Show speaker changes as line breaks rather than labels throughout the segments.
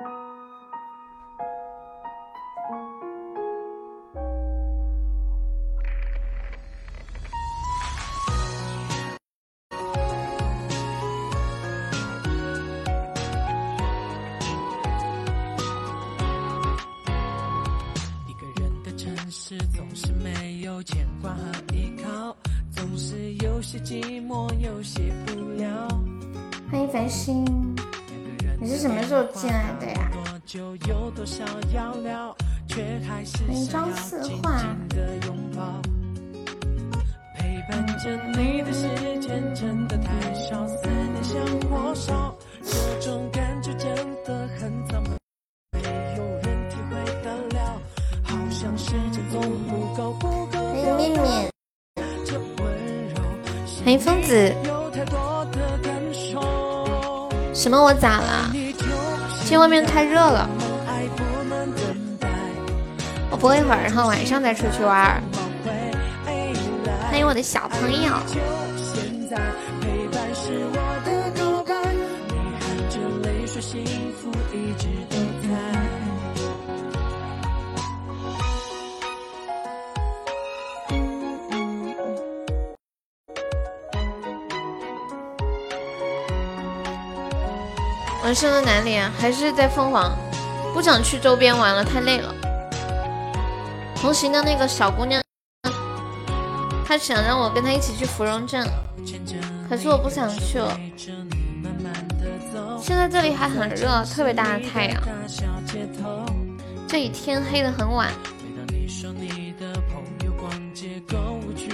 一个人的城市总是没有牵挂和依靠，总是有些寂寞，有些无聊。
欢迎繁星，是什么时候进来的呀？欢迎张四画。
伴着你的时间真的太少，思念像火烧，这种感觉真的很苍白，没有人体会得了，好像时间总不够，不够
欢迎面面。欢迎疯子，什么我咋了？今外面太热了，我播一会儿，然后晚上再出去玩。欢迎我的小朋友，
就
晚上在哪里啊？还是在凤凰？不想去周边玩了，太累了。同行的那个小姑娘，她想让我跟她一起去芙蓉镇，可是我不想去了。现在这里还很热，特别大的太阳，这里天黑的很晚。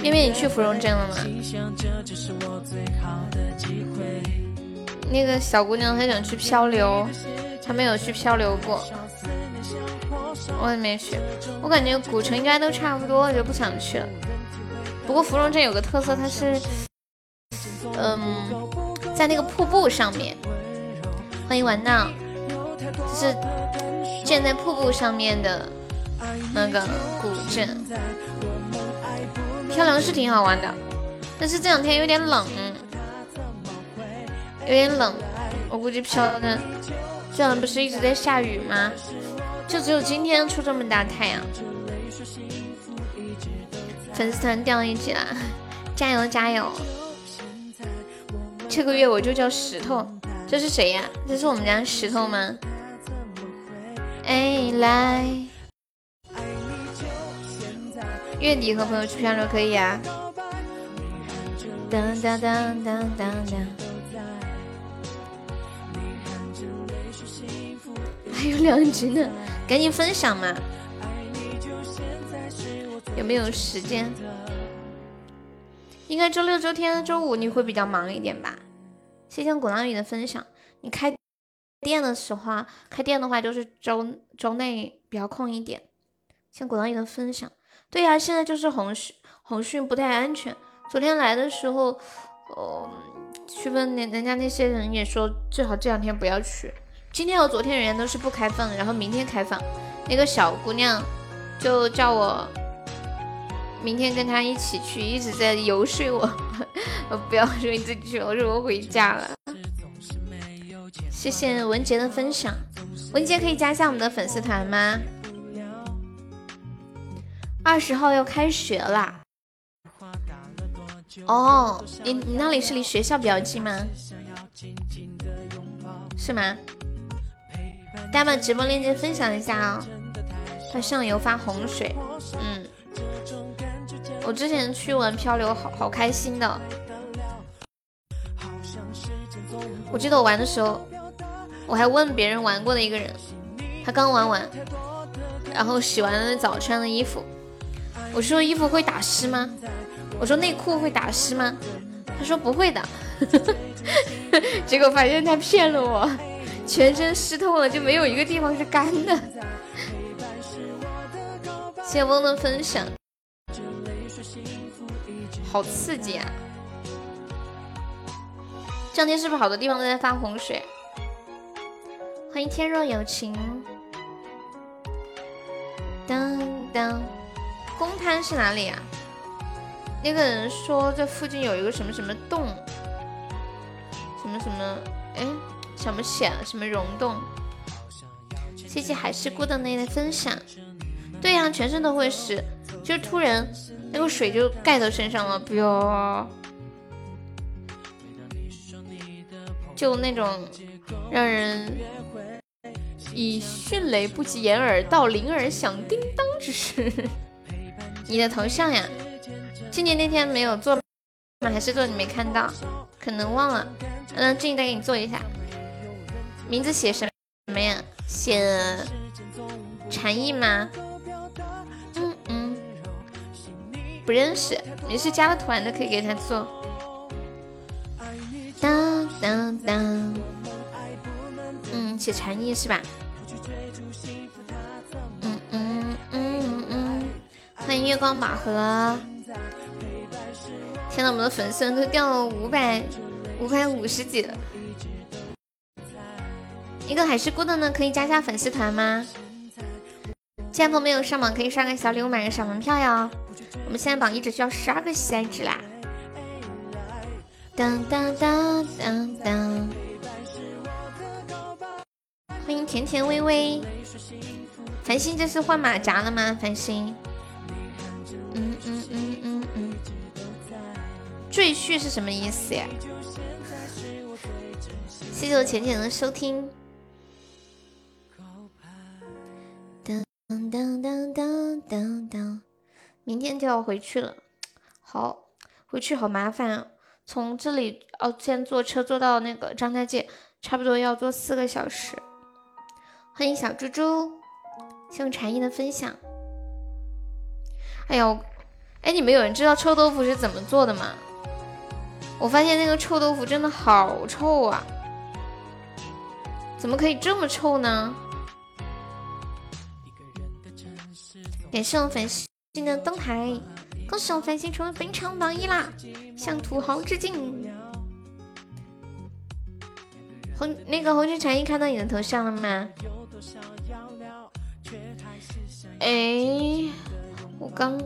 面面，你去芙蓉镇了吗？那个小姑娘她想去漂流，她没有去漂流过，我也没去。我感觉古城应该都差不多，就不想去了。不过芙蓉镇有个特色，它是，嗯，在那个瀑布上面。欢迎玩闹，就是建在瀑布上面的那个古镇。漂流是挺好玩的，但是这两天有点冷。有点冷，我估计飘的。这两天不是一直在下雨吗？就只有今天出这么大太阳。粉丝团掉一级了，加油加油！这个月我就叫石头，这是谁呀？这是我们家石头吗？哎，来，月底和朋友去漂流可以啊。当当当当当当。还有两局呢，赶紧分享嘛！有没有时间？应该周六、周天、周五你会比较忙一点吧？谢谢鼓浪屿的分享。你开店的时候，开店的话就是周周内比较空一点。像鼓浪屿的分享，对呀，现在就是红讯红讯不太安全。昨天来的时候，呃，去问人人家那些人也说，最好这两天不要去。今天和昨天人家都是不开放，然后明天开放。那个小姑娘就叫我明天跟她一起去，一直在游说我，我不要说你自己去，我说我回家了。谢谢文杰的分享，文杰可以加一下我们的粉丝团吗？二十号要开学啦。哦，你你那里是离学校比较近吗？是吗？大家把直播链接分享一下啊！它上游发洪水，嗯，我之前去玩漂流，好好开心的。我记得我玩的时候，我还问别人玩过的一个人，他刚玩完，然后洗完了澡穿的衣服，我说衣服会打湿吗？我说内裤会打湿吗？他说不会的，结果发现他骗了我。全身湿透了，就没有一个地方是干的。谢翁的分享，好刺激啊！这两天是不是好多地方都在发洪水？欢迎天若有情。当当，公摊是哪里啊？那个人说这附近有一个什么什么洞，什么什么，哎。什么险？什么溶洞？谢谢海是孤的那的分享。对呀，全身都会湿，就突然那个水就盖到身上了，不要，就那种让人以迅雷不及掩耳到铃儿响叮当之势。你的头像呀，今年那天没有做吗？还是做你没看到？可能忘了。嗯，静怡再给你做一下。名字写什么呀？写禅意吗？嗯嗯，不认识。你是加了团的，可以给他做。当当当。嗯，写禅意是吧？嗯嗯嗯嗯。欢迎月光宝盒。天呐，我们的粉丝都掉了五百五百五十几了。一个海是孤的呢，可以加下粉丝团吗？现在朋友没有上榜，可以刷个小礼物，买个小门票哟。我们现在榜一只需要十二个喜爱值啦。当当当当当！欢迎甜甜微微。繁星这是换马甲了吗？繁星。嗯嗯嗯嗯嗯。赘婿是什么意思呀？谢谢我浅浅的收听。当当当当当当，明天就要回去了，好，回去好麻烦啊！从这里哦，先坐车坐到那个张家界，差不多要坐四个小时。欢迎小猪猪，谢谢禅意的分享。哎呦，哎，你们有人知道臭豆腐是怎么做的吗？我发现那个臭豆腐真的好臭啊！怎么可以这么臭呢？感谢我繁星的灯牌，恭喜我繁星成为本场榜一啦！向土豪致敬。红那个红军禅意看到你的头像了吗？哎，我刚，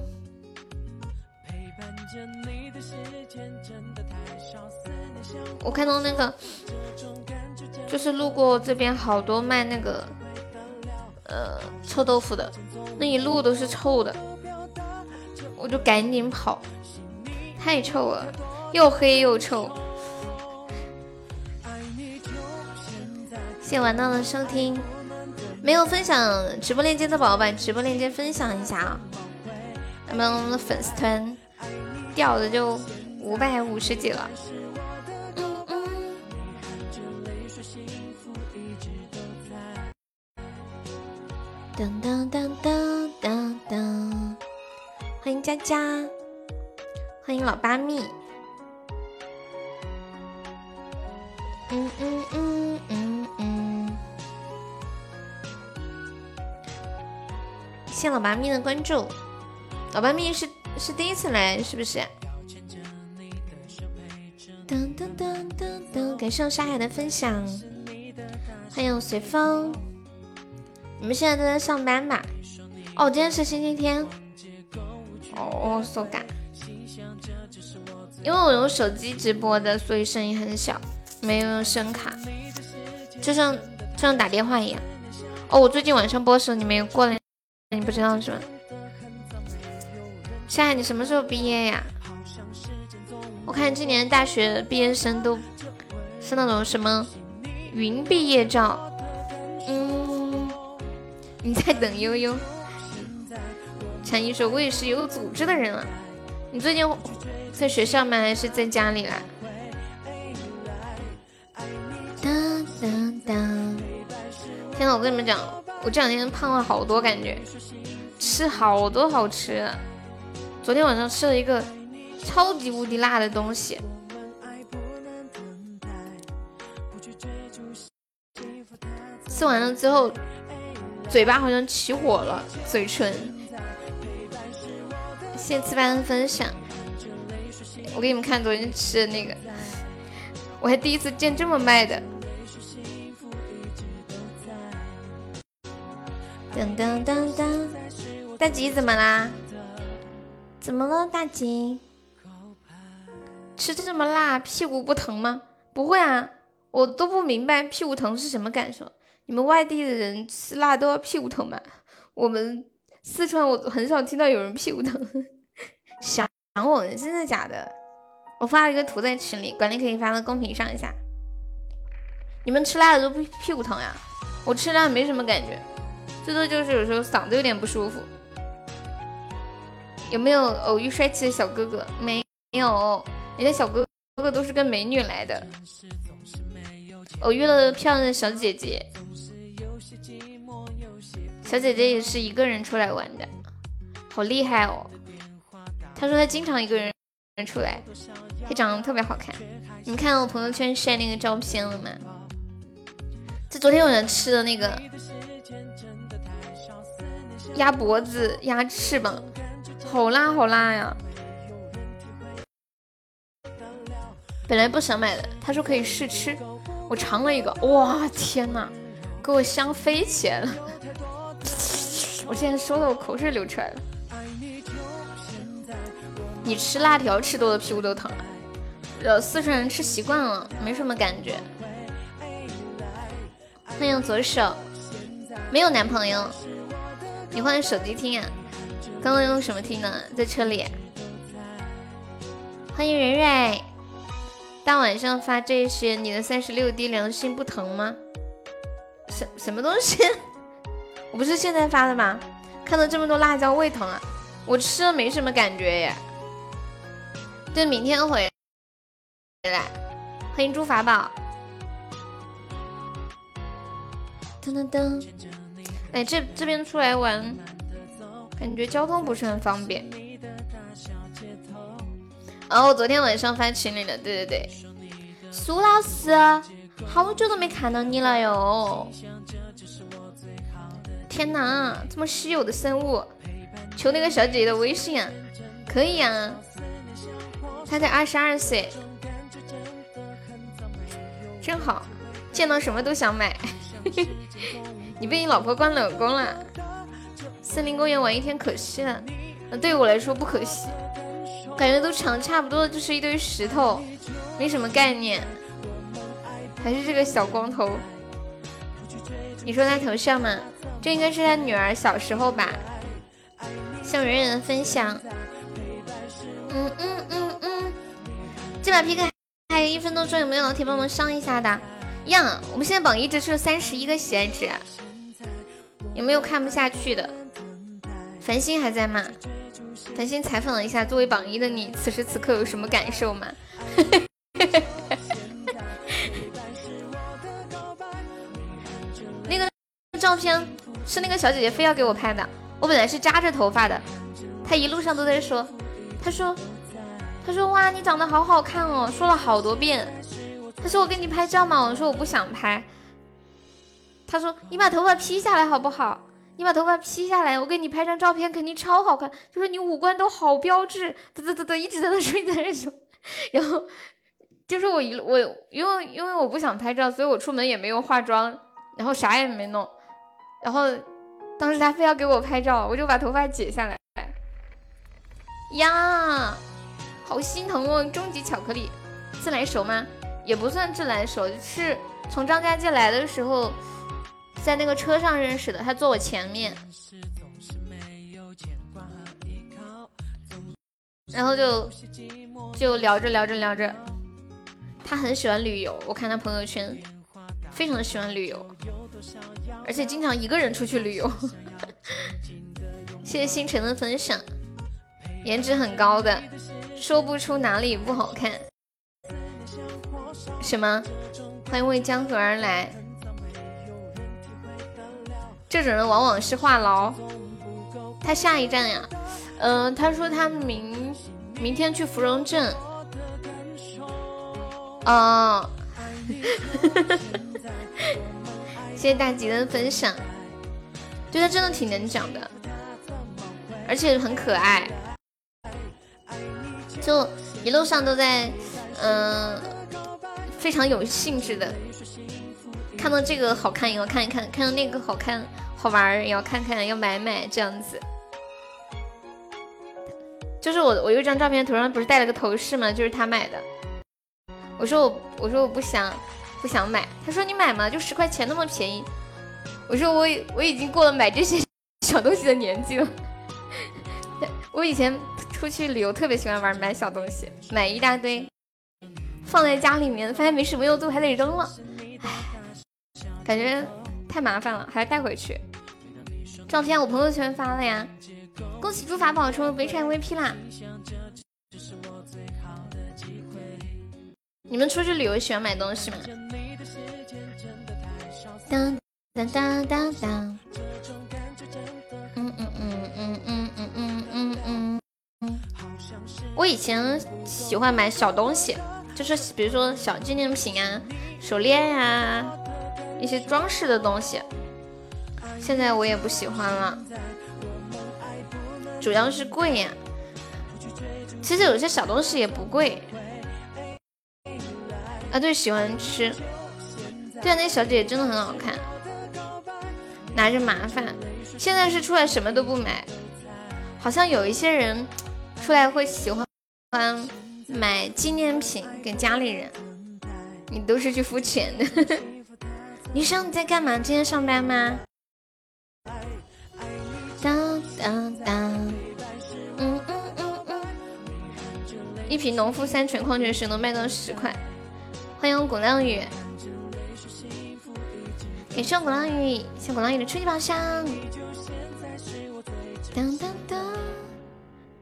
我看到那个，就是路过这边好多卖那个。呃，臭豆腐的那一路都是臭的，我就赶紧跑，太臭了，又黑又臭。谢谢玩闹的收听，没有分享直播链接的宝宝把直播链接分享一下啊，咱们粉丝团掉的就五百五十几了。噔噔噔噔噔噔！欢迎佳佳，欢迎老八蜜。嗯嗯嗯嗯嗯。谢老八蜜的关注，老八蜜是是第一次来是不是？当当当当当！感谢沙海的分享，欢迎随风。你们现在都在上班吧？哦，今天是星期天。哦，so 感。因为我用手机直播的，所以声音很小，没有用声卡，就像就像打电话一样。哦，我最近晚上播的时候你没有过来，你不知道是吧？夏夏，你什么时候毕业呀？我看今年大学毕业生都是那种什么云毕业照，你在等悠悠。陈一说：“我也是有组织的人了。”你最近在学校吗？还是在家里啦？当当当！天呐，我跟你们讲，我这两天胖了好多，感觉吃好多好吃的。昨天晚上吃了一个超级无敌辣的东西，吃完了之后。嘴巴好像起火了，嘴唇。谢谢次班的分享，我给你们看昨天吃的那个，我还第一次见这么卖的。噔噔噔噔，大吉怎么啦？怎么了，大吉？吃这么辣，屁股不疼吗？不会啊，我都不明白屁股疼是什么感受。你们外地的人吃辣都要屁股疼吗？我们四川我很少听到有人屁股疼。想我，真的假的？我发了一个图在群里，管理可以发到公屏上一下。你们吃辣的都不屁股疼呀？我吃辣没什么感觉，最多就是有时候嗓子有点不舒服。有没有偶遇帅气的小哥哥？没有，人家小哥哥都是跟美女来的。偶遇了漂亮的小姐姐，小姐姐也是一个人出来玩的，好厉害哦！她说她经常一个人出来，她长得特别好看。你们看到我朋友圈晒那个照片了吗？这昨天晚上吃的那个鸭脖子、鸭翅膀，好辣好辣呀！本来不想买的，他说可以试吃。我尝了一个，哇天哪，给我香飞起来了！我现在说的我口水流出来了。你吃辣条吃多了屁股都疼，呃，四川人吃习惯了，没什么感觉。欢迎左手，没有男朋友，你换手机听啊？刚刚用什么听的？在车里。欢迎蕊蕊。大晚上发这些，你的三十六滴良心不疼吗？什什么东西？我不是现在发的吗？看到这么多辣椒胃疼啊！我吃了没什么感觉耶。对，明天回来。欢迎猪法宝。噔噔噔。哎，这这边出来玩，感觉交通不是很方便。哦，我昨天晚上发群里了，对对对，苏老师，好久都没看到你了哟！天哪，这么稀有的生物，求那个小姐姐的微信啊，可以啊，她才二十二岁，真好，见到什么都想买。你被你老婆关冷宫了？森林公园玩一天可惜了，那对我来说不可惜。感觉都长差不多了，就是一堆石头，没什么概念。还是这个小光头，你说他头像吗？这应该是他女儿小时候吧。向人人分享。嗯嗯嗯嗯。这把 PK 还有一分多钟，有没有老铁帮忙上一下的？呀，我们现在榜一只是三十一个喜爱值，有没有看不下去的？繁星还在吗？繁星采访了一下，作为榜一的你，此时此刻有什么感受吗？嘿嘿嘿嘿照片是那个小姐姐非要给我拍的，我本来是扎着头发的，她一路上都在说，她说，她说哇，你长得好好看哦，说了好多遍。她说我给你拍照嘛，我说我不想拍。她说你把头发披下来好不好？你把头发披下来，我给你拍张照片，肯定超好看。就是你五官都好标致，嘚嘚嘚嘚，一直在那说一直，在那说。然后就是我一我因为因为我不想拍照，所以我出门也没有化妆，然后啥也没弄。然后当时他非要给我拍照，我就把头发解下来。呀，好心疼哦！终极巧克力，自来熟吗？也不算自来熟，是从张家界来的时候。在那个车上认识的，他坐我前面，然后就就聊着聊着聊着，他很喜欢旅游，我看他朋友圈，非常的喜欢旅游，而且经常一个人出去旅游。谢谢星辰的分享，颜值很高的，说不出哪里不好看。什么？欢迎为江河而来。这种人往往是话痨。他下一站呀，嗯，他说他明明天去芙蓉镇。哦，谢谢大吉的分享。对他真的挺能讲的，而且很可爱，就一路上都在，嗯，非常有兴致的。看到这个好看也要看一看，看到那个好看好玩也要看看，要买买这样子。就是我我有一张照片，头上不是戴了个头饰吗？就是他买的。我说我我说我不想不想买，他说你买嘛，就十块钱那么便宜。我说我我已经过了买这些小东西的年纪了。我以前出去旅游特别喜欢玩买小东西，买一大堆，放在家里面，发现没什么用度还得扔了，唉，感觉太麻烦了，还要带回去。照片我朋友圈发了呀，恭喜朱法宝成为北产 VP 啦！你们出去旅游喜欢买东西吗？当当当当当。嗯嗯嗯嗯嗯嗯嗯嗯嗯嗯。我以前喜欢买小东西，就是比如说小纪念品啊、手链呀、一些装饰的东西。现在我也不喜欢了，主要是贵呀。其实有些小东西也不贵。啊，对，喜欢吃。对啊，那小姐姐真的很好看，拿着麻烦。现在是出来什么都不买，好像有一些人出来会喜欢买纪念品给家里人。你都是去付钱的。女生你在干嘛？今天上班吗？当当当，一瓶农夫山泉矿泉水能卖到十块。欢迎鼓浪屿，感谢鼓浪屿，谢鼓浪屿的初级宝箱。当当当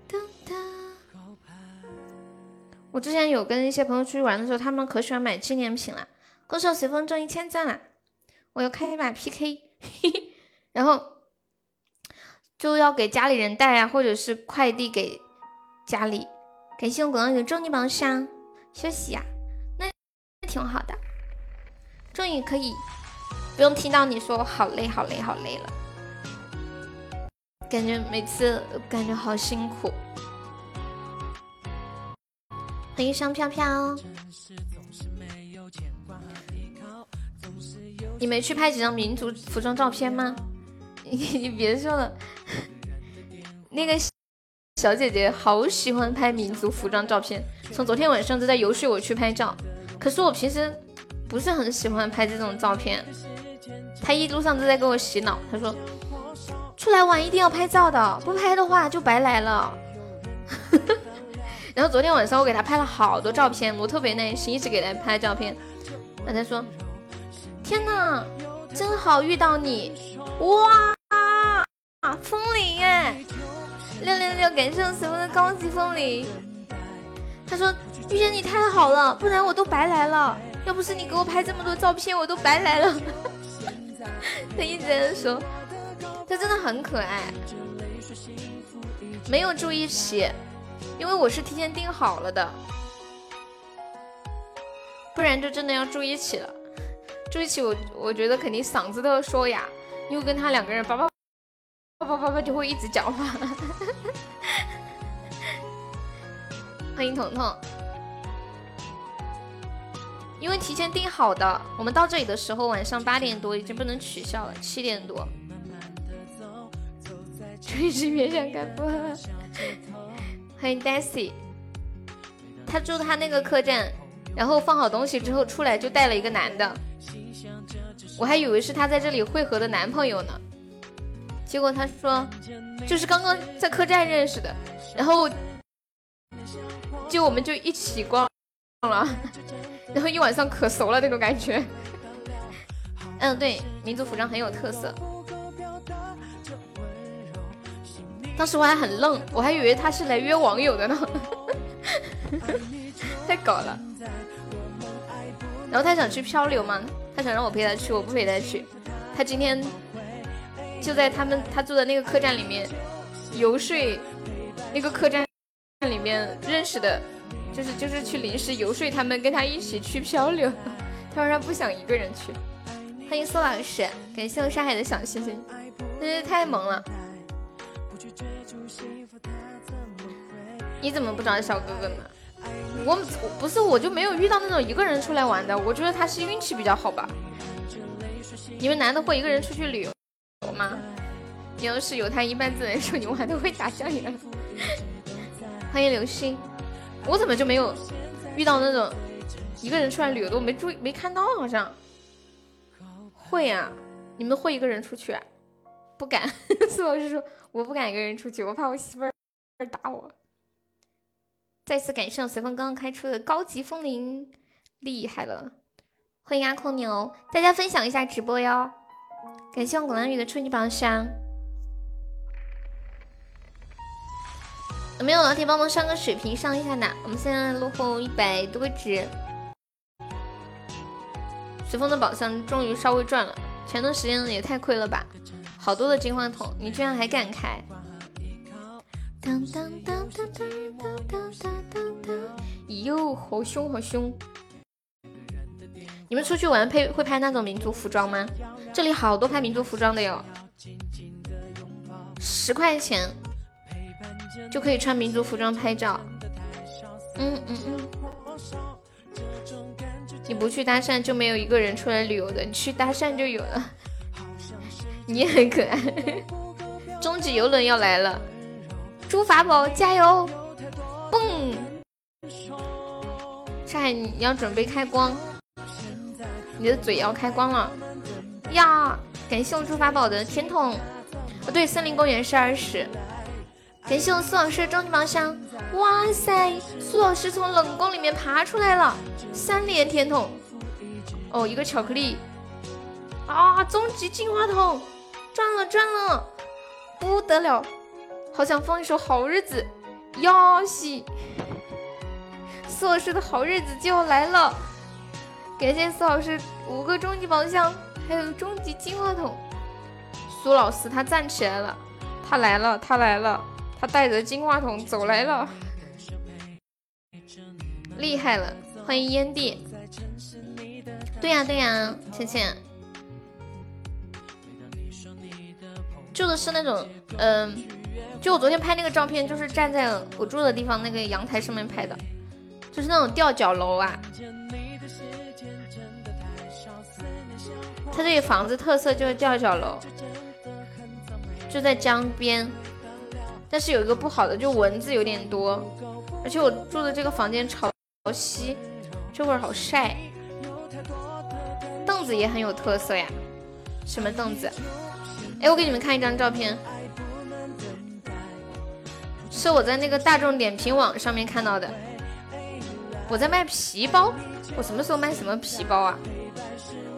当当。我之前有跟一些朋友出去玩的时候，他们可喜欢买纪念品了。恭喜随风中一千赞了，我要开一把 PK，然后。就要给家里人带啊，或者是快递给家里。感谢我广告的终极宝箱，休息呀，那挺好的，终于可以不用听到你说好累好累好累了，感觉每次感觉好辛苦。欢迎香飘飘，你没去拍几张民族服装照片吗？你别说了，那个小姐姐好喜欢拍民族服装照片，从昨天晚上就在游说我去拍照。可是我平时不是很喜欢拍这种照片，她一路上都在给我洗脑。她说出来玩一定要拍照的，不拍的话就白来了。然后昨天晚上我给她拍了好多照片，我特别耐心，一直给她拍照片。她在说：天呐，真好遇到你，哇！啊，风铃耶！六六六，感谢我随风的高级风铃。他说遇见你太好了，不然我都白来了。要不是你给我拍这么多照片，我都白来了。他一直在说，他真的很可爱。没有住一起，因为我是提前订好了的，不然就真的要住一起了。住一起，我我觉得肯定嗓子都要说哑，又跟他两个人叭叭。叭叭叭叭就会一直讲话。欢迎彤彤，因为提前订好的，我们到这里的时候晚上八点多已经不能取消了，七点多。垂直面向开播。欢迎 Daisy，他住他那个客栈，然后放好东西之后出来就带了一个男的，我还以为是他在这里汇合的男朋友呢。结果他说，就是刚刚在客栈认识的，然后就我们就一起逛了，然后一晚上可熟了那种感觉。嗯，对，民族服装很有特色。当时我还很愣，我还以为他是来约网友的呢，太搞了。然后他想去漂流嘛，他想让我陪他去，我不陪他去。他今天。就在他们他住的那个客栈里面游说，那个客栈里面认识的，就是就是去临时游说他们跟他一起去漂流。他说他不想一个人去。欢迎苏老师，感谢我上海的小星星，真是太萌了。你怎么不找小哥哥呢？我不是我就没有遇到那种一个人出来玩的，我觉得他是运气比较好吧。你们男的会一个人出去旅游？有吗？你要是有他一半自然说你玩的会打酱油。欢迎流星，我怎么就没有遇到那种一个人出来旅游的？我没注意，没看到好像。会啊，你们会一个人出去？啊？不敢。苏老师说我不敢一个人出去，我怕我媳妇儿打我。再次感谢随风刚刚开出的高级风铃，厉害了！欢迎阿空牛，大家分享一下直播哟。感谢我鼓浪屿的初级宝箱。有没有老铁帮忙上个水瓶上一下的？我们现在落后一百多个值。随风的宝箱终于稍微赚了，前段时间也太亏了吧！好多的金话筒，你居然还敢开？当当当当当当当当哟，好凶好凶！你们出去玩配会拍那种民族服装吗？这里好多拍民族服装的哟，十块钱。就可以穿民族服装拍照。嗯嗯嗯。你不去搭讪就没有一个人出来旅游的，你去搭讪就有了。你也很可爱。终极游轮要来了，猪法宝加油！蹦！上海你要准备开光，你的嘴要开光了呀！感谢我猪法宝的甜筒。哦对，森林公园是二十。感谢我苏老师的终极宝箱，哇塞，苏老师从冷宫里面爬出来了，三连甜筒，哦，一个巧克力，啊，终极进化筒，赚了赚了，不得了，好想放一首好日子，哟西，苏老师的好日子就要来了，感谢苏老师五个终极宝箱，还有终极金话筒，苏老师他站起来了，他来了，他来了。他带着金话筒走来了，厉害了！欢迎烟蒂。对呀对呀，倩倩，住的是那种，嗯，就我昨天拍那个照片，就是站在我住的地方那个阳台上面拍的，就是那种吊脚楼啊。他这个房子特色就是吊脚楼，就在江边。但是有一个不好的，就蚊子有点多，而且我住的这个房间潮汐，这会儿好晒。凳子也很有特色呀，什么凳子？哎，我给你们看一张照片，是我在那个大众点评网上面看到的。我在卖皮包，我什么时候卖什么皮包啊？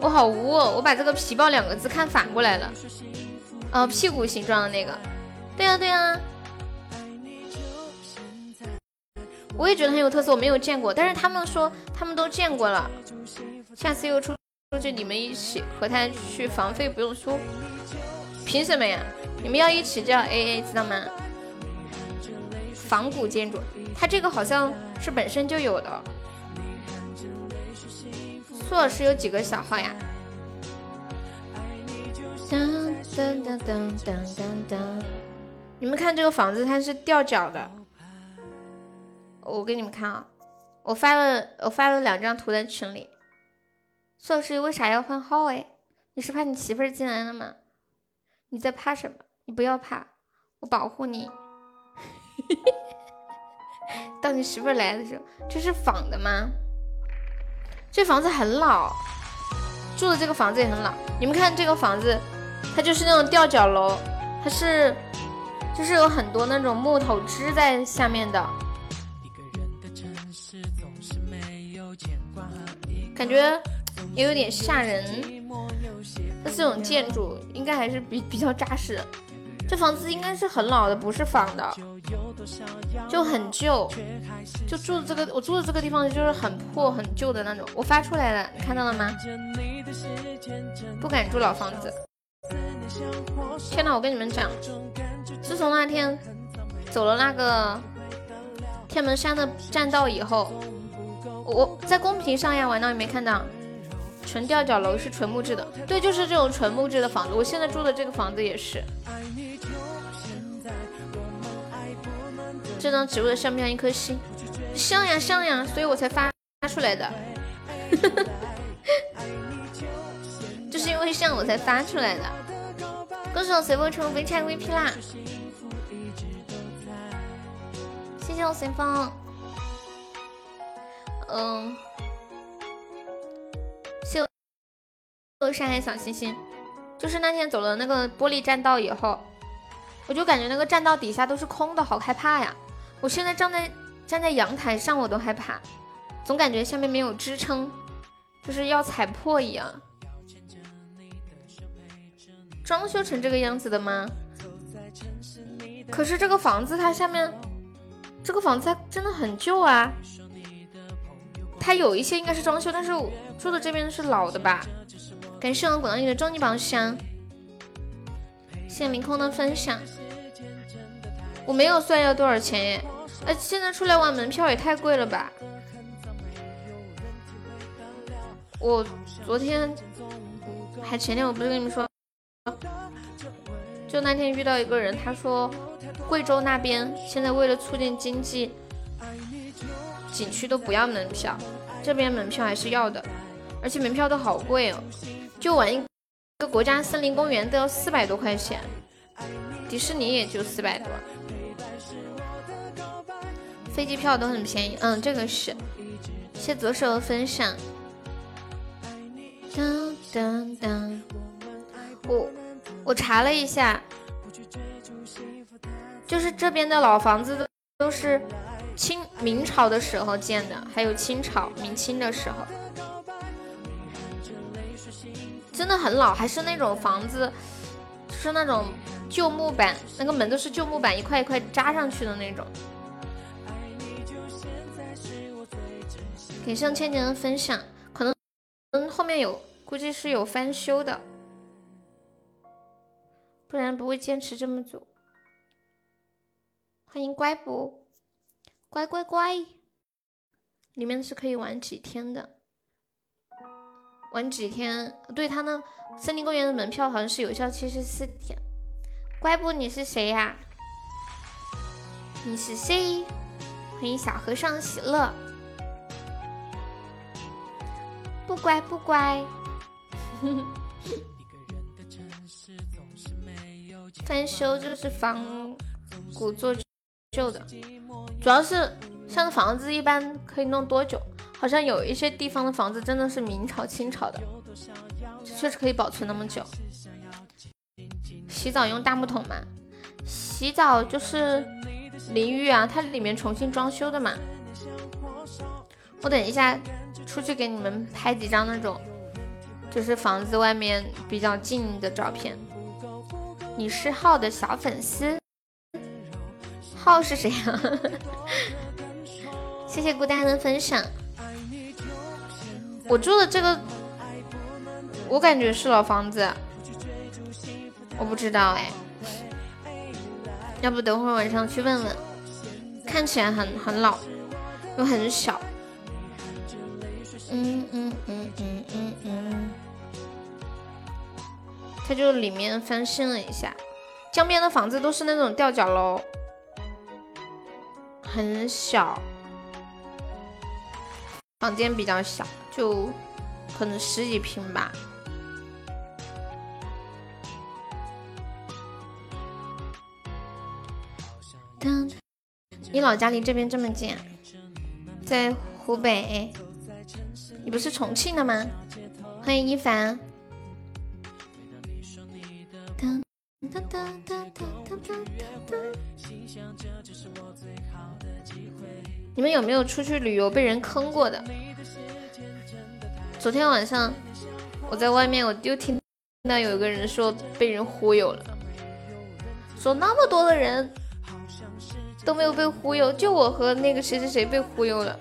我好污，哦我把这个皮包两个字看反过来了。呃，屁股形状的那个。对呀，对呀。我也觉得很有特色，我没有见过，但是他们说他们都见过了。下次又出出去，你们一起和他去，房费不用出。凭什么呀？你们要一起就要 A A，知道吗？仿古建筑，它这个好像是本身就有的。苏老师有几个小号呀？你们看这个房子，它是吊脚的。我给你们看啊，我发了我发了两张图在群里。苏老师为啥要换号哎？你是怕你媳妇儿进来了吗？你在怕什么？你不要怕，我保护你。嘿嘿嘿当你媳妇儿来的时候，这是仿的吗？这房子很老，住的这个房子也很老。你们看这个房子，它就是那种吊脚楼，它是就是有很多那种木头支在下面的。感觉也有点吓人，但这种建筑应该还是比比较扎实。这房子应该是很老的，不是仿的，就很旧。就住的这个，我住的这个地方就是很破、很旧的那种。我发出来了，你看到了吗？不敢住老房子。天呐，我跟你们讲，自从那天走了那个天门山的栈道以后。我在公屏上呀，玩到你没看到？纯吊脚楼是纯木质的，对，就是这种纯木质的房子。我现在住的这个房子也是。这张植物的像不像一颗心？像呀像呀，所以我才发发出来的。就是因为像我才发出来的。恭喜我随风成为 VIP 啦！谢谢我随风。嗯，谢谢上海小星星，就是那天走了那个玻璃栈道以后，我就感觉那个栈道底下都是空的，好害怕呀！我现在站在站在阳台上，我都害怕，总感觉下面没有支撑，就是要踩破一样。装修成这个样子的吗？可是这个房子它下面，这个房子它真的很旧啊。它有一些应该是装修，但是住的这边是老的吧？感谢我们广大的终极宝箱，谢谢凌空的分享。我没有算要多少钱耶，哎，现在出来玩门票也太贵了吧？我昨天还前天我不是跟你们说，就那天遇到一个人，他说贵州那边现在为了促进经济，景区都不要门票，这边门票还是要的，而且门票都好贵哦。就玩一个国家森林公园都要四百多块钱，迪士尼也就四百多，飞机票都很便宜。嗯，这个是，谢左手分享。当当当，我我查了一下，就是这边的老房子都是清明朝的时候建的，还有清朝、明清的时候。真的很老，还是那种房子，是那种旧木板，那个门都是旧木板，一块一块扎上去的那种。给上千年的分享，可能后面有，估计是有翻修的，不然不会坚持这么久。欢迎乖不，乖乖乖，里面是可以玩几天的。玩几天？对他那森林公园的门票好像是有效期是四天。乖不？你是谁呀？你是谁？欢迎小和尚喜乐。不乖不乖。翻修就是仿古做旧的，主要是像房子一般可以弄多久？好像有一些地方的房子真的是明朝、清朝的，确实可以保存那么久。洗澡用大木桶吗？洗澡就是淋浴啊，它里面重新装修的嘛。我等一下出去给你们拍几张那种，就是房子外面比较近的照片。你是浩的小粉丝，浩是谁呀？谢谢孤单的分享。我住的这个，我感觉是老房子，我不知道哎，要不等会儿晚上去问问，看起来很很老，又很小，嗯嗯嗯嗯嗯嗯，它就里面翻新了一下，江边的房子都是那种吊脚楼，很小，房间比较小。就可能十几平吧。你老家离这边这么近，在湖北。你不是重庆的吗？欢迎一凡。你们有没有出去旅游被人坑过的？昨天晚上我在外面，我就听到有一个人说被人忽悠了，说那么多的人都没有被忽悠，就我和那个谁谁谁被忽悠了。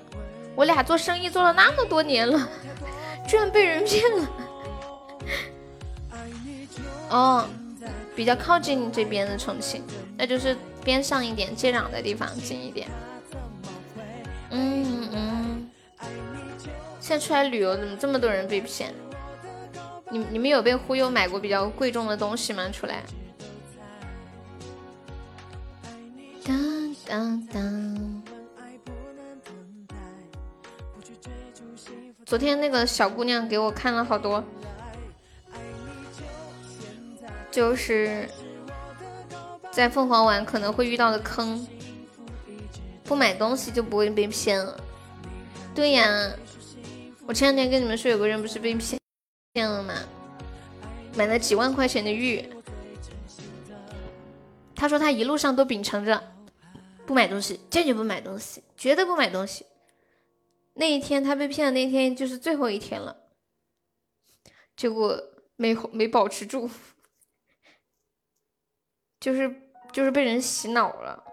我俩做生意做了那么多年了，居然被人骗了。哦，比较靠近这边的重庆，那就是边上一点接壤的地方近一点。嗯嗯。现在出来旅游怎么这么多人被骗？你你们有被忽悠买过比较贵重的东西吗？出来。当当当。昨天那个小姑娘给我看了好多，就是在凤凰玩可能会遇到的坑，不买东西就不会被骗了。对呀。我前两天跟你们说，有个人不是被骗骗了吗？买了几万块钱的玉。他说他一路上都秉承着不买东西，坚决不买东西，绝对不买东西。那一天他被骗的那天就是最后一天了，结果没没保持住，就是就是被人洗脑了。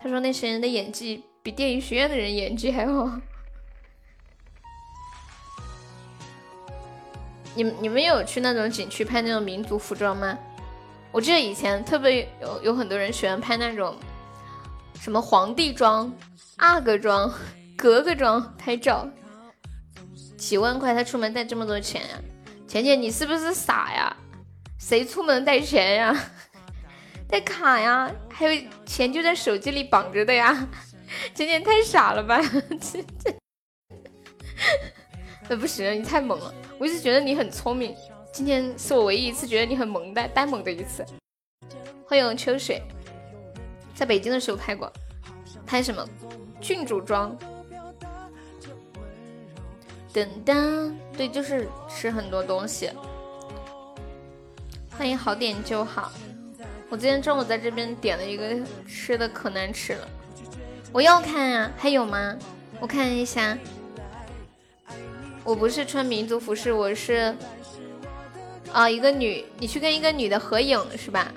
他说那些人的演技比电影学院的人演技还好。你们你们有去那种景区拍那种民族服装吗？我记得以前特别有有很多人喜欢拍那种什么皇帝装、阿哥装、格格装拍照，几万块他出门带这么多钱呀？浅浅你是不是傻呀？谁出门带钱呀？带卡呀？还有钱就在手机里绑着的呀？浅浅太傻了吧？那不行，你太猛了！我一直觉得你很聪明。今天是我唯一一次觉得你很萌的呆萌的一次。欢迎秋水，在北京的时候拍过，拍什么郡主装？噔噔，对，就是吃很多东西。欢迎好点就好。我今天中午在这边点了一个吃的，可难吃了。我要看啊，还有吗？我看一下。我不是穿民族服饰，我是。啊，一个女，你去跟一个女的合影是吧？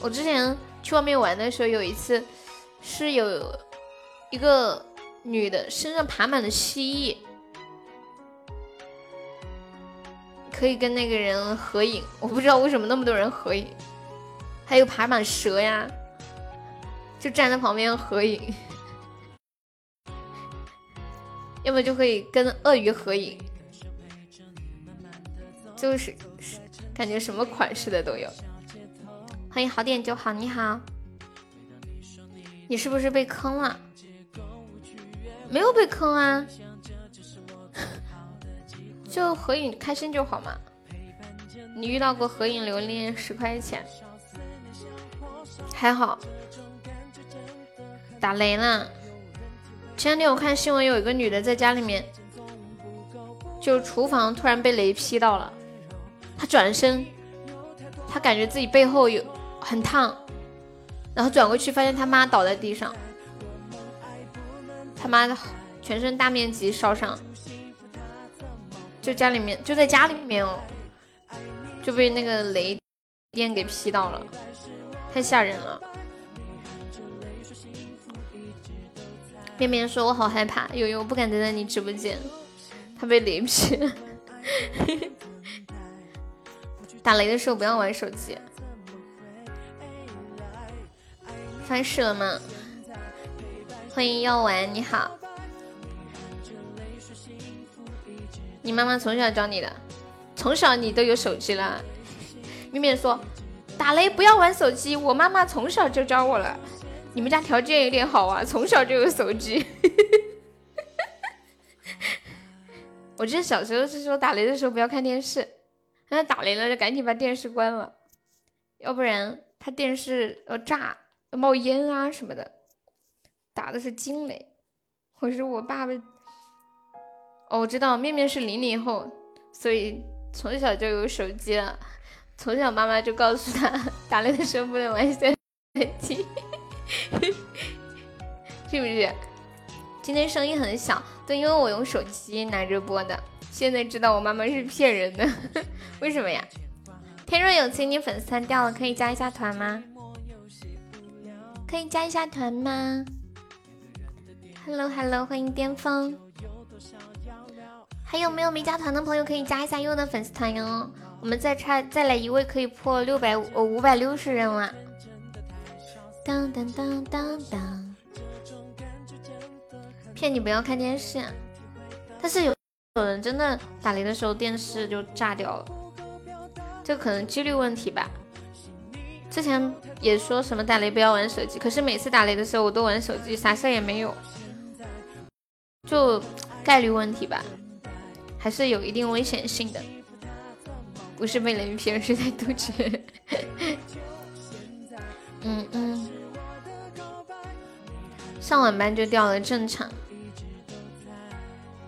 我之前去外面玩的时候，有一次是有一个女的身上爬满了蜥蜴，可以跟那个人合影。我不知道为什么那么多人合影，还有爬满蛇呀，就站在旁边合影，要么就可以跟鳄鱼合影。就是感觉什么款式的都有。欢迎好点就好，你好，你是不是被坑了？没有被坑啊，就合影开心就好嘛。你遇到过合影留念十块钱？还好。打雷了。前两天我看新闻，有一个女的在家里面，就厨房突然被雷劈到了。她转身，她感觉自己背后有很烫，然后转过去发现他妈倒在地上，他妈的全身大面积烧伤，就家里面就在家里面哦，就被那个雷电给劈到了，太吓人了。面面说：“我好害怕，悠悠不敢待在你直播间，他被雷劈。”打雷的时候不要玩手机。发誓了吗？欢迎药丸，你好。你妈妈从小教你的，从小你都有手机了。咪咪说，打雷不要玩手机，我妈妈从小就教我了。你们家条件有点好啊，从小就有手机。我记得小时候是说打雷的时候不要看电视。那打雷了，就赶紧把电视关了，要不然它电视要炸、要冒烟啊什么的。打的是惊雷，我是我爸爸。哦，我知道面面是零零后，所以从小就有手机了。从小妈妈就告诉他，打雷的时候不能玩手机，是不是？今天声音很小，对，因为我用手机拿着播的。现在知道我妈妈是骗人的，为什么呀？天若有情，你粉丝团掉了，可以加一下团吗？可以加一下团吗？Hello Hello，欢迎巅峰。还有没有没加团的朋友可以加一下优的粉丝团哟？我们再差再来一位可以破六百呃五百六十人了。当当当当当。骗你不要看电视，但是有。有人真的打雷的时候电视就炸掉了，这可能几率问题吧。之前也说什么打雷不要玩手机，可是每次打雷的时候我都玩手机，啥事也没有，就概率问题吧，还是有一定危险性的。不是被雷劈，而是在杜绝。嗯嗯，上晚班就掉了，正常。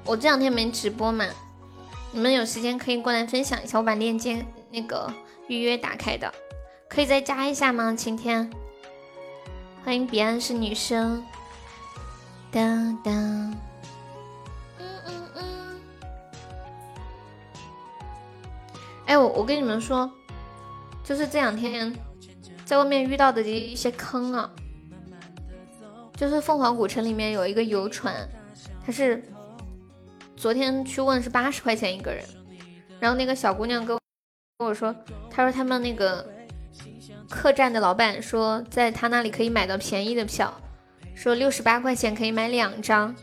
我这两天没直播嘛，你们有时间可以过来分享一下，我把链接那个预约打开的，可以再加一下吗？晴天，欢迎彼岸是女生，当当，哎，我我跟你们说，就是这两天在外面遇到的一些坑啊，就是凤凰古城里面有一个游船，它是。昨天去问是八十块钱一个人，然后那个小姑娘跟跟我说，她说他们那个客栈的老板说，在他那里可以买到便宜的票，说六十八块钱可以买两张。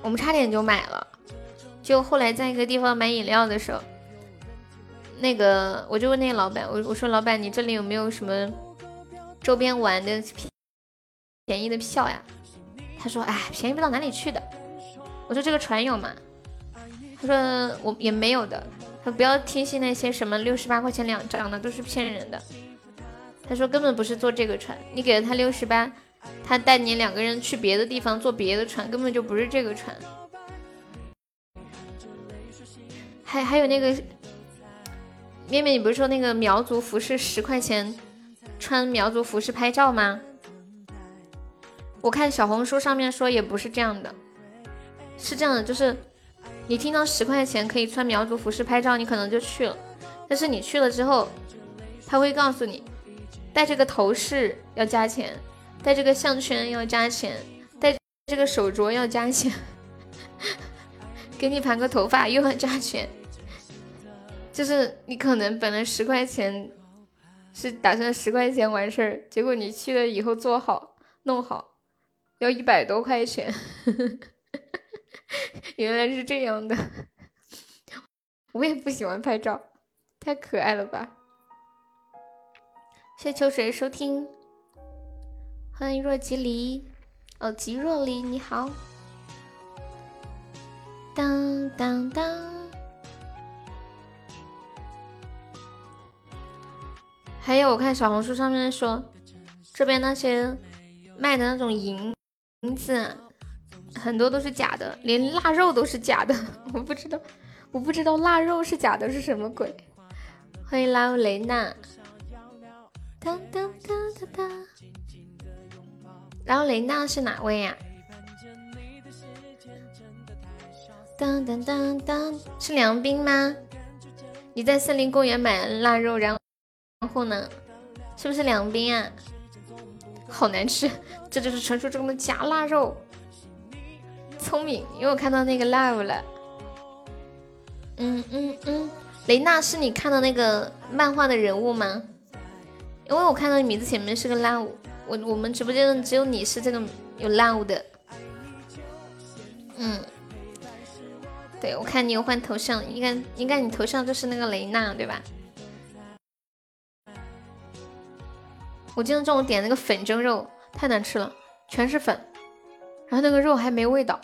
我们差点就买了，就后来在一个地方买饮料的时候，那个我就问那个老板，我我说老板，你这里有没有什么周边玩的便便宜的票呀？他说，哎，便宜不到哪里去的。我说这个船有吗？他说我也没有的。他不要听信那些什么六十八块钱两张的，都是骗人的。他说根本不是坐这个船，你给了他六十八，他带你两个人去别的地方坐别的船，根本就不是这个船。还还有那个面面，你不是说那个苗族服饰十块钱穿苗族服饰拍照吗？我看小红书上面说也不是这样的。是这样的，就是你听到十块钱可以穿苗族服饰拍照，你可能就去了。但是你去了之后，他会告诉你，戴这个头饰要加钱，戴这个项圈要加钱，戴这个手镯要加钱，给你盘个头发又要加钱。就是你可能本来十块钱是打算十块钱完事儿，结果你去了以后做好弄好要一百多块钱。原来是这样的，我也不喜欢拍照，太可爱了吧！谢秋水收听，欢迎若即离，哦，即若离你好，当当当，还有我看小红书上面说，这边那些卖的那种银银子。很多都是假的，连腊肉都是假的。我不知道，我不知道腊肉是假的是什么鬼。欢迎拉欧雷娜。当当当当当。拉欧雷娜是哪位呀？当当当当，是梁斌吗？你在森林公园买腊肉，然然后呢？是不是两边啊？好难吃，这就是传说中的假腊肉。聪明，因为我看到那个 live 了。嗯嗯嗯，雷娜是你看到那个漫画的人物吗？因为我看到你名字前面是个 live，我我们直播间只有你是这个有 live 的。嗯，对，我看你有换头像，应该应该你头像就是那个雷娜对吧？我今天中午点那个粉蒸肉，太难吃了，全是粉，然后那个肉还没味道。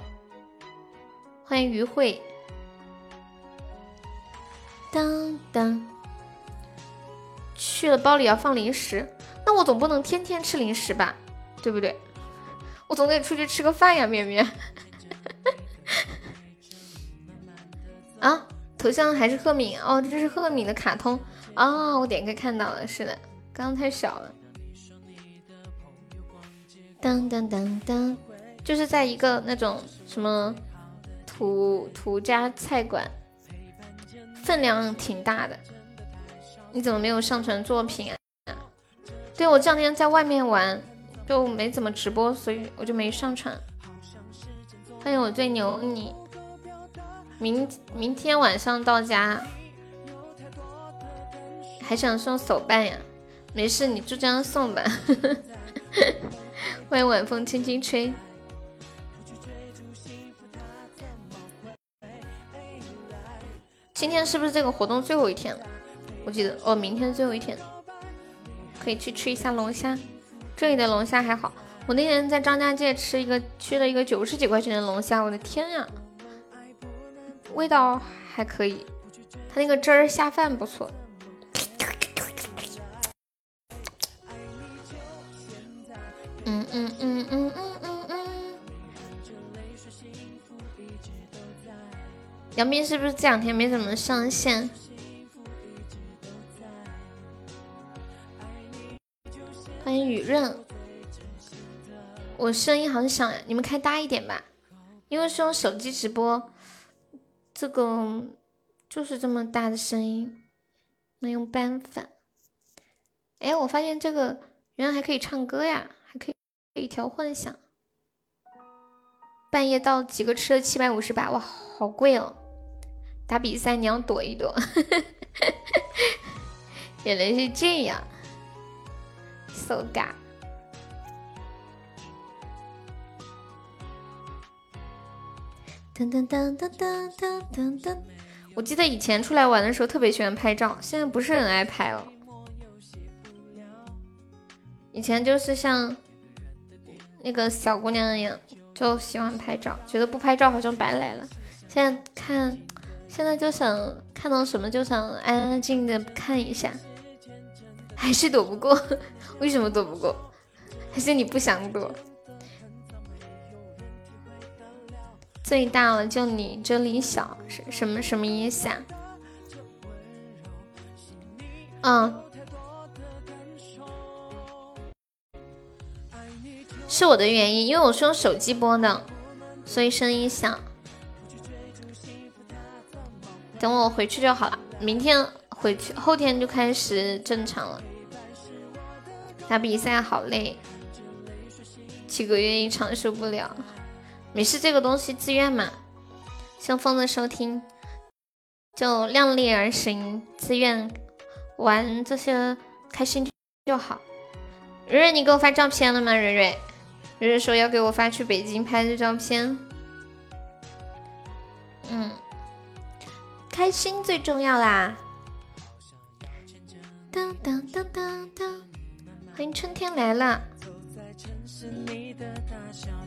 欢迎于慧，当当，去了包里要放零食，那我总不能天天吃零食吧，对不对？我总得出去吃个饭呀，面面。啊，头像还是赫敏哦，这是赫敏的卡通啊，我点开看到了，是的，刚刚太小了。当当当当，就是在一个那种什么。土土家菜馆，分量挺大的，你怎么没有上传作品啊？对我这两天在外面玩，就没怎么直播，所以我就没上传。欢迎我最牛你，明明天晚上到家，还想送手办呀？没事，你就这样送吧。呵 呵欢迎晚风轻轻吹。今天是不是这个活动最后一天了？我记得哦，明天最后一天，可以去吃一下龙虾。这里的龙虾还好，我那天在张家界吃一个，吃了一个九十几块钱的龙虾，我的天呀，味道还可以，它那个汁儿下饭不错。嗯嗯嗯嗯嗯嗯嗯。杨斌是不是这两天没怎么上线？欢迎雨润，我声音好响呀，你们开大一点吧，因为是用手机直播，这个就是这么大的声音，没有办法。哎，我发现这个原来还可以唱歌呀，一条幻想。半夜到几个吃了七百五十八，哇，好贵哦！打比赛你要躲一躲，原来是这样，so g。噔噔噔噔噔噔噔噔。我记得以前出来玩的时候特别喜欢拍照，现在不是很爱拍了。以前就是像那个小姑娘一样，就喜欢拍照，觉得不拍照好像白来了。现在看。现在就想看到什么就想安安静静的看一下，还是躲不过？为什么躲不过？还是你不想躲？最大了就你这里小，什什么什么意思啊？嗯，是我的原因，因为我是用手机播的，所以声音小。等我回去就好了，明天回去，后天就开始正常了。打比赛好累，几个月一场受不了。没事，这个东西自愿嘛。像风的收听，就量力而行，自愿玩这些开心就好。蕊蕊，你给我发照片了吗？蕊蕊，蕊蕊说要给我发去北京拍的照片。嗯。开心最重要啦！当当当当当，欢迎春天来了。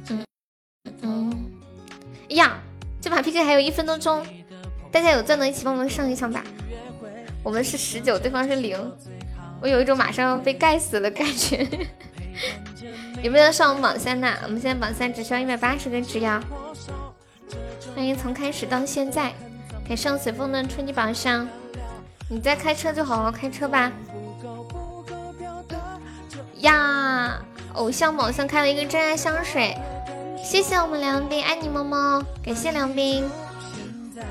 嗯嗯，呀，这把 PK 还有一分多钟，大家有钻的一起帮忙上一上吧。我们是十九，对方是零，我有一种马上要被盖死的感觉。有没有上我们榜三的？我们现在榜三只需要一百八十个值呀。欢迎从开始到现在。给上随风的春季榜上，你在开车就好好开车吧。呀，偶像宝箱开了一个真爱香水，谢谢我们梁斌，爱你么么，感谢梁斌，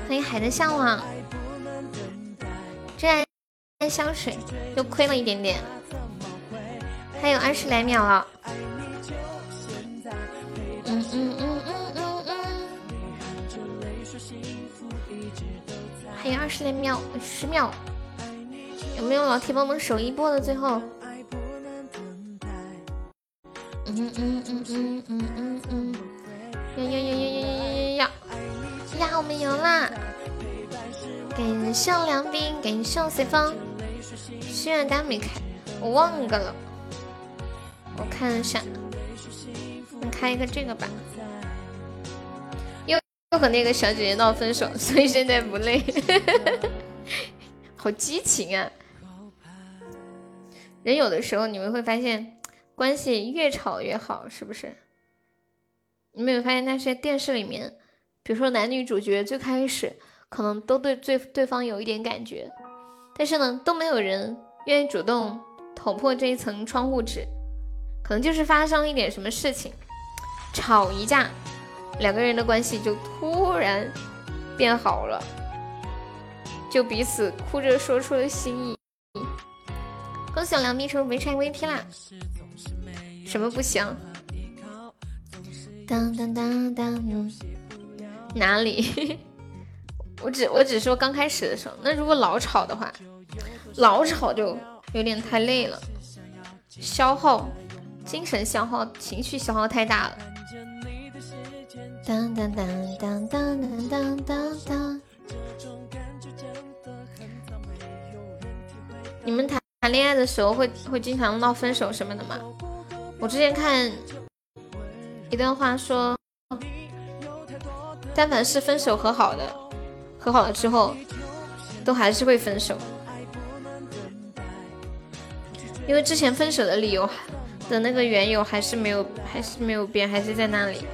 欢迎海的向往，真爱香水又亏了一点点，还有二十来秒了。嗯嗯嗯嗯嗯嗯。还有二十来秒，十秒，有没有老铁帮忙守一波的？最后，嗯嗯嗯嗯嗯嗯嗯，呀呀呀呀呀呀呀呀呀！呀，我们赢啦！感谢梁斌，感谢随风，心愿单没开，我忘个了，我看一下，开一个这个吧。又又和那个小姐姐闹分手，所以现在不累，好激情啊！人有的时候你们会发现，关系越吵越好，是不是？你们有发现那些电视里面，比如说男女主角最开始可能都对对对方有一点感觉，但是呢都没有人愿意主动捅破这一层窗户纸，可能就是发生一点什么事情，吵一架。两个人的关系就突然变好了，就彼此哭着说出了心意。恭喜梁斌成为拆 VP 啦！什么不行？当当当当，哪里？我只我只说刚开始的时候。那如果老吵的话，老吵就有点太累了，消耗精神消耗、情绪消耗太大了。当当当当当当当当当。你们谈谈恋爱的时候会会经常闹分手什么的吗？我之前看一段话说，但凡是分手和好的，和好了之后都还是会分手，因为之前分手的理由的那个缘由还是没有还是没有变，还是在那里。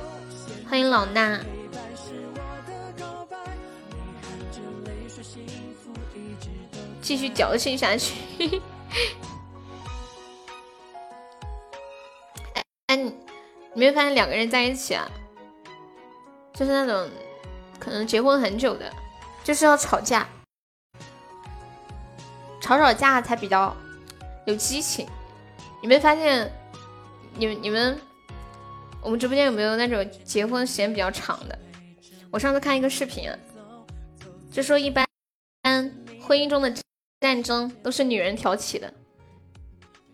欢迎老衲。继续矫情下去。哎你你没有发现两个人在一起啊？就是那种可能结婚很久的就是要吵架。吵吵架才比较有激情。你没发现你们你们我们直播间有没有那种结婚时间比较长的？我上次看一个视频，就说一般婚姻中的战争都是女人挑起的。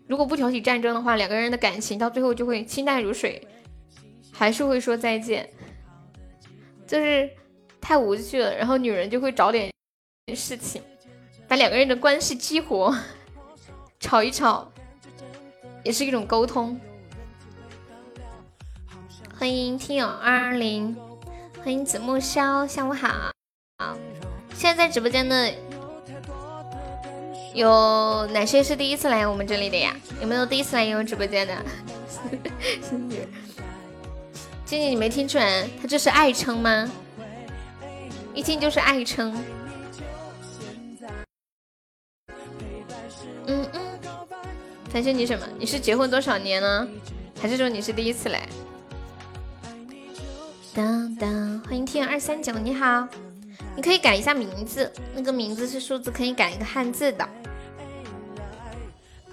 如果不挑起战争的话，两个人的感情到最后就会清淡如水，还是会说再见，就是太无趣了。然后女人就会找点事情，把两个人的关系激活，吵一吵，也是一种沟通。欢迎听友二二零，欢迎子木萧，下午好。现在在直播间的。有哪些是第一次来我们这里的呀？有没有第一次来悠悠直播间的？静静，你没听出来，他这是爱称吗？一听就是爱称。嗯嗯，感谢你什么？你是结婚多少年呢？还是说你是第一次来？当当，欢迎天二三九，你好。你可以改一下名字，那个名字是数字，可以改一个汉字的。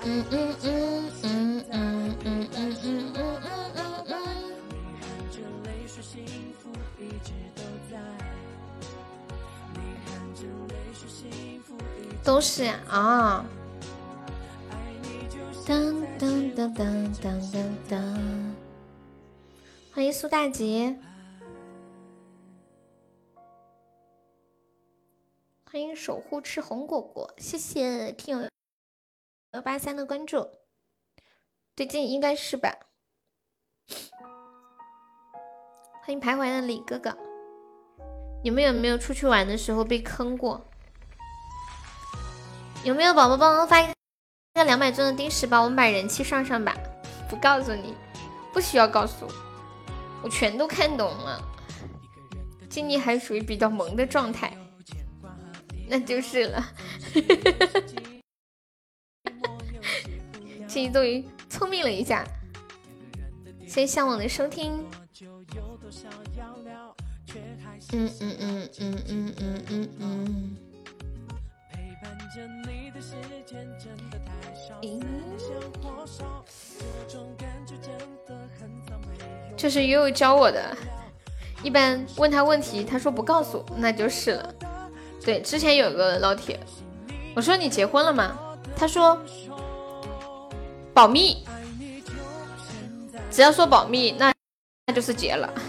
嗯嗯嗯嗯嗯嗯嗯嗯嗯嗯嗯。都是啊。当当当当当当当。欢迎苏大吉。欢迎守护吃红果果，谢谢听友幺八三的关注，最近应该是吧？欢迎徘徊的李哥哥，你们有没有出去玩的时候被坑过？有没有宝宝帮忙发一个两百钻的定时包，我们把人气上上吧？不告诉你，不需要告诉我，我全都看懂了。今年还属于比较萌的状态。那就是了，这终于聪明了一下。谢谢向往的收听。嗯嗯嗯嗯嗯嗯嗯嗯。这是悠悠教我的，一般问他问题，他说不告诉，那就是了。对，之前有个老铁，我说你结婚了吗？他说保密，只要说保密，那那就是结了。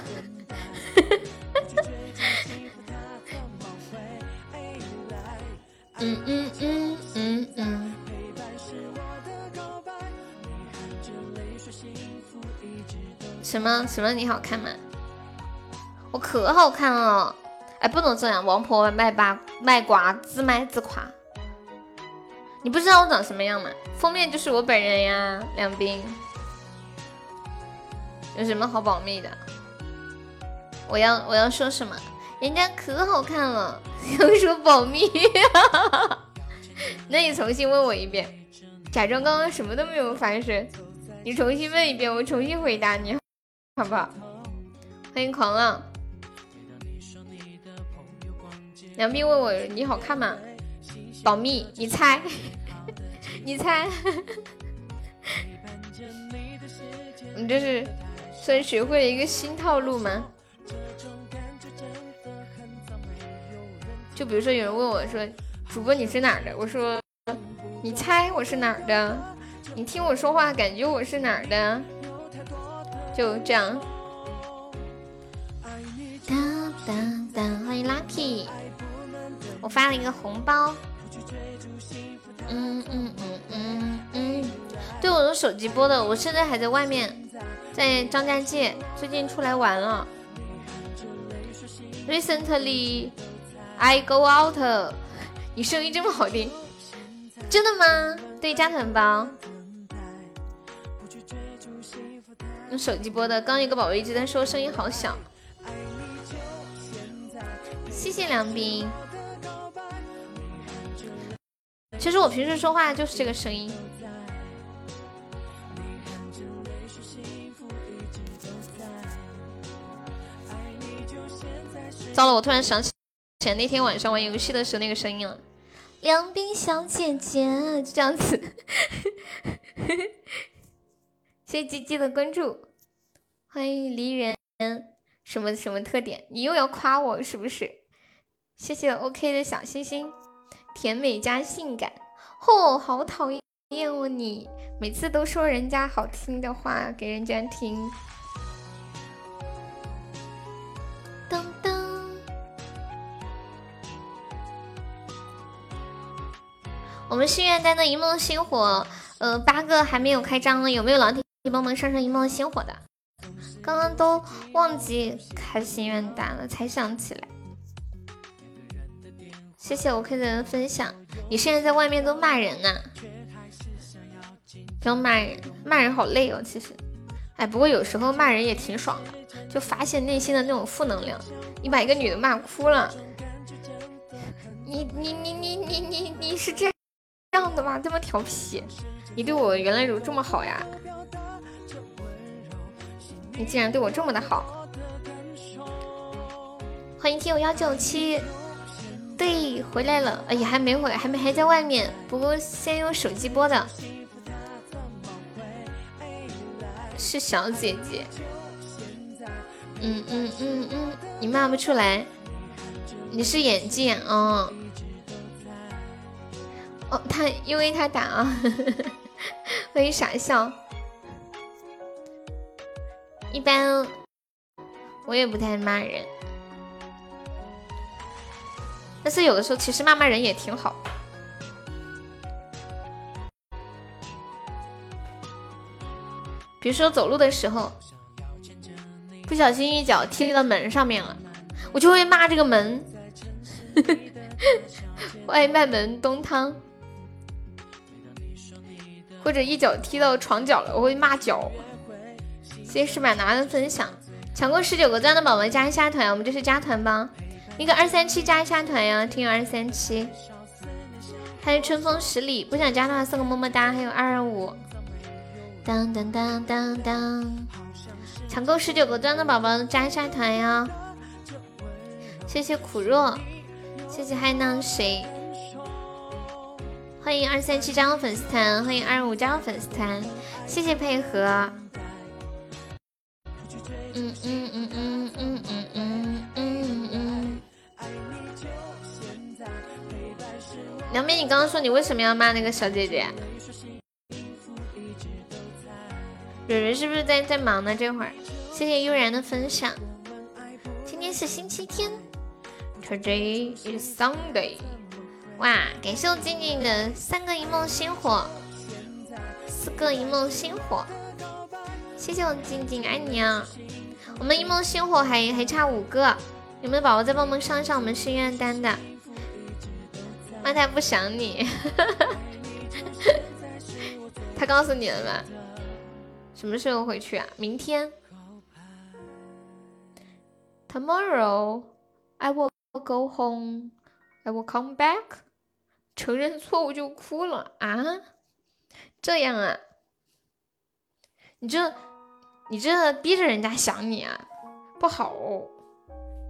嗯嗯嗯嗯嗯。什么什么？你好看吗？我可好看了。不能这样，王婆卖瓜卖瓜自卖自夸。你不知道我长什么样吗？封面就是我本人呀，梁斌。有什么好保密的？我要我要说什么？人家可好看了，要说保密。那你重新问我一遍，假装刚刚什么都没有发生。你重新问一遍，我重新回答你，好不好？欢迎狂浪。梁斌问我你好看吗？保密，你猜，你猜，你这是算学会了一个新套路吗？就比如说有人问我说，主播你是哪儿的？我说，你猜我是哪儿的？你听我说话感觉我是哪儿的？就这样。当当当，欢迎 Lucky。我发了一个红包，嗯嗯嗯嗯嗯，对我的手机播的，我现在还在外面，在张家界，最近出来玩了。Recently I go out，你声音这么好听，真的吗？对，加团包，用手机播的。刚一个宝贝一直在说声音好小，谢谢梁斌。其实我平时说话就是这个声音。糟了，我突然想起前那天晚上玩游戏的时候那个声音了。梁冰小姐姐，就这样子。谢谢鸡鸡的关注，欢迎梨园。什么什么特点？你又要夸我是不是？谢谢 OK 的小星星，甜美加性感。嚯，好讨厌哦你！每次都说人家好听的话给人家听。噔噔。我们心愿单的一梦星火，呃，八个还没有开张呢，有没有老铁帮忙上上一梦星火的？刚刚都忘记开心愿单了，才想起来。谢谢 OK 的分享。你现在在外面都骂人呢？不要骂人，骂人好累哦。其实，哎，不过有时候骂人也挺爽的，就发泄内心的那种负能量。你把一个女的骂哭了，你你你你你你你是这样的吗？这么调皮？你对我原来有这么好呀？你竟然对我这么的好！欢迎听友幺九七，对，回来了。哎呀，还没回，还没还在外面。不过先用手机播的，是小姐姐。嗯嗯嗯嗯，你骂不出来，你是眼镜哦。哦，他因为他打啊，欢迎傻笑。一般我也不太骂人，但是有的时候其实骂骂人也挺好。比如说走路的时候，不小心一脚踢到门上面了，我就会骂这个门，外卖门东汤，或者一脚踢到床角了，我会骂脚。谢谢石板拿的分享，抢过十九个钻的宝宝加一下团，我们就是加团吧，一个二三七加一下团呀，听友二三七，还有春风十里，不想加的话送个么么哒，还有二二五，当当当当当，抢够十九个钻的宝宝加一下团呀，谢谢苦若，谢谢还能谁，欢迎二三七加入粉丝团，欢迎二五加入粉丝团，谢谢配合。嗯嗯嗯嗯嗯嗯。杨斌，你刚刚说你为什么要骂那个小姐姐？蕊蕊是不是在在忙呢？这会儿，谢谢悠然的分享。今天是星期天，Today is Sunday。哇，感谢我静静的三个一梦星火，四个一梦星火。谢谢我静静，爱你啊！我们一梦星火还还差五个，有没有宝宝再帮我们上上我们心愿单的？妈他不想你，他告诉你了吗？什么时候回去啊？明天。Tomorrow I will go home. I will come back. 承认错误就哭了啊？这样啊？你这。你这逼着人家想你啊，不好。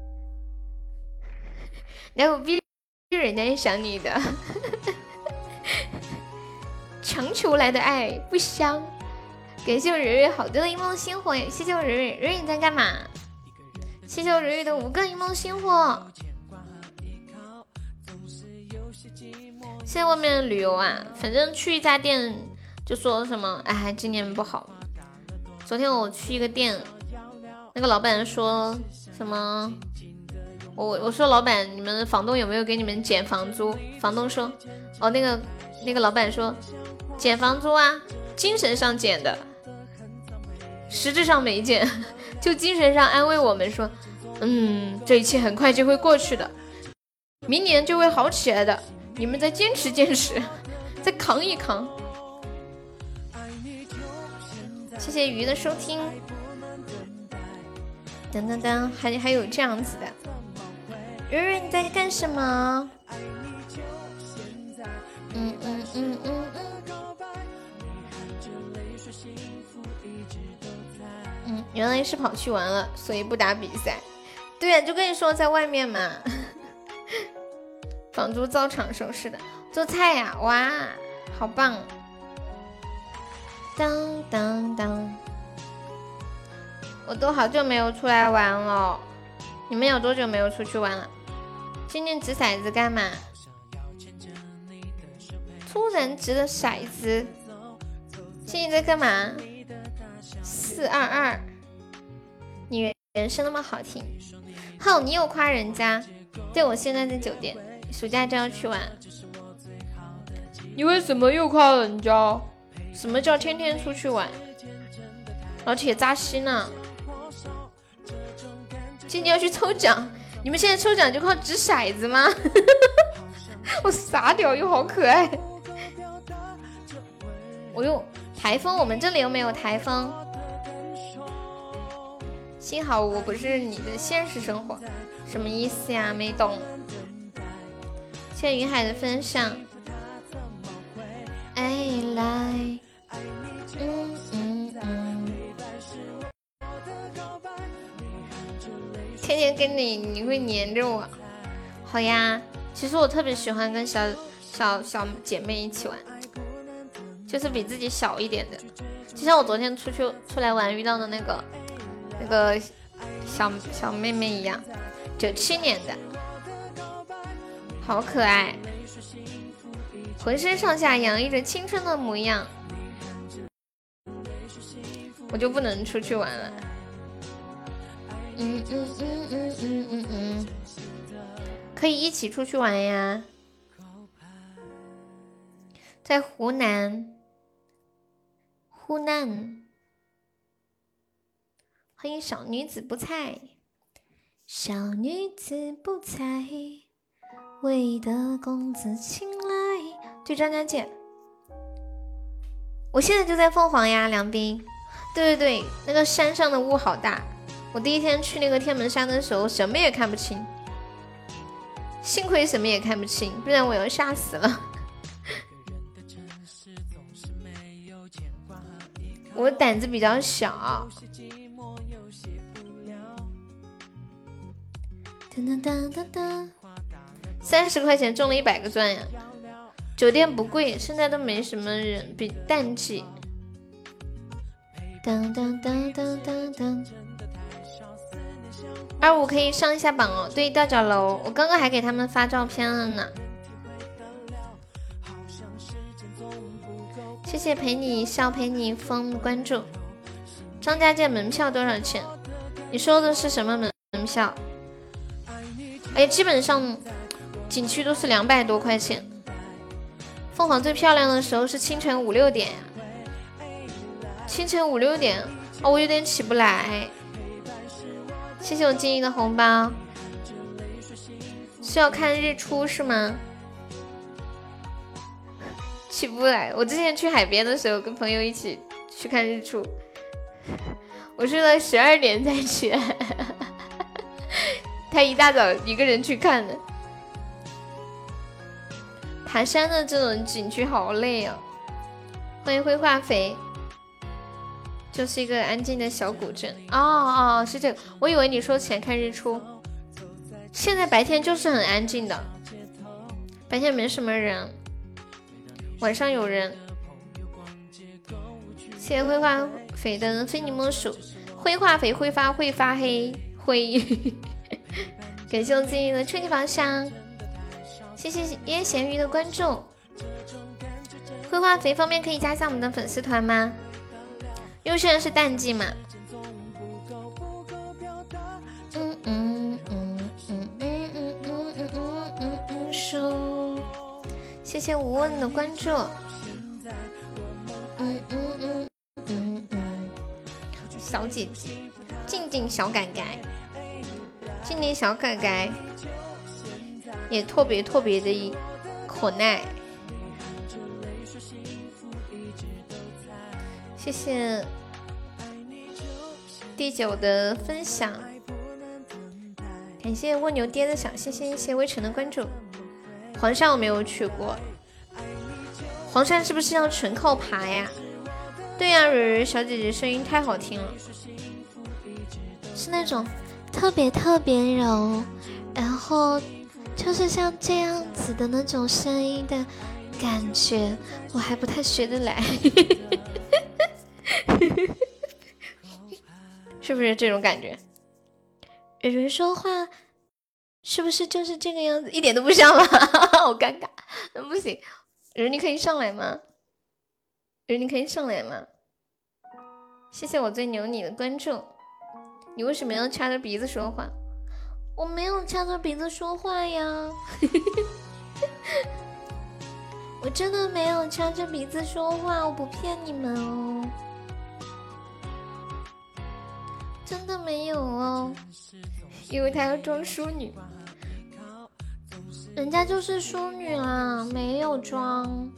然后逼逼是人家想你的，强求来的爱不香。感谢我蕊蕊好多的一梦星火，谢谢我蕊蕊，蕊蕊你在干嘛？谢谢我蕊蕊的五个一梦星火。现在外面旅游啊，反正去一家店就说什么，哎，今年不好。昨天我去一个店，那个老板说什么？我我说老板，你们房东有没有给你们减房租？房东说，哦，那个那个老板说，减房租啊，精神上减的，实质上没减，就精神上安慰我们说，嗯，这一切很快就会过去的，明年就会好起来的，你们再坚持坚持，再扛一扛。谢谢鱼的收听。噔噔噔，还还有这样子的，瑞瑞你在干什么？嗯嗯嗯嗯嗯。嗯，原来是跑去玩了，所以不打比赛。对呀，就跟你说在外面嘛。房租照常收，是的。做菜呀，哇，好棒！当当当，我都好久没有出来玩了。你们有多久没有出去玩了？今天掷骰子干嘛？突然掷的骰子，今天在干嘛？四二二，你人声那么好听，好，你又夸人家。对，我现在在酒店，暑假就要去玩。你为什么又夸人家？什么叫天天出去玩？老铁扎心呢。今天要去抽奖，你们现在抽奖就靠掷骰子吗？我傻屌又好可爱。我用台风，我们这里又没有台风。幸好我不是你的现实生活，什么意思呀？没懂。谢谢云海的分享。爱来，嗯嗯嗯。天天跟你，你会黏着我。好呀，其实我特别喜欢跟小小小姐妹一起玩，就是比自己小一点的，就像我昨天出去出来玩遇到的那个。那个小小妹妹一样，九七年的，好可爱，浑身上下洋溢着青春的模样。我就不能出去玩了。嗯嗯嗯嗯嗯嗯，可以一起出去玩呀，在湖南，湖南。欢迎小女子不猜，小女子不猜，为得公子青睐。对张家界，我现在就在凤凰呀，梁斌。对对对，那个山上的雾好大，我第一天去那个天门山的时候，什么也看不清。幸亏什么也看不清，不然我要吓死了。我胆子比较小。噔噔噔噔三十块钱中了一百个钻呀！酒店不贵，现在都没什么人，比淡季。噔噔噔噔噔噔，二五可以上一下榜哦。对，吊脚楼，我刚刚还给他们发照片了呢。谢谢陪你笑陪你疯的关注。张家界门票多少钱？你说的是什么门门票？哎，基本上景区都是两百多块钱。凤凰最漂亮的时候是清晨五六点呀，清晨五六点，哦，我有点起不来。谢谢我静怡的红包，需要看日出是吗？起不来。我之前去海边的时候，跟朋友一起去看日出，我睡到十二点才起来。他一大早一个人去看的，爬山的这种景区好累啊。欢迎灰化肥，就是一个安静的小古镇。哦哦，是这个，我以为你说起来看日出。现在白天就是很安静的，白天没什么人，晚上有人。谢谢灰化肥的非你莫属，灰化肥挥发会发黑灰。感谢我自己的春季宝箱，谢谢烟咸鱼的关注。灰化肥方便可以加一下我们的粉丝团吗？因为现在是淡季嘛。嗯嗯嗯嗯嗯嗯嗯嗯嗯嗯，谢谢无问的关注。嗯嗯嗯嗯嗯，小姐姐，静静小改改。静静小改改也特别特别的可爱，谢谢第九的分享，感谢蜗牛爹的小心心，谢谢微尘的关注。黄山我没有去过，黄山是不是要纯靠爬呀？对呀，蕊蕊小姐姐声音太好听了，是那种特别特别柔，然后就是像这样子的那种声音的感觉，我还不太学得来，是不是这种感觉？蕊蕊说话是不是就是这个样子？一点都不像吗？好尴尬，那不行，蕊你可以上来吗？蕊你可以上来吗？谢谢我最牛你的关注。你为什么要掐着鼻子说话？我没有掐着鼻子说话呀，我真的没有掐着鼻子说话，我不骗你们哦，真的没有哦，因为她要装淑女，人家就是淑女啦，没有装。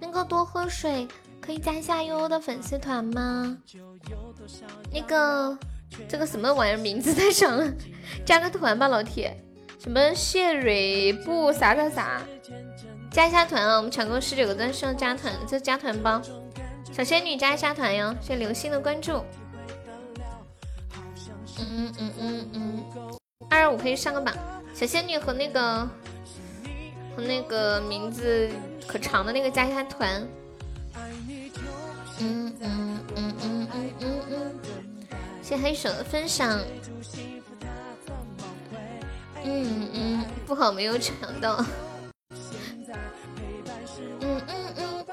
那个多喝水。可以加一下悠悠的粉丝团吗？那个这个什么玩意儿名字太长了，加个团吧，老铁。什么谢蕊布啥啥啥，加一下团啊！我们抢够十九个钻是要加团，这加团包。小仙女加一下团哟，谢谢流星的关注。嗯嗯嗯嗯，二二五可以上个榜。小仙女和那个和那个名字可长的那个加一下团。嗯嗯嗯嗯嗯嗯嗯，谢黑手的分享。嗯嗯，不好没有抢到。嗯嗯嗯，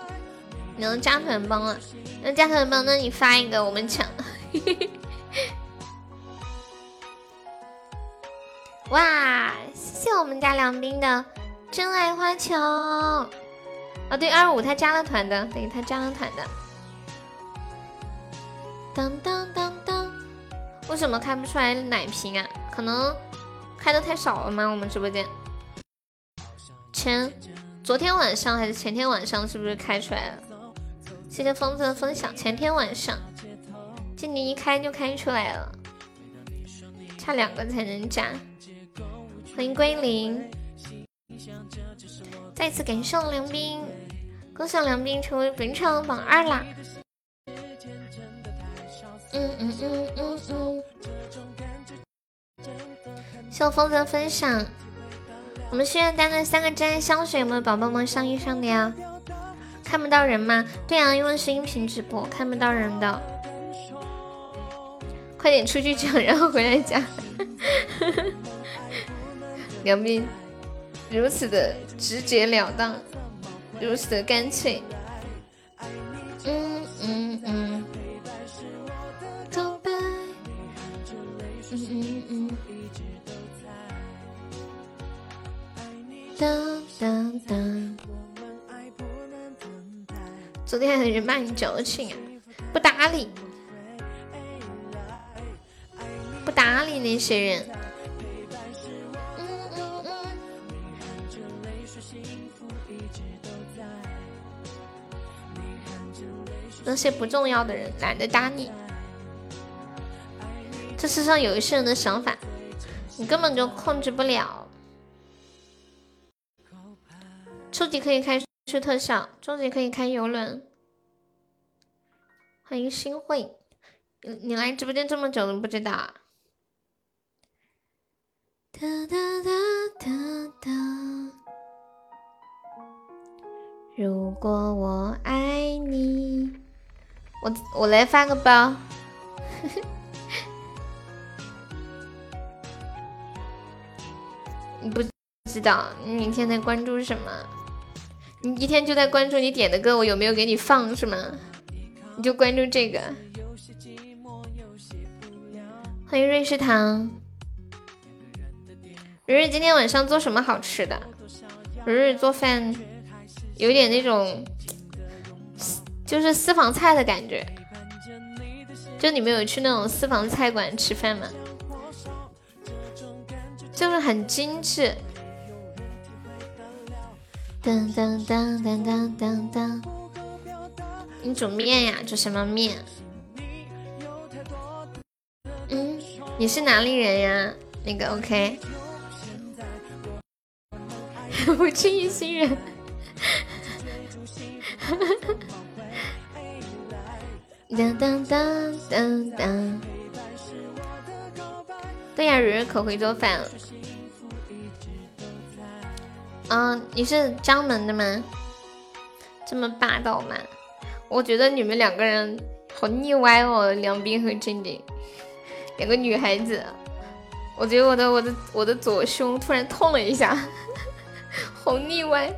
你能加团帮了，那加团帮，那你发一个我们抢。嘿嘿嘿哇，谢谢我们家梁斌的真爱花球。啊，对，二五他加了团的，对他加了团的。当当当当，为什么开不出来奶瓶啊？可能开的太少了吗？我们直播间前昨天晚上还是前天晚上，是不是开出来了？谢谢疯子的分享，前天晚上，今年一开就开出来了，差两个才能加。欢迎归零，再次感谢我梁斌，恭喜梁斌成为本场榜二啦！嗯嗯嗯嗯嗯，谢我疯子的分享。我们心愿单的三个真爱香水有没有宝宝们上一上的呀？看不到人吗？对啊，因为是音频直播，看不到人的。快点出去抢，然后回来讲。梁斌如此的直截了当，如此的干脆。嗯嗯嗯。嗯嗯当当当。昨天还有人骂你矫情啊，不搭理，不搭理那些人。那些不重要的人，懒得搭你。这世上有一些人的想法，你根本就控制不了。初级可以开出特效，中级可以开游轮。欢迎新会，你来直播间这么久都不知道？哒哒哒哒哒。如果我爱你，我我来发个包。你不知道你明天在关注什么？你一天就在关注你点的歌，我有没有给你放是吗？你就关注这个。欢迎瑞士糖。蕊蕊今天晚上做什么好吃的？蕊蕊做饭有点那种，就是私房菜的感觉。就你们有去那种私房菜馆吃饭吗？就是很精致。当当当当当当当，你煮面呀？煮什么面？嗯，你是哪里人呀？那个 OK，不轻易信任。当当当当当。对呀，蕊蕊可会做饭了。嗯，你是江门的吗？这么霸道吗？我觉得你们两个人好腻歪哦，梁斌和静静，两个女孩子。我觉得我的我的我的左胸突然痛了一下，好腻歪。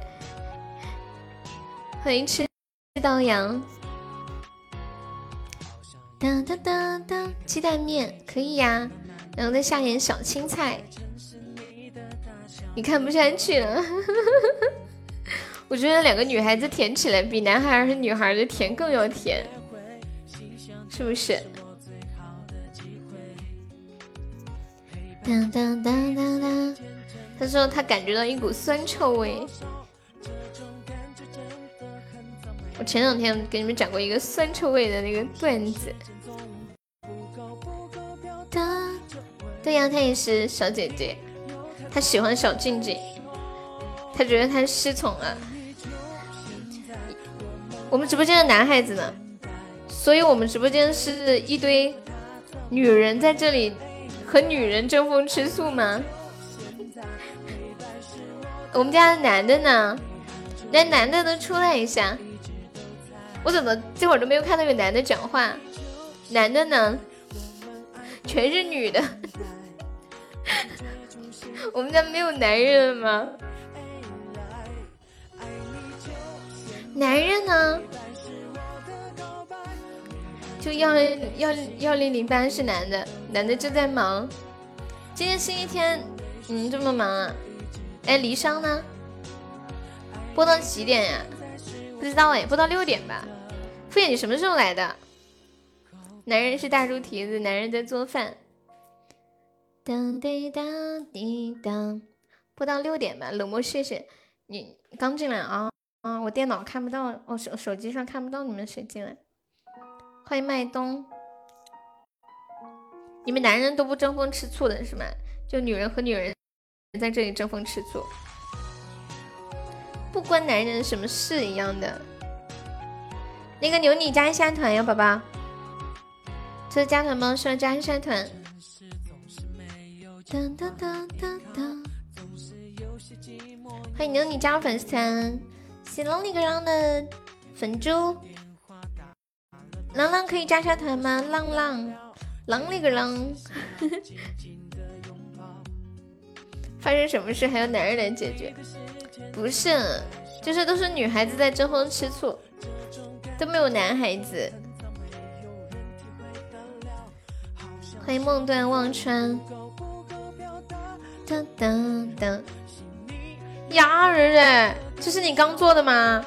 欢迎吃刀羊。当当当当，鸡蛋面可以呀，然后再下点小青菜。你看不下去了，我觉得两个女孩子甜起来比男孩儿和女孩的甜更要甜，是不是？当当当当当，他说他感觉到一股酸臭味。我前两天给你们讲过一个酸臭味的那个段子。对呀，她也是小姐姐。她喜欢小静静，她觉得她失宠了。我们直播间的男孩子呢？所以我们直播间是一堆女人在这里和女人争风吃醋吗？我们家的男的呢？来，男的都出来一下。我怎么这会儿都没有看到有男的讲话？男的呢？全是女的。我们家没有男人吗？男人呢？就幺零幺幺零零八是男的，男的正在忙。今天星期天，嗯，这么忙啊？哎，离殇呢？播到几点呀？不知道哎，播到六点吧。敷衍，你什么时候来的？男人是大猪蹄子，男人在做饭。当滴当滴当，播到六点吧。冷漠，谢谢你刚进来啊啊！我电脑看不到，我手手机上看不到你们谁进来。欢迎麦冬，你们男人都不争风吃醋的是吗？就女人和女人在这里争风吃醋，不关男人什么事一样的。那个牛，你加一下团呀，宝宝。这是加团吗？需要加一下团。当当当当当！欢迎牛你加入粉丝团，谢浪里个浪的粉猪，浪浪可以加下团吗？浪浪，浪里个浪，发生什么事还要男人来解决？不是，就是都是女孩子在争风吃醋，都没有男孩子。欢迎梦断忘川。噔噔噔！呀，蕊蕊，这是你刚做的吗？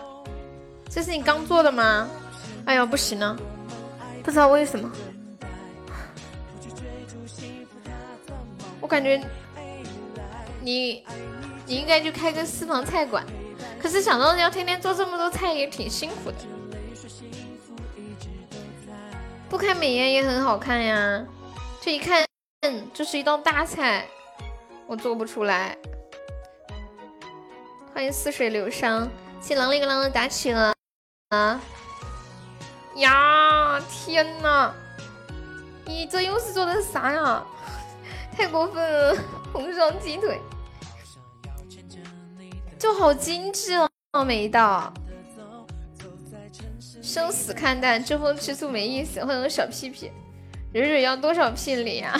这是你刚做的吗？哎呦，不行了，不知道为什么，我感觉你你应该去开个私房菜馆。可是想到要天天做这么多菜也挺辛苦的，不开美颜也很好看呀，这一看就是一道大菜。我做不出来。欢迎似水流觞，谢狼了个狼的打起了啊！呀，天呐！你这又是做的啥呀？太过分了！红烧鸡腿，就好精致哦，每一道。生死看淡，争风吃醋没意思。欢迎我小屁屁，蕊蕊要多少聘礼呀？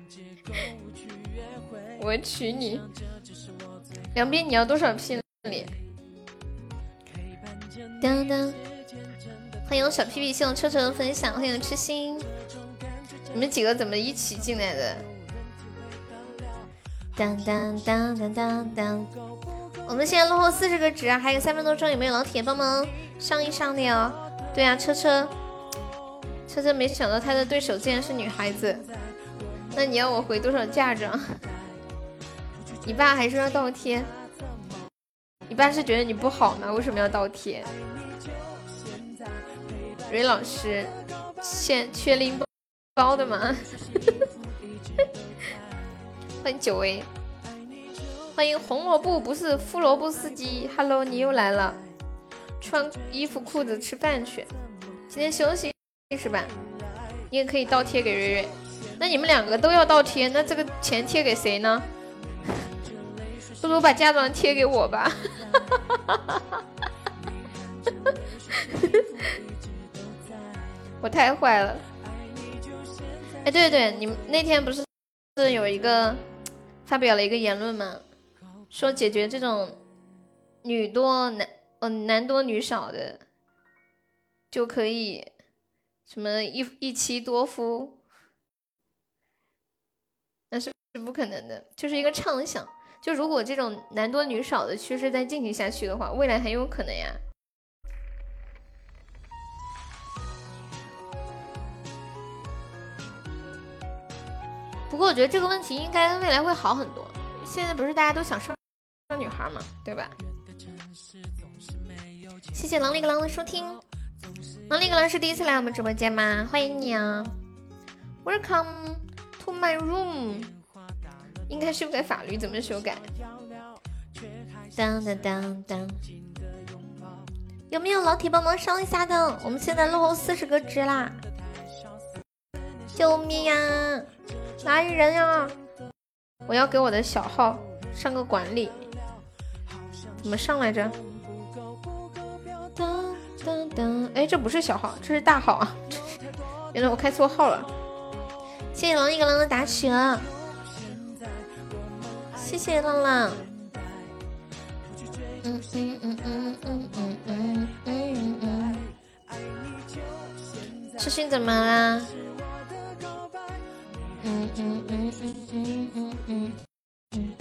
我娶你，梁斌你要多少聘礼？当当，欢迎小屁屁，谢我车车的分享，欢迎痴心，你们几个怎么一起进来的？当当当当当当，我们现在落后四十个值啊，还有三分多钟，有没有老铁帮忙上一上的哟？对啊，车车，车车，没想到他的对手竟然是女孩子，那你要我回多少嫁妆？你爸还说要倒贴，你爸是觉得你不好吗？为什么要倒贴？蕊老师，欠缺拎包的吗？欢迎久违，欢迎红萝卜不是胡萝卜司机，Hello，你又来了。穿衣服裤子吃饭去。今天休息是吧？你也可以倒贴给瑞瑞。那你们两个都要倒贴，那这个钱贴给谁呢？不如把嫁妆贴给我吧。我太坏了。哎，对对，你们那天不是是有一个发表了一个言论吗？说解决这种女多男嗯男多女少的，就可以什么一一妻多夫，那是是不可能的，就是一个畅想。就如果这种男多女少的趋势再进行下去的话，未来很有可能呀。不过我觉得这个问题应该未来会好很多。现在不是大家都想生生女孩嘛，对吧？谢谢狼里个狼的收听。狼里个狼是第一次来我们直播间吗？欢迎你啊！Welcome to my room。应该修改法律，怎么修改？当当当当。有没有老铁帮忙上一下的？我们现在落后四十个值啦！救命呀！哪里人呀？我要给我的小号上个管理，怎么上来着？噔噔噔！哎，这不是小号，这是大号啊！原来我开错号了。谢谢狼一个狼的打折，谢谢浪浪。嗯嗯嗯嗯嗯嗯嗯嗯嗯。痴心怎么啦？嗯嗯嗯嗯嗯嗯嗯，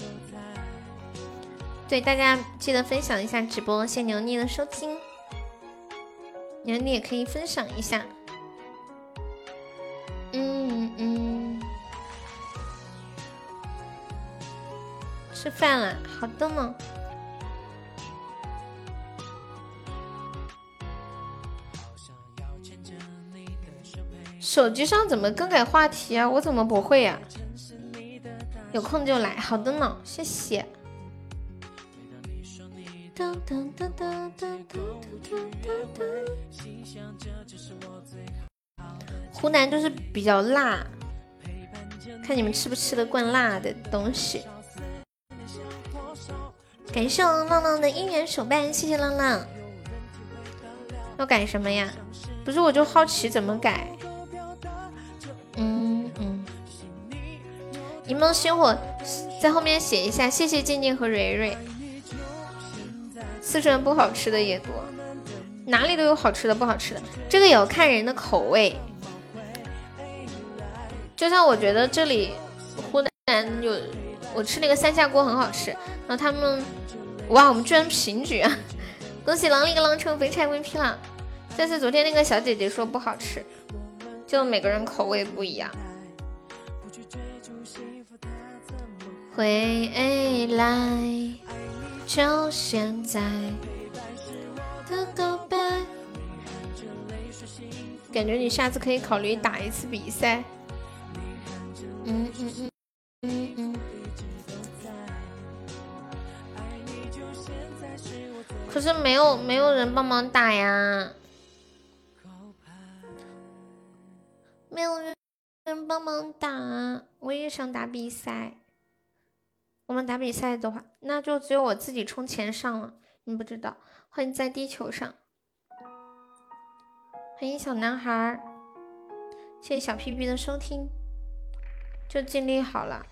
对，大家记得分享一下直播，谢牛腻的收听，你也可以分享一下。嗯嗯，吃饭了，好的呢。手机上怎么更改话题啊？我怎么不会呀？有空就来，好的呢，谢谢。湖南就是比较辣，看你们吃不吃得惯辣的东西。感谢我浪浪的姻缘手办，谢谢浪浪。要改什么呀？不是，我就好奇怎么改。嗯嗯，一梦星火在后面写一下，谢谢静静和蕊蕊。四川不好吃的也多，哪里都有好吃的不好吃的，这个也要看人的口味。就像我觉得这里湖南有，我吃那个三下锅很好吃，然后他们，哇，我们居然平局啊！恭喜狼一个狼成肥差 VP 了，但是昨天那个小姐姐说不好吃。就每个人口味不一样。回来，就现在。感觉你下次可以考虑打一次比赛。嗯嗯嗯嗯嗯。可是没有没有人帮忙打呀。没有人帮忙打，我也想打比赛。我们打比赛的话，那就只有我自己充钱上了。你不知道，欢迎在地球上，欢迎小男孩，谢谢小屁屁的收听，就尽力好了。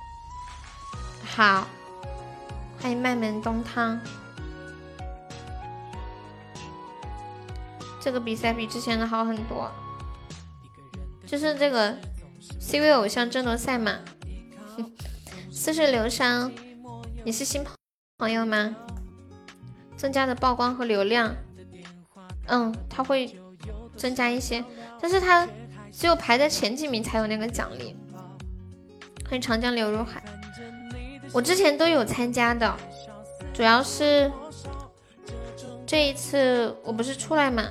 好，欢迎麦门冬汤，这个比赛比之前的好很多。就是这个 C 位偶像争夺赛嘛，似是流觞，你是新朋友吗？增加的曝光和流量，嗯，他会增加一些，但是他只有排在前几名才有那个奖励。欢迎长江流入海，我之前都有参加的，主要是这一次我不是出来嘛，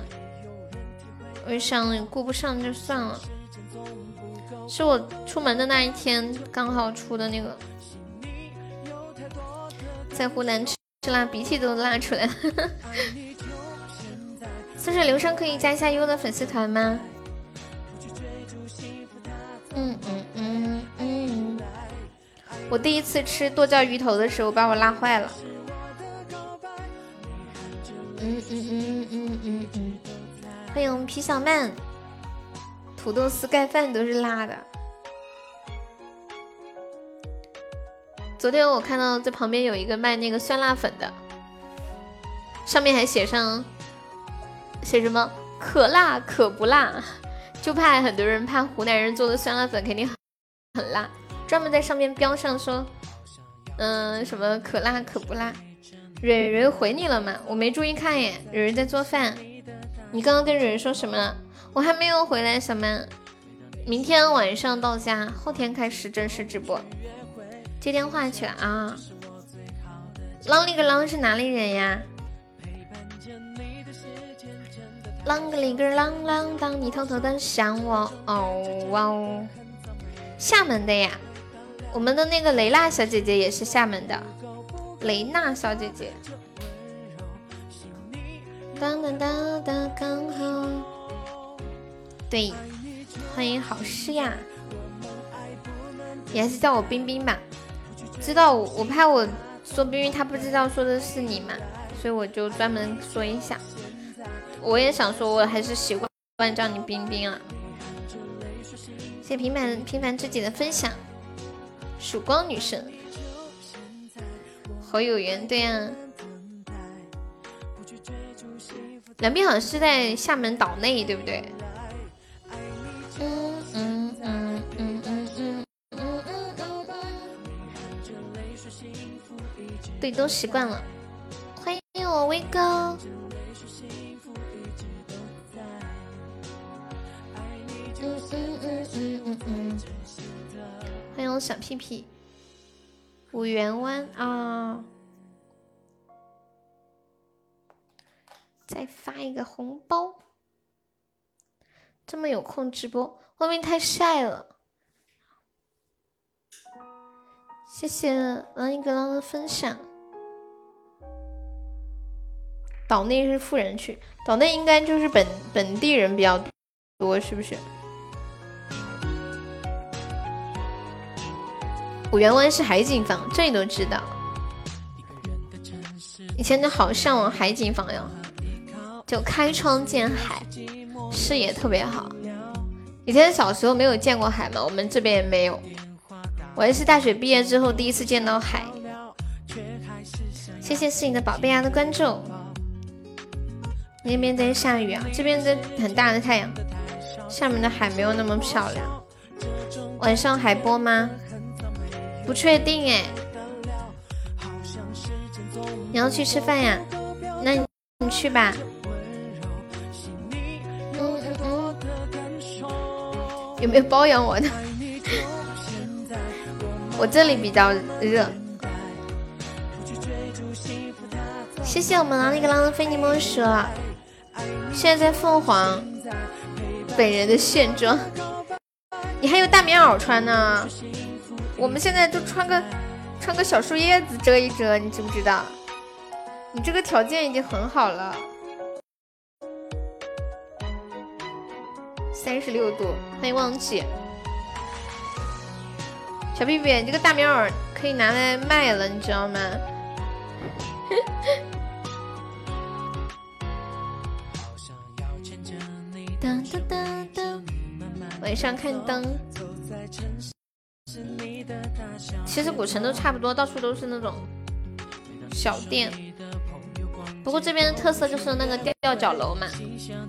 我想顾不上就算了。是我出门的那一天刚好出的那个，在湖南吃吃辣，鼻涕都拉出来了。似水流声可以加一下优的粉丝团吗？嗯嗯嗯嗯。我第一次吃剁椒鱼头的时候，把我辣坏了。嗯嗯嗯嗯嗯嗯。欢迎我们皮小曼。土豆丝盖饭都是辣的。昨天我看到在旁边有一个卖那个酸辣粉的，上面还写上写什么可辣可不辣，就怕很多人怕湖南人做的酸辣粉肯定很很辣，专门在上面标上说，嗯什么可辣可不辣。蕊蕊回你了吗？我没注意看耶，蕊蕊在做饭。你刚刚跟蕊蕊说什么了？我还没有回来，小曼，明天晚上到家，后天开始正式直播。接电话去了啊！啷里个啷是哪里人呀？啷个里个啷啷当，你偷偷的想我哦哇哦！厦门的呀，我们的那个雷娜小姐姐也是厦门的，雷娜小姐姐。当当当当，刚好。对，欢迎好诗呀，你还是叫我冰冰吧。知道我，我怕我说冰冰，他不知道说的是你嘛，所以我就专门说一下。我也想说，我还是习惯叫你冰冰啊。谢谢平凡平凡知己的分享，曙光女神，好有缘，对呀。两边好像是在厦门岛内，对不对？对，都习惯了。欢迎我威哥。嗯嗯嗯嗯嗯嗯。欢迎我小屁屁。五元湾啊！再发一个红包。这么有空直播，外面太晒了。谢谢狼一格狼的分享。岛内是富人区，岛内应该就是本本地人比较多，是不是？五缘湾是海景房，这你都知道。以前就好向往海景房呀，就开窗见海。视野特别好，以前小时候没有见过海嘛，我们这边也没有。我也是大学毕业之后第一次见到海。谢谢是你的宝贝鸭的关注。那边在下雨啊，这边在很大的太阳。下面的海没有那么漂亮。晚上海播吗？不确定哎。你要去吃饭呀？那你去吧。有没有包养我的？我这里比较热。谢谢我们狼里个狼的非你莫属。现在在凤凰，本人的现状。你还有大棉袄穿呢。我们现在就穿个穿个小树叶子遮一遮，你知不知道？你这个条件已经很好了。三十六度，欢迎忘记。小屁屁，你这个大棉袄可以拿来卖了，你知道吗？晚上看灯。其实古城都差不多，到处都是那种小店。不过这边的特色就是那个吊脚楼嘛，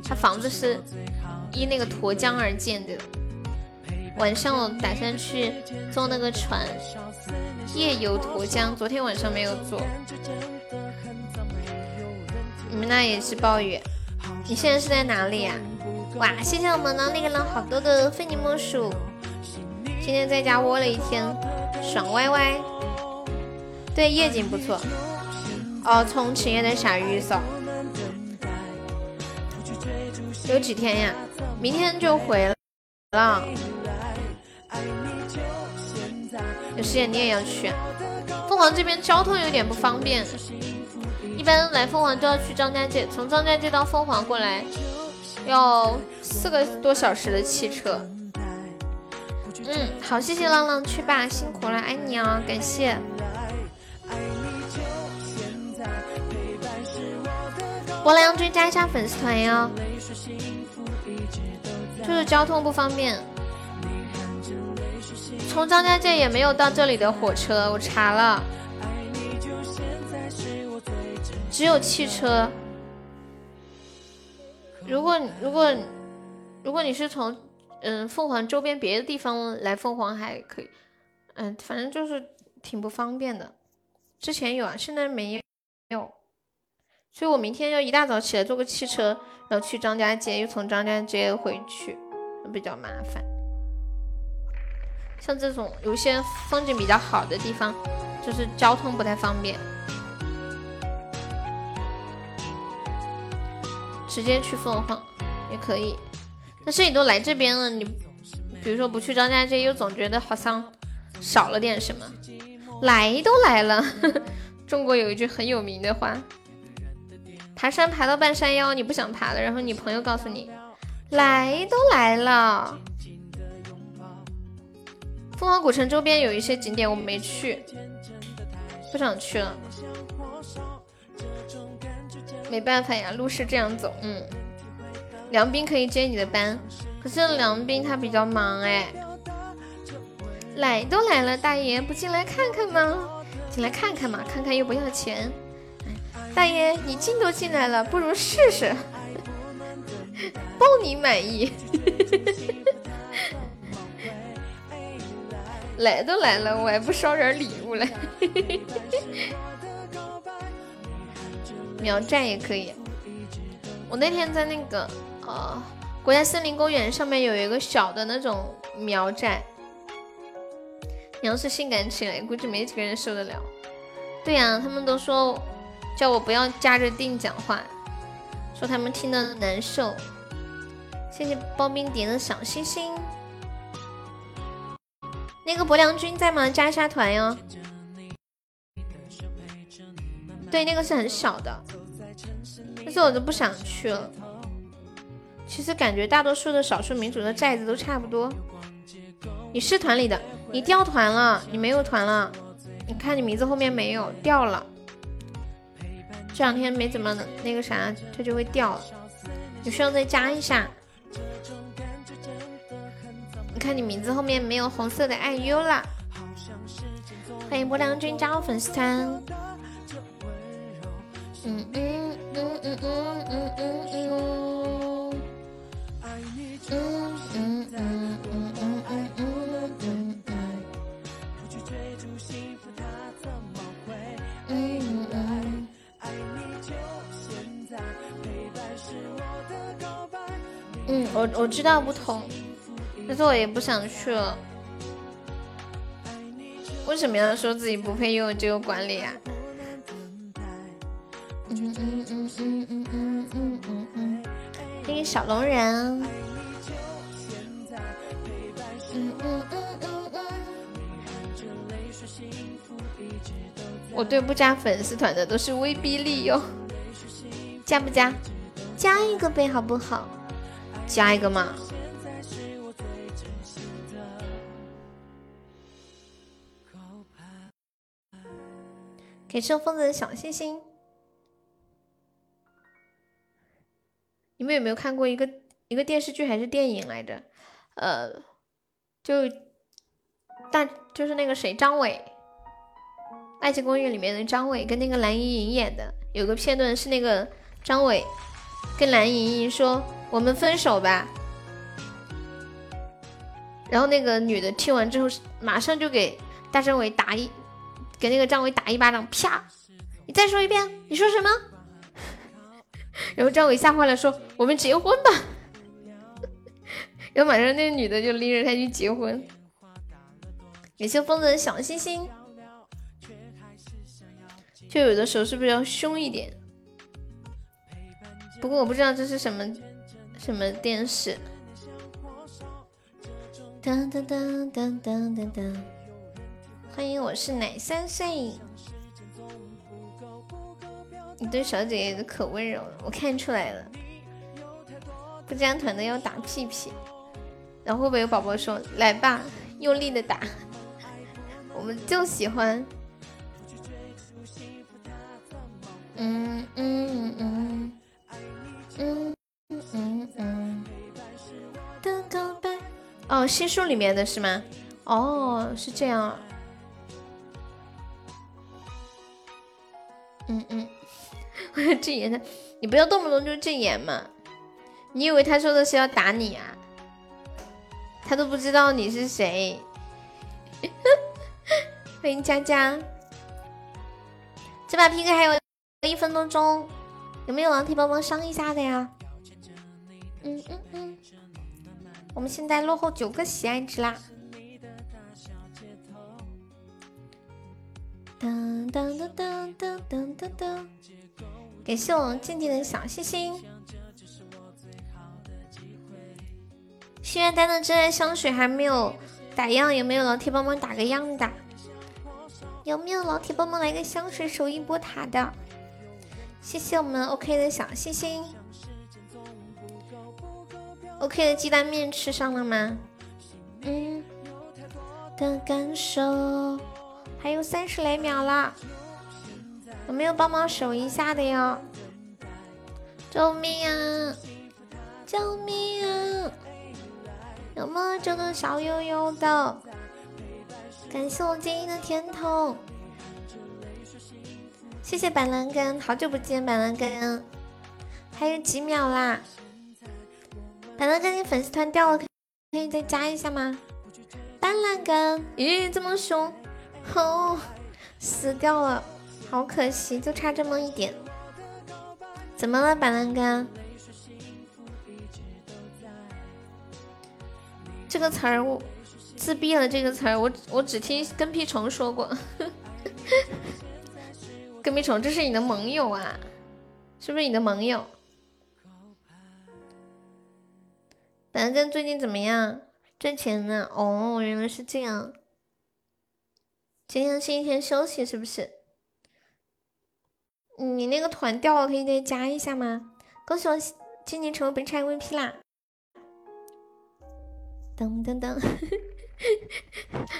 它房子是。依那个沱江而建的。晚上我打算去坐那个船，夜游沱江。昨天晚上没有坐。你们那也是暴雨？你现在是在哪里呀？哇，谢谢我们的那个人好多的非你莫属。今天在家窝了一天，爽歪歪。对，夜景不错。哦，从企业的傻鱼扫。有几天呀？明天就回了。有时间你也要去。凤凰这边交通有点不方便，一般来凤凰都要去张家界，从张家界到凤凰过来要四个多小时的汽车。嗯，好，谢谢浪浪去吧，辛苦了，爱你啊，感谢。我来杨军加一下粉丝团哟，就是交通不方便，从张家界也没有到这里的火车，我查了，只有汽车。如果如果如果你是从嗯凤凰周边别的地方来凤凰还可以，嗯，反正就是挺不方便的。之前有啊，现在没有。所以我明天要一大早起来坐个汽车，然后去张家界，又从张家界回去，比较麻烦。像这种有些风景比较好的地方，就是交通不太方便，直接去凤凰也可以。但是你都来这边了，你比如说不去张家界，又总觉得好像少了点什么。来都来了，中国有一句很有名的话。爬山爬到半山腰，你不想爬了，然后你朋友告诉你，来都来了。凤凰古城周边有一些景点我没去，不想去了。没办法呀，路是这样走。嗯，梁斌可以接你的班，可是梁斌他比较忙哎。来都来了，大爷不进来看看吗？进来看看嘛，看看又不要钱。大爷，你进都进来了，不如试试，包你满意。来都来了，我还不捎点礼物来？苗寨也可以。我那天在那个呃国家森林公园上面有一个小的那种苗寨，你要是性感起来，估计没几个人受得了。对呀，他们都说。叫我不要夹着腚讲话，说他们听得难受。谢谢包冰点的小心心。那个薄良君在吗？加一下团哟。对，那个是很小的，但是我就不想去了。其实感觉大多数的少数民族的寨子都差不多。你是团里的，你掉团了，你没有团了。你看你名字后面没有掉了。这两天没怎么那个啥，它就会掉了，你需要再加一下。你看你名字后面没有红色的爱优了。欢迎波良君加入粉丝团。嗯嗯嗯嗯嗯嗯嗯嗯。嗯嗯嗯嗯嗯嗯嗯嗯。嗯嗯。嗯，我我知道不同，但是我也不想去了。为什么要说自己不配拥有这个管理啊？嗯嗯嗯嗯嗯嗯嗯嗯嗯，欢迎小龙人。嗯嗯嗯嗯嗯。我对不加粉丝团的都是威逼利诱，加不加？加一个呗，好不好？加一个嘛。给盛疯子的小心心。你们有没有看过一个一个电视剧还是电影来着？呃，就大就是那个谁，张伟，《爱情公寓》里面的张伟跟那个蓝盈莹演的，有个片段是那个张伟跟蓝盈莹说。我们分手吧。然后那个女的听完之后，马上就给大张伟打一，给那个张伟打一巴掌，啪！你再说一遍，你说什么？然后张伟吓坏了，说：“我们结婚吧。”然后马上那个女的就拎着他去结婚。感谢疯子的小心心。就有的时候是不是要凶一点？不过我不知道这是什么。什么电视？当当当当当当当！欢迎，我是奶三岁。你对小姐姐可温柔了，我看出来了。不加团的要打屁屁，然后会不会有宝宝说来吧，用力的打？我们就喜欢。嗯嗯嗯嗯嗯嗯嗯。的告白哦，新书里面的是吗？哦，是这样。嗯嗯，禁言他，你不要动不动就禁言嘛。你以为他说的是要打你啊？他都不知道你是谁。欢迎佳佳，这把 PK 还有一分多钟，有没有狼铁帮忙上一下的呀？嗯嗯嗯，我们现在落后九个喜爱值啦。当当当当当当当当，感谢我们静静的小心心。心愿单的真爱香水还没有打样，有没有老铁帮忙打个样的？有没有老铁帮忙来个香水守一波塔的？谢谢我们 OK 的小心心。OK 的鸡蛋面吃上了吗？嗯。的感受，还有三十来秒了，有没有帮忙守一下的呀？救命啊！救命啊！有没有这个小悠悠的？感谢我建议的甜筒，谢谢板蓝根，好久不见板蓝根，还有几秒啦！板蓝根，你粉丝团掉了，可以再加一下吗？板蓝根，咦，这么凶，哦，死掉了，好可惜，就差这么一点。怎么了，板蓝根？这个词儿我自闭了。这个词儿我我只听跟屁虫说过。跟屁虫，这是你的盟友啊？是不是你的盟友？板蓝根最近怎么样？赚钱呢？哦，原来是这样。今天是一天休息是不是？你那个团掉了，可以再加一下吗？恭喜我今年成为本场 MVP 啦！噔噔噔，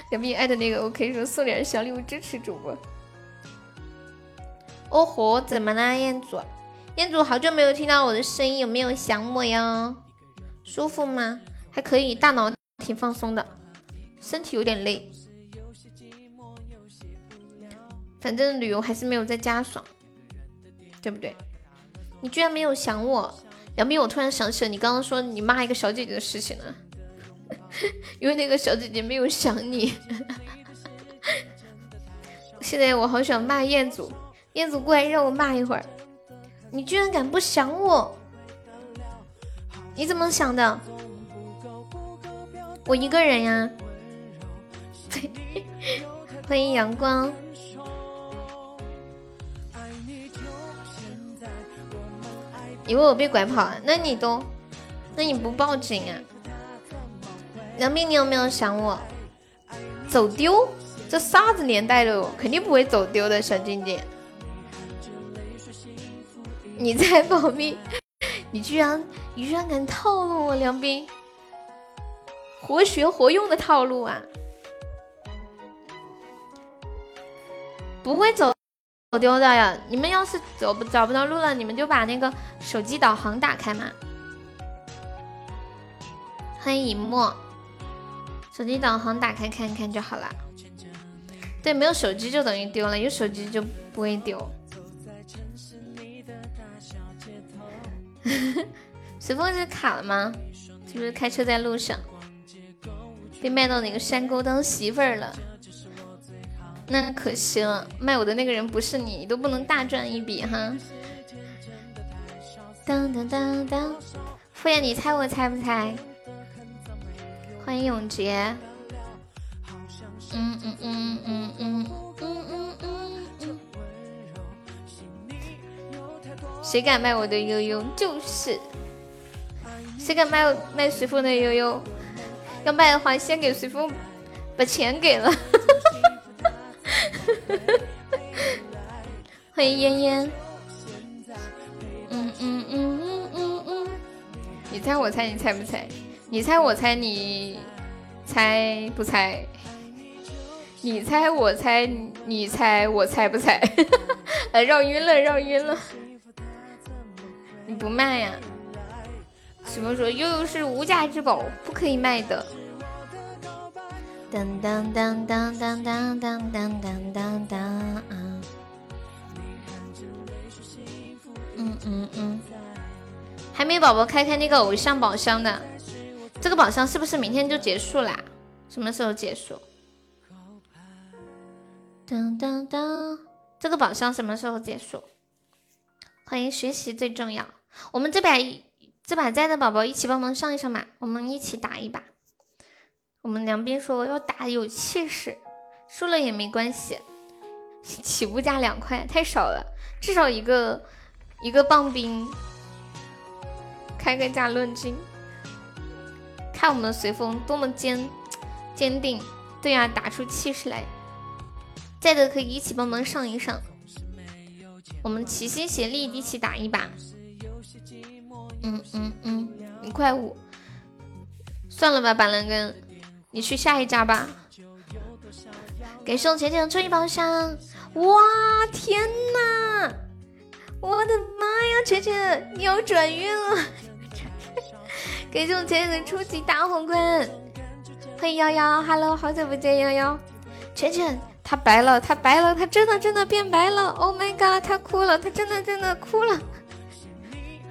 隔壁艾的那个，我可以说送点小礼物支持主播。哦吼，怎么啦，彦祖？彦祖好久没有听到我的声音，有没有想我呀？舒服吗？还可以，大脑挺放松的，身体有点累。反正旅游还是没有在家爽，对不对？你居然没有想我，杨斌，我突然想起了你刚刚说你骂一个小姐姐的事情了。因为那个小姐姐没有想你，现在我好想骂彦祖，彦祖过来让我骂一会儿。你居然敢不想我？你怎么想的？我一个人呀。欢迎阳光。以为我被拐跑了？那你都，那你不报警啊？梁斌，你有没有想我？走丢？这啥子年代了？肯定不会走丢的，小静静。你在保密？你居然，你居然敢套路我，梁斌！活学活用的套路啊！不会走走丢的呀！你们要是走不找不到路了，你们就把那个手机导航打开嘛。欢迎一墨。手机导航打开看一看就好了。对，没有手机就等于丢了，有手机就不会丢。随风是卡了吗？是不是开车在路上被卖到哪个山沟当媳妇儿了？那可惜了，卖我的那个人不是你，你都不能大赚一笔哈。当当当当，敷衍你猜我猜不猜？欢迎永杰，嗯嗯嗯嗯嗯嗯嗯嗯嗯，谁敢卖我的悠悠？就是，谁敢卖卖随风的悠悠？要卖的话，先给随风把钱给了。呵呵呵欢迎烟烟。嗯嗯嗯嗯嗯嗯你猜我猜你猜不猜？你猜我猜你猜不猜？你猜我猜你猜我猜不猜？哈哈哈绕晕了绕晕了。你不卖呀什么时候？又是无价之宝不可以卖的。当当当当当当当当当当啊！嗯嗯嗯，还没宝宝开开那个偶像宝箱的，这个宝箱是不是明天就结束啦？什么时候结束？当当当，这个宝箱什么时候结束？欢迎学习最重要，我们这把这把在的宝宝一起帮忙上一上吧，我们一起打一把。我们梁斌说要打有气势，输了也没关系，起步价两块太少了，至少一个一个棒冰，开个价论斤，看我们的随风多么坚坚定，对呀，打出气势来。在的可以一起帮忙上一上，我们齐心协力一起打一把。嗯嗯嗯，一块五，算了吧，板蓝根，你去下一家吧。给送浅浅的一宝箱，哇天呐，我的妈呀，浅浅你要转运了！给送浅浅的初级大皇冠，欢迎幺幺，Hello，好久不见幺幺，浅浅。他白了，他白了，他真的真的变白了！Oh my god，他哭了，他真的真的哭了，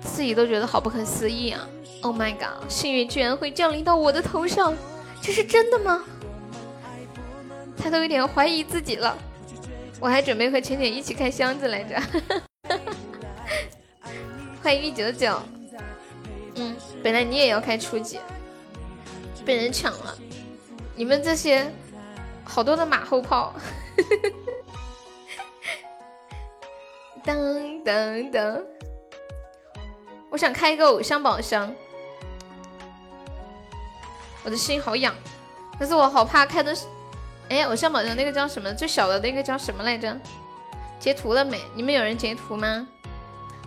自己都觉得好不可思议啊！Oh my god，幸运居然会降临到我的头上，这是真的吗？他都有点怀疑自己了。我还准备和浅浅一起开箱子来着。欢迎玉九九，嗯，本来你也要开初级，被人抢了，你们这些。好多的马后炮，噔噔噔！我想开一个偶像宝箱，我的心好痒，可是我好怕开的是，哎，偶像宝箱那个叫什么？最小的那个叫什么来着？截图了没？你们有人截图吗？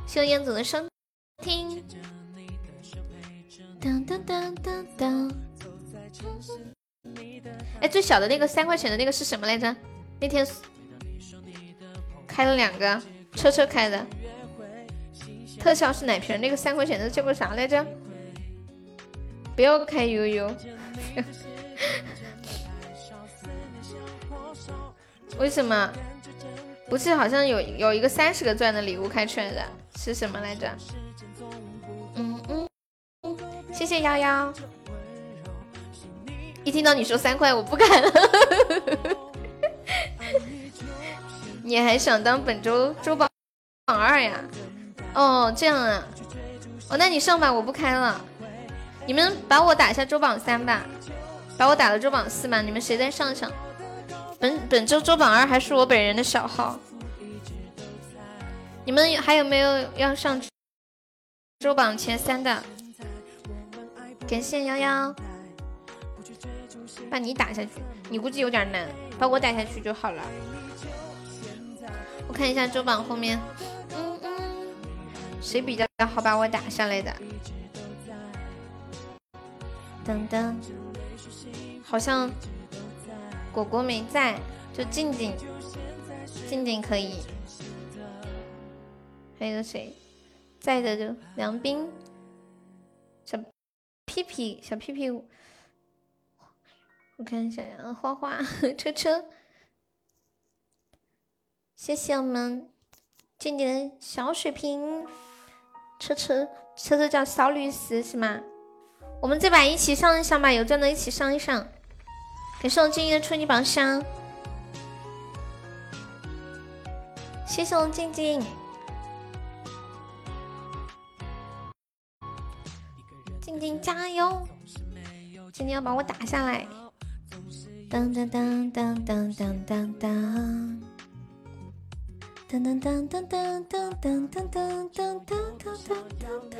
谢谢燕子的收听。噔噔噔噔噔。哎，最小的那个三块钱的那个是什么来着？那天开了两个，车车开的，特效是奶瓶。那个三块钱的叫个啥来着？不要开悠悠，为什么？不是好像有有一个三十个钻的礼物开出来的，是什么来着？嗯嗯，谢谢幺幺。一听到你说三块，我不敢了。你还想当本周周榜榜二呀？哦，这样啊。哦，那你上吧，我不开了。你们把我打下周榜三吧，把我打了周榜四嘛。你们谁再上上？本本周周榜二还是我本人的小号。你们还有没有要上周榜前三的？感谢幺幺。把你打下去，你估计有点难，把我打下去就好了。我看一下周榜后面，嗯嗯，谁比较好把我打下来的？噔噔，好像果果没在，就静静，静静可以。还有谁在的就梁斌，小屁屁，小屁屁。我看一下呀，花花车车，谢谢我们静静的小水瓶，车车车车叫小律师是吗？我们这把一起上一上吧，有钻的一起上一上。感谢我静静的初级宝箱，谢谢我静静，静静加油，静静要把我打下来。当当当当当当当当，当当当当当当当当当当当当。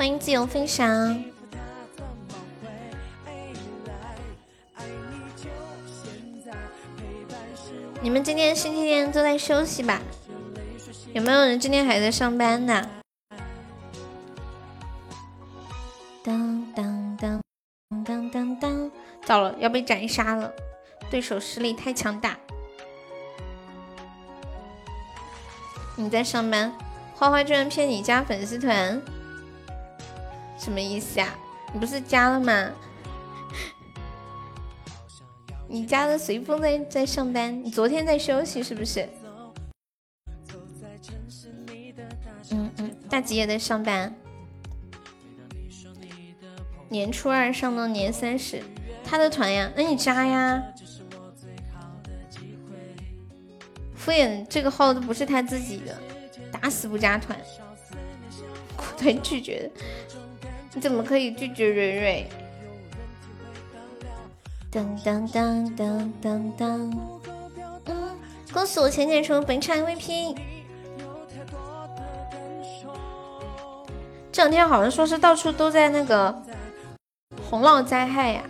欢迎自由分享。你们今天星期天都在休息吧？有没有人今天还在上班的？当当当当当当，糟了，要被斩杀了！对手实力太强大。你在上班，花花居然骗你加粉丝团，什么意思啊？你不是加了吗？你加的随风在在上班，你昨天在休息是不是？嗯嗯，大吉也在上班，年初二上到年三十，他的团呀，那你加呀。敷衍这个号都不是他自己的，打死不加团，果断拒绝的。你怎么可以拒绝蕊蕊？当当当当当当，嗯，恭喜我浅浅成为本场 MVP。这两天好像说是到处都在那个洪涝灾害呀，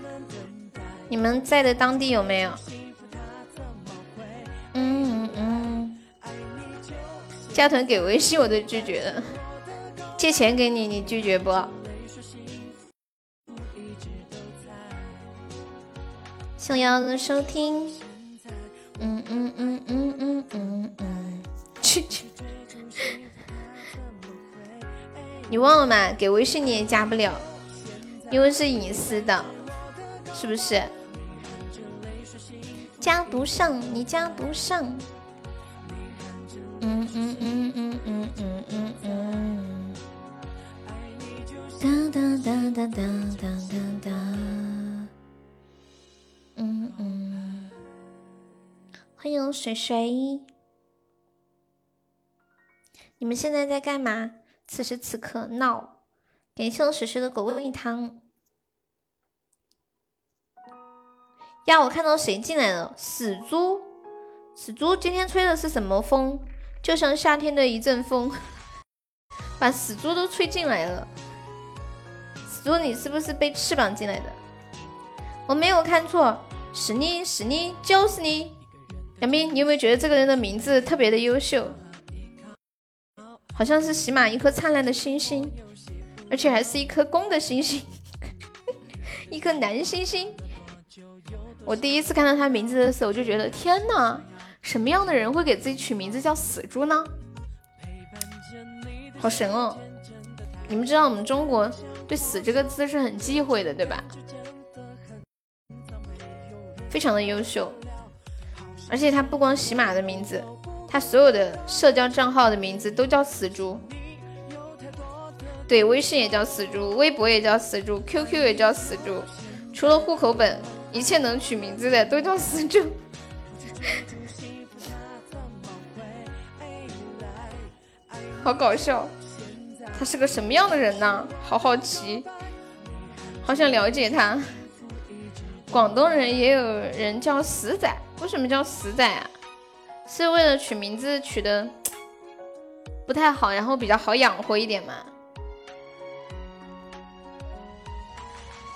你们在的当地有没有？嗯嗯，加团给微信我都拒绝了，借钱给你你拒绝不？想要的收听，嗯嗯嗯嗯嗯嗯嗯，去去，你忘了吗？给微信你也加不了，因为是隐私的，是不是？加不上，你加不上。嗯嗯嗯嗯嗯嗯嗯嗯。哒哒哒哒哒哒哒哒。嗯嗯，欢迎水水，你们现在在干嘛？此时此刻闹，感谢我水水的狗味汤。呀，我看到谁进来了？死猪，死猪，今天吹的是什么风？就像夏天的一阵风，把死猪都吹进来了。死猪，你是不是被翅膀进来的？我没有看错。是你是你就是你，杨斌，你有没有觉得这个人的名字特别的优秀？好像是喜马一颗灿烂的星星，而且还是一颗公的星星，一颗男星星。我第一次看到他名字的时候，我就觉得天哪，什么样的人会给自己取名字叫死猪呢？好神哦！你们知道我们中国对死这个字是很忌讳的，对吧？非常的优秀，而且他不光喜马的名字，他所有的社交账号的名字都叫死猪。对，微信也叫死猪，微博也叫死猪，QQ 也叫死猪，除了户口本，一切能取名字的都叫死猪。好搞笑，他是个什么样的人呢？好好奇，好想了解他。广东人也有人叫死仔，为什么叫死仔啊？是为了取名字取的 不太好，然后比较好养活一点嘛？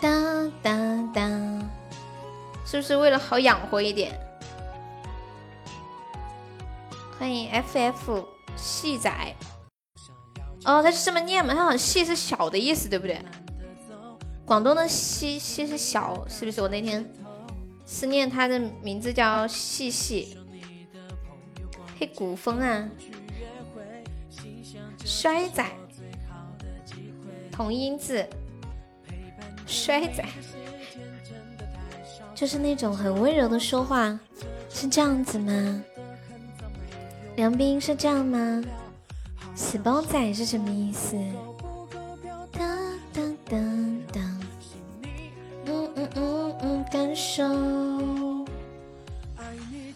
当当当，是不是为了好养活一点？欢迎 FF 细仔，哦，他是这么念吗？他好像细是小的意思，对不对？广东的西西是小，是不是？我那天思念他的名字叫细细，黑古风啊，衰仔，同音字，衰仔，就是那种很温柔的说话，是这样子吗？梁斌是这样吗？死包仔是什么意思？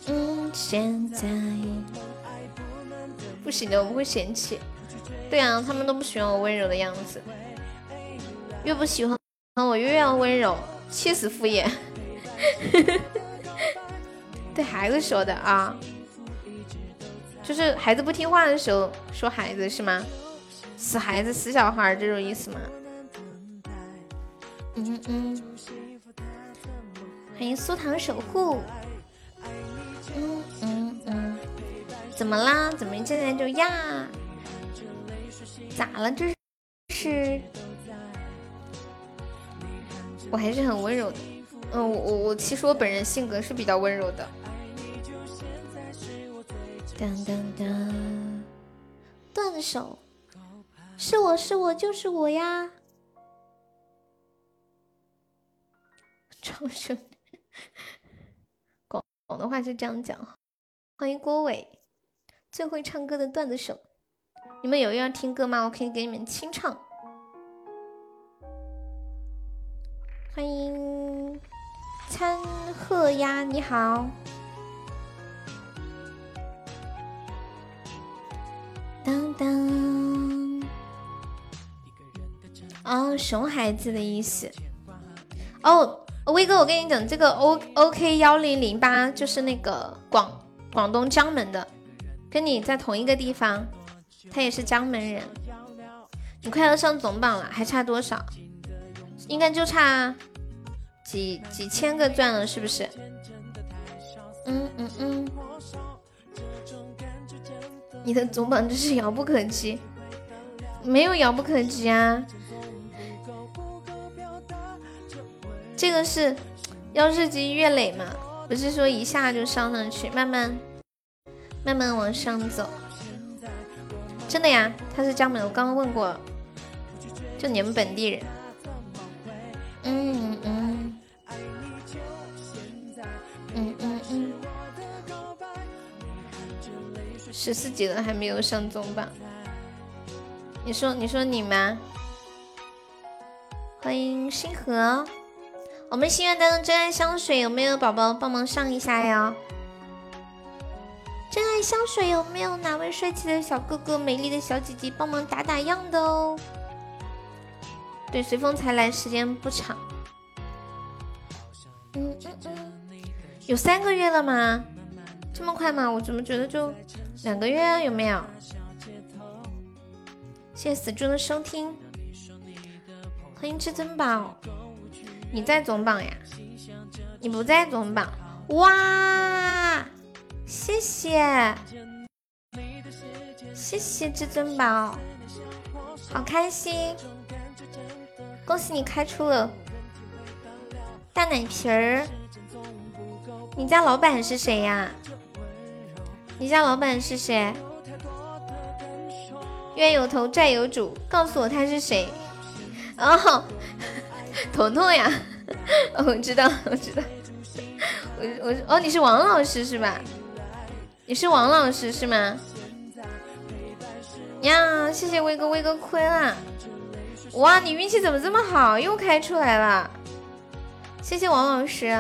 嗯，现在不行的，我们会嫌弃。对啊，他们都不喜欢我温柔的样子，越不喜欢我越要温柔，气死敷衍。对孩子说的啊，就是孩子不听话的时候说孩子是吗？死孩子、死小孩这种意思吗？嗯嗯。欢迎苏糖守护。嗯嗯嗯。怎么啦？怎么现在就呀？咋了？这是？我还是很温柔的。嗯，我我我其实我本人性格是比较温柔的。当当当，断手，是我是我就是我呀！超声，广广东话是这样讲。欢迎郭伟，最会唱歌的段子手。你们有要听歌吗？我可以给你们清唱。欢迎参鹤呀，你好。当当，哦，熊孩子的意思。哦，威哥，我跟你讲，这个 O O K 幺零零八就是那个广广东江门的，跟你在同一个地方，他也是江门人。你快要上总榜了，还差多少？应该就差几几千个钻了，是不是？嗯嗯嗯。你的总榜真是遥不可及，没有遥不可及啊！这个是要日积月累嘛，不是说一下就上上去，慢慢慢慢往上走。真的呀，他是江门，我刚刚问过，就你们本地人。嗯嗯嗯嗯嗯。十四级了还没有上中榜，你说你说你吗？欢迎星河，我们心愿单的真爱香水有没有宝宝帮忙上一下呀？真爱香水有没有哪位帅气的小哥哥、美丽的小姐姐帮忙打打样的哦？对，随风才来，时间不长。嗯嗯嗯，有三个月了吗？这么快吗？我怎么觉得就？两个月有没有？谢谢死猪的收听，欢迎至尊宝，你在总榜呀？你不在总榜？哇，谢谢，谢谢至尊宝，好开心，恭喜你开出了大奶瓶儿，你家老板是谁呀？你家老板是谁？冤有头债有主，告诉我他是谁？哦，彤彤呀，哦 我知道，我知道，我我哦，你是王老师是吧？你是王老师是吗？呀，谢谢威哥，威哥亏了。哇，你运气怎么这么好，又开出来了？谢谢王老师。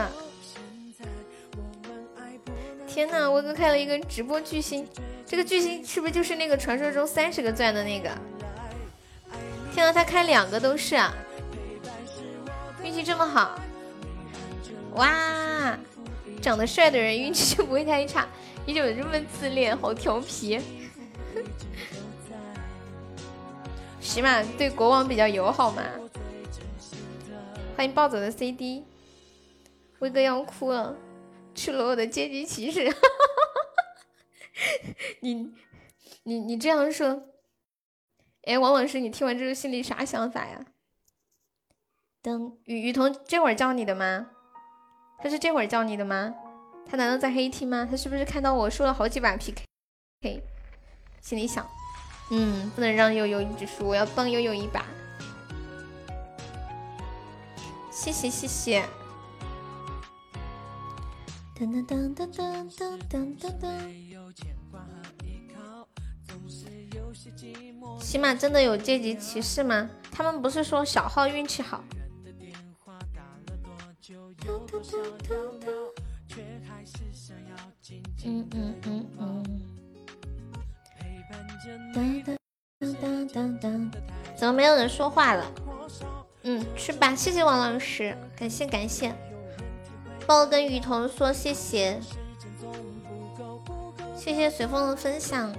天呐，威哥开了一个直播巨星，这个巨星是不是就是那个传说中三十个钻的那个？天呐，他开两个都是啊！运气这么好，哇！长得帅的人运气就不会太差，你怎么这么自恋，好调皮！起码对国王比较友好嘛。欢迎暴走的 CD，威哥要哭了。赤裸裸的阶级歧视，你你你这样说，哎，王老师，你听完之后心里啥想法呀？等雨雨桐这会儿叫你的吗？他是这会儿叫你的吗？他难道在黑厅吗？他是不是看到我输了好几把 PK？心里想，嗯，不能让悠悠一直输，我要帮悠悠一把。谢谢谢谢。噔噔噔噔噔噔噔噔！起码真的有阶级歧视吗？他们不是说小号运气好？嗯嗯嗯嗯。怎么没有人说话了？嗯，去吧，谢谢王老师，感谢感谢。帮我跟雨桐说谢谢，谢谢随风的分享。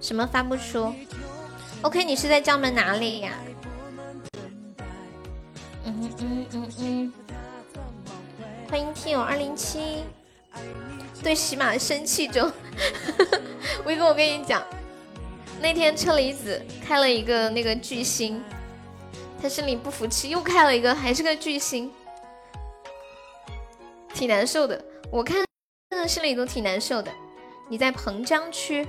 什么发不出？OK，你是在江门哪里呀？嗯嗯嗯，欢迎听友二零七，对喜马生气中。威哥，我跟你讲，那天车厘子开了一个那个巨星，他心里不服气，又开了一个，还是个巨星，挺难受的。我看。真的心里都挺难受的。你在彭江区，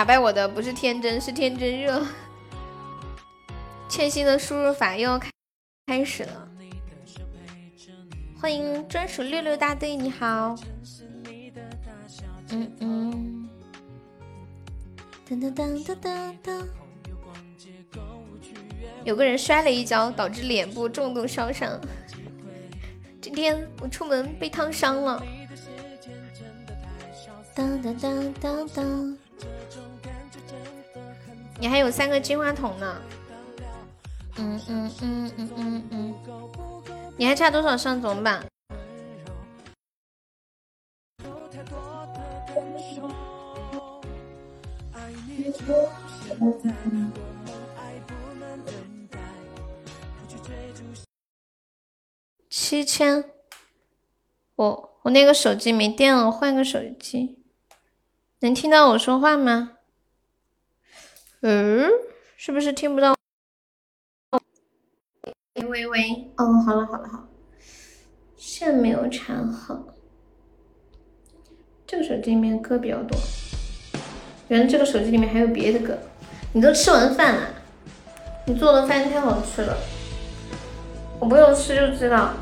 打败我的不是天真，是天真热。欠薪的输入法又要开开始了。欢迎专属六六大队，你好。嗯嗯。噔噔噔噔噔噔。有个人摔了一跤，导致脸部重度烧伤。今天我出门被烫伤了。当当当当当。你还有三个金话筒呢。嗯嗯嗯嗯嗯嗯。你还差多少上总榜？七千，我我那个手机没电了，换个手机。能听到我说话吗？嗯，是不是听不到？喂喂喂，哦，好了好了好，线没有缠好。这个手机里面歌比较多，原来这个手机里面还有别的歌。你都吃完饭了？你做的饭太好吃了，我不用吃就知道。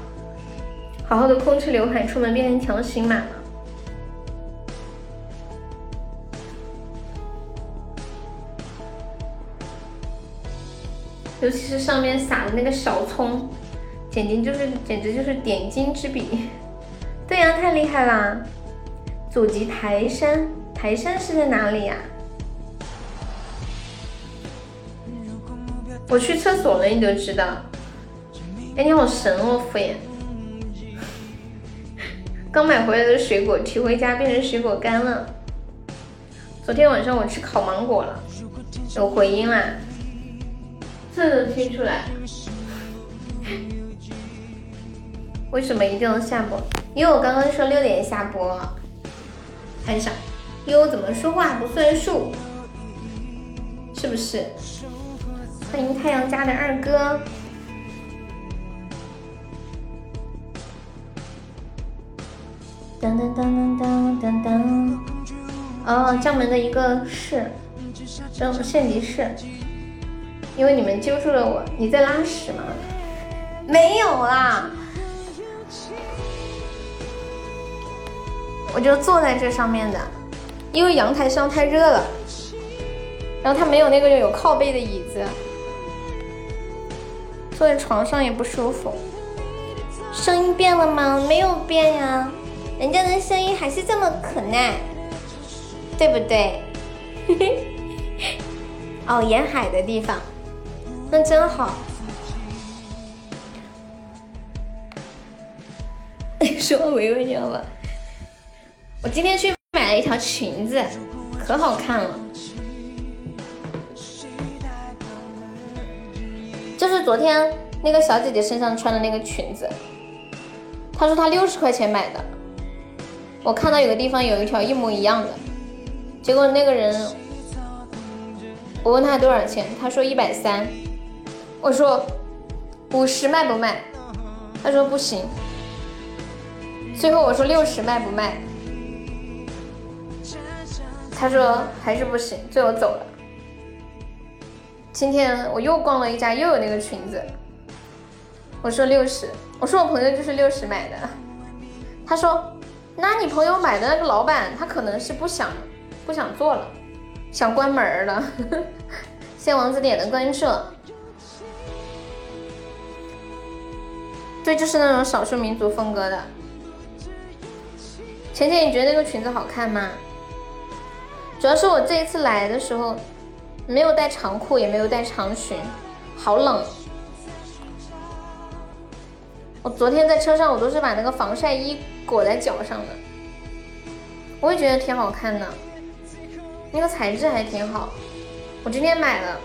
好好的空气刘海，出门变成条形码尤其是上面撒的那个小葱，简直就是简直就是点睛之笔。对呀，太厉害啦！祖籍台山，台山是在哪里呀？我去厕所了，你都知道。哎，你好神哦，敷衍。刚买回来的水果提回家变成水果干了。昨天晚上我吃烤芒果了，有回音啦，这都听出来。为什么一定要下播？因为我刚刚说六点下播。看啥？因为我怎么说话不算数，是不是？欢迎太阳家的二哥。当当当当当当当！哦，江门的一个市，叫县级市。因为你们揪住了我，你在拉屎吗？没有啦，我就坐在这上面的，因为阳台上太热了，然后它没有那个有靠背的椅子，坐在床上也不舒服。声音变了吗？没有变呀。人家的声音还是这么可爱，对不对？哦，沿海的地方，那真好。说维维你好吧？我今天去买了一条裙子，可好看了。就是昨天那个小姐姐身上穿的那个裙子，她说她六十块钱买的。我看到有个地方有一条一模一样的，结果那个人，我问他多少钱，他说一百三，我说五十卖不卖？他说不行。最后我说六十卖不卖？他说还是不行，最后走了。今天我又逛了一家，又有那个裙子，我说六十，我说我朋友就是六十买的，他说。那你朋友买的那个老板，他可能是不想不想做了，想关门了。谢王子点的关注。对，就是那种少数民族风格的。浅浅，你觉得那个裙子好看吗？主要是我这一次来的时候，没有带长裤，也没有带长裙，好冷。我昨天在车上，我都是把那个防晒衣裹在脚上的，我也觉得挺好看的，那个材质还挺好。我今天买了，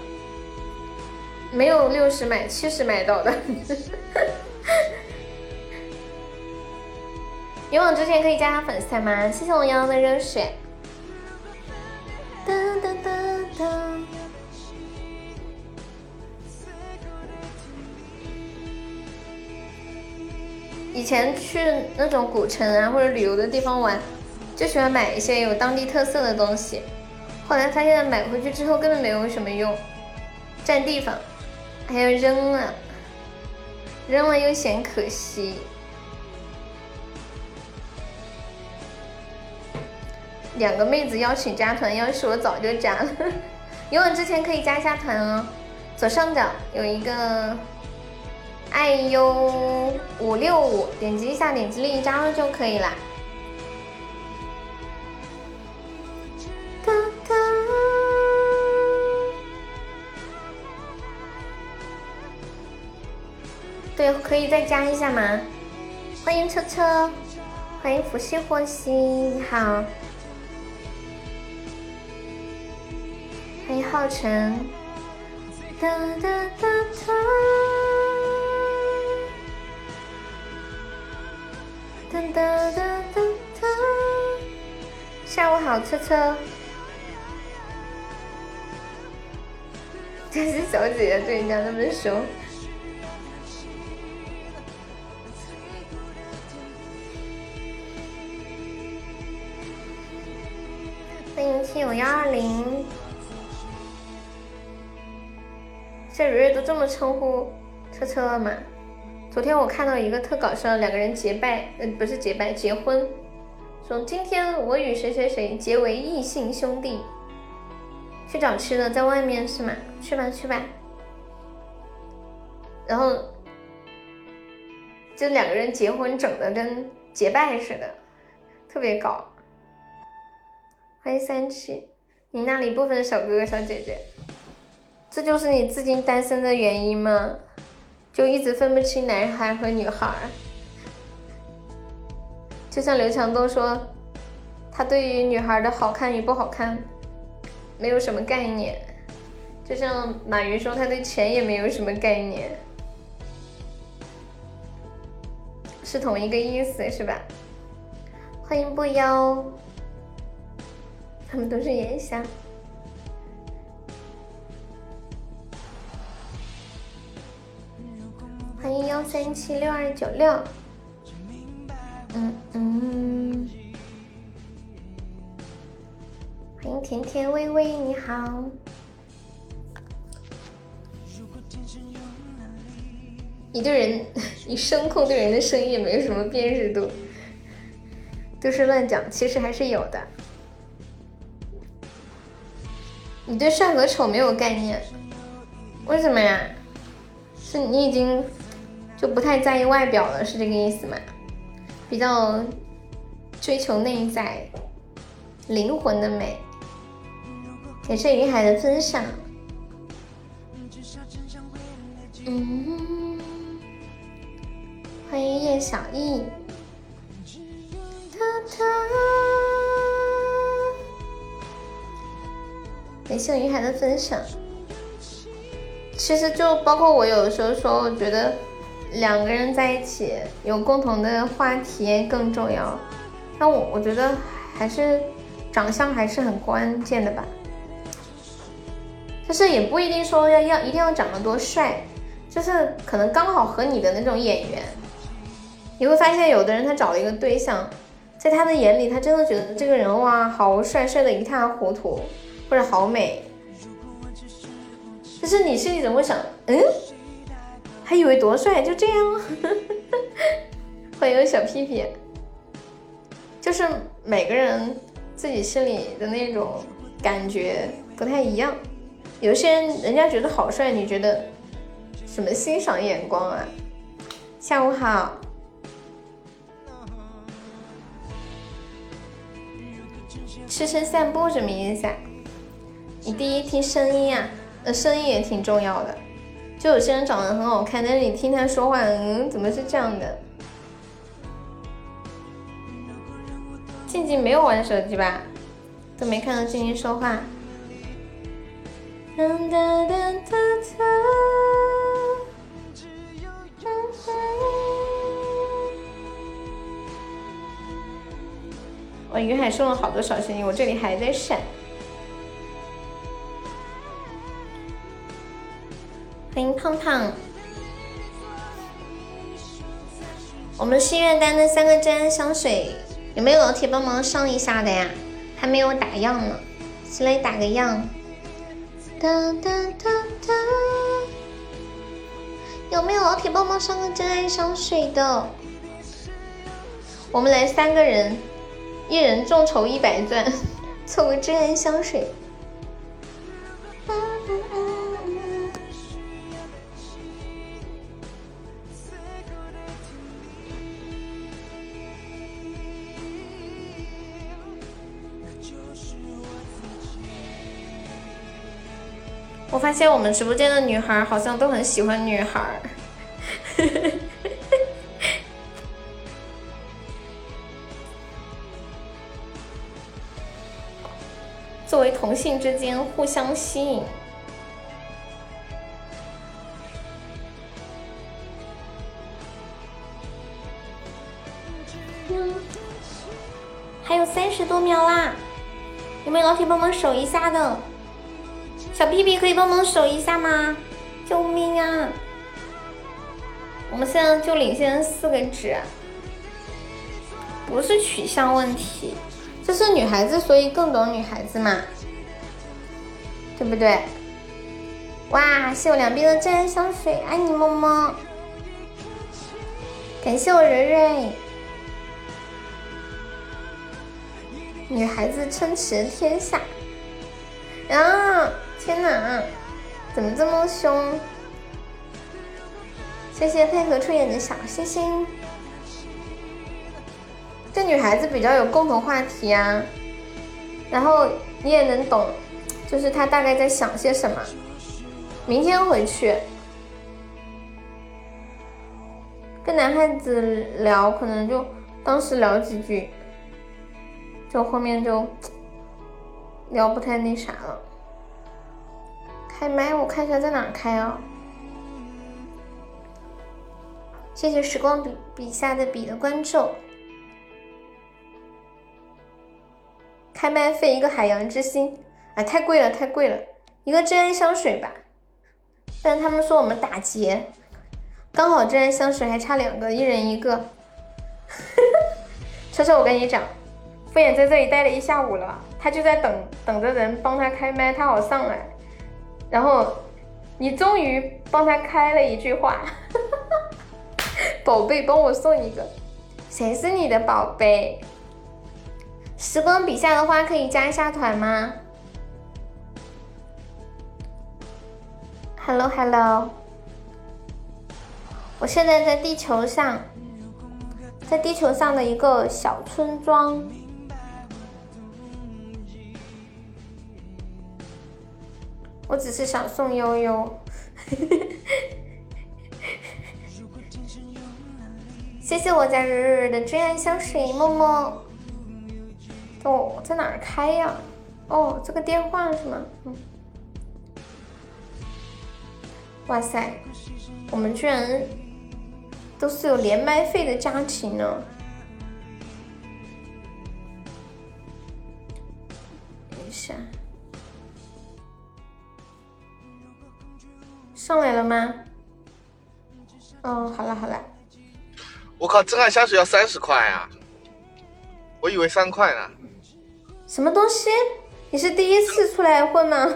没有六十买，七十买到的。勇往直前可以加下粉丝团吗？谢谢我洋洋的热水。哒哒哒哒。以前去那种古城啊或者旅游的地方玩，就喜欢买一些有当地特色的东西。后来发现买回去之后根本没有什么用，占地方，还要扔了，扔了又嫌可惜。两个妹子邀请加团，要是我早就加了。游泳之前可以加一下团哦，左上角有一个。爱优五六五，点击一下，点击立即加入就可以了。对，可以再加一下吗？欢迎车车，欢迎福兮祸兮，你好。欢迎浩辰。哒哒哒哒。哒哒哒哒哒，下午好，车车。这是小姐姐对人家那么凶。欢迎亲友幺二零，这蕊蕊都这么称呼车车了吗？昨天我看到一个特搞笑，两个人结拜，嗯，不是结拜，结婚，说今天我与谁谁谁结为异姓兄弟，去找吃的，在外面是吗？去吧去吧。然后，就两个人结婚整的跟结拜似的，特别搞。欢迎三七，你那里不分小哥哥小姐姐，这就是你至今单身的原因吗？就一直分不清男孩和女孩，就像刘强东说，他对于女孩的好看与不好看没有什么概念，就像马云说他对钱也没有什么概念，是同一个意思是吧？欢迎不妖，他们都是眼瞎。欢迎幺三七六二九六，嗯嗯，欢迎甜甜微微，你好。你对人，你声控对人的声音也没有什么辨识度，都是乱讲，其实还是有的。你对帅和丑没有概念，为什么呀？是你已经。就不太在意外表了，是这个意思吗？比较追求内在灵魂的美。感谢云海的分享。嗯，欢迎叶小艺。感谢云海的分享。其实就包括我有的时候说，我觉得。两个人在一起有共同的话题更重要，那我我觉得还是长相还是很关键的吧，就是也不一定说要要一定要长得多帅，就是可能刚好和你的那种眼缘，你会发现有的人他找了一个对象，在他的眼里他真的觉得这个人哇好帅，帅的一塌糊涂，或者好美，但是你心里怎么会想，嗯？还以为多帅，就这样。欢迎小屁屁，就是每个人自己心里的那种感觉不太一样。有些人人家觉得好帅，你觉得什么欣赏眼光啊？下午好，吃吃散步什么意思啊？你第一听声音啊，呃，声音也挺重要的。就有些人长得很好看，但是你听他说话，嗯，怎么是这样的？静静没有玩手机吧？都没看到静静说话。我云海送了好多小心心，我这里还在闪。欢迎胖胖，我们心愿单的三个真爱香水有没有老铁帮忙上一下的呀？还没有打样呢，谁来打个样？哒哒哒哒，有没有老铁帮忙上个真爱香水的？我们来三个人，一人众筹一百钻，凑个真爱香水。我发现我们直播间的女孩好像都很喜欢女孩。作为同性之间互相吸引。还有三十多秒啦，有没有老铁帮忙守一下的？小屁屁可以帮忙守一下吗？救命啊！我们现在就领先四个值，不是取向问题，这是女孩子，所以更懂女孩子嘛，对不对？哇，谢我两边的真爱香水，爱你么么！感谢我蕊蕊，女孩子撑持天下，啊！天哪，怎么这么凶？谢谢配合出演的小星星。这女孩子比较有共同话题啊，然后你也能懂，就是她大概在想些什么。明天回去跟男孩子聊，可能就当时聊几句，就后面就聊不太那啥了。开麦，我看一下在哪开啊？谢谢时光笔笔下的笔的关注。开麦费一个海洋之心，啊，太贵了，太贵了，一个真爱香水吧。但他们说我们打劫，刚好真爱香水还差两个，一人一个。车车，我跟你讲，敷衍在这里待了一下午了，他就在等等着人帮他开麦，他好上来。然后，你终于帮他开了一句话，宝贝，帮我送一个，谁是你的宝贝？时光笔下的花可以加一下团吗？Hello Hello，我现在在地球上，在地球上的一个小村庄。我只是想送悠悠，谢谢我家日日的真爱香水，么么。哦，在哪儿开呀？哦，这个电话是吗？嗯。哇塞，我们居然都是有连麦费的家庭呢。等一下。上来了吗？哦，好了好了。
我靠，真爱香水要三十块啊！我以为三块呢。
什么东西？你是第一次出来混吗？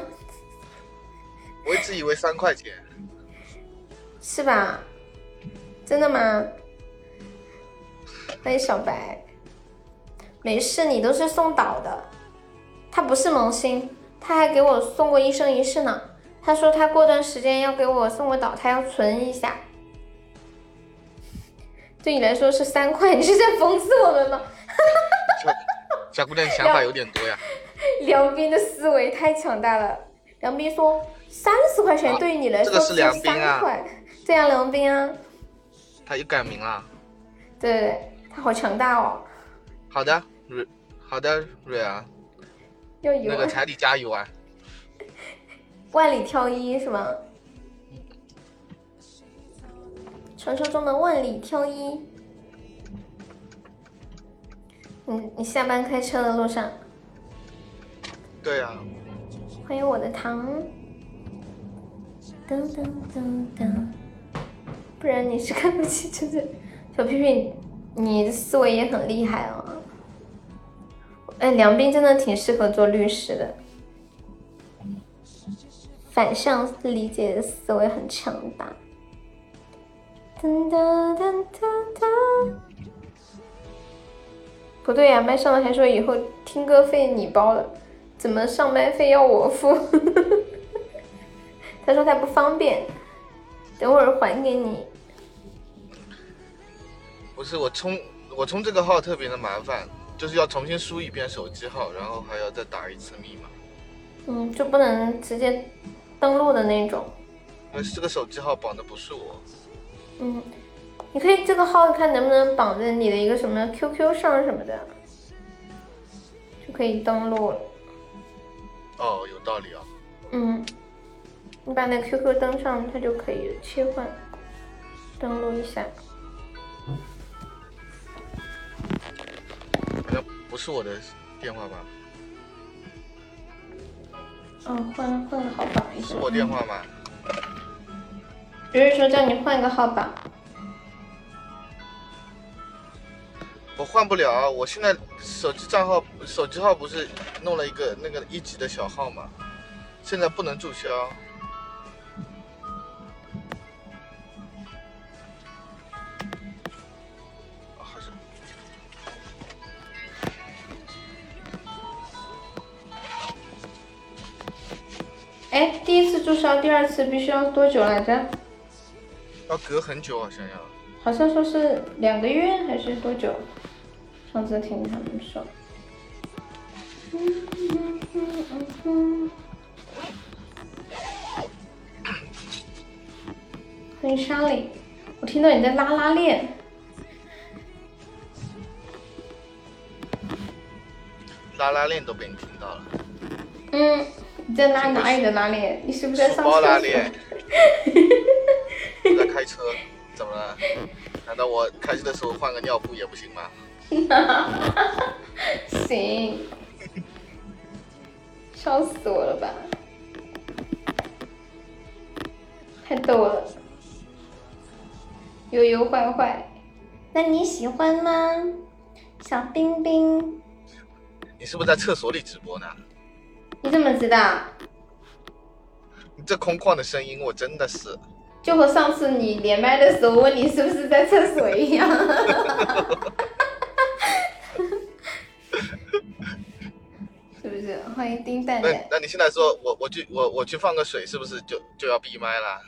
我一直以为三块钱。
是吧？真的吗？欢迎小白。没事，你都是送岛的，他不是萌新，他还给我送过一生一世呢。他说他过段时间要给我送个岛，他要存一下。对你来说是三块，你是在讽刺我们吗？
小姑娘想法有点多呀。
梁斌的思维太强大了。梁斌说：“三十块钱对于你来说
这个是
三
啊
块。对啊，梁斌啊，
他又改名了。
对他好强大哦，
好的，瑞，好的，瑞啊，
要油啊
那个彩礼加油啊！
万里挑一是吗？传说中的万里挑一。你你下班开车的路上，
对啊，
欢迎我的糖。噔噔噔噔，不然你是看不起这个小屁屁，你的思维也很厉害哦。哎，梁斌真的挺适合做律师的，反向理解的思维很强大。噔噔噔噔噔，不对呀、麦上了还说以后听歌费你包了，怎么上麦费要我付？他说他不方便，等会儿还给你。
不是我充我充这个号特别的麻烦，就是要重新输一遍手机号，然后还要再打一次密码。
嗯，就不能直接登录的那种。
因为这个手机号绑的不是我，
嗯，你可以这个号看能不能绑在你的一个什么 QQ 上什么的，就可以登录了。
哦，有道理啊。
嗯，你把那 QQ 登上，它就可以切换登录一下。
好像不是我的电话吧？
嗯，换换个号绑一下。
是我电话吗？
不是说叫你换一个号绑，
我换不了，我现在手机账号手机号不是弄了一个那个一级的小号吗？现在不能注销。
哎，第一次注销，第二次必须要多久来着？
要隔很久，好像要。
好像说是两个月还是多久？上次听他们说。欢迎莎莉，我听到你在拉拉链，
拉拉链都被你听到了，
嗯，你在拉哪里的拉链？你是不是在上厕所？
包拉链。我在开车，怎么了？难道我开车的时候换个尿布也不行吗？
行，笑死我了吧！太逗了，悠悠坏坏，那你喜欢吗？小冰冰，
你是不是在厕所里直播呢？
你怎么知道？
你这空旷的声音，我真的是。
就和上次你连麦的时候问你是不是在厕所一样。是不是？欢迎丁蛋
那
蛋。
那你现在说我我去我我去放个水，是不是就就要闭麦啦？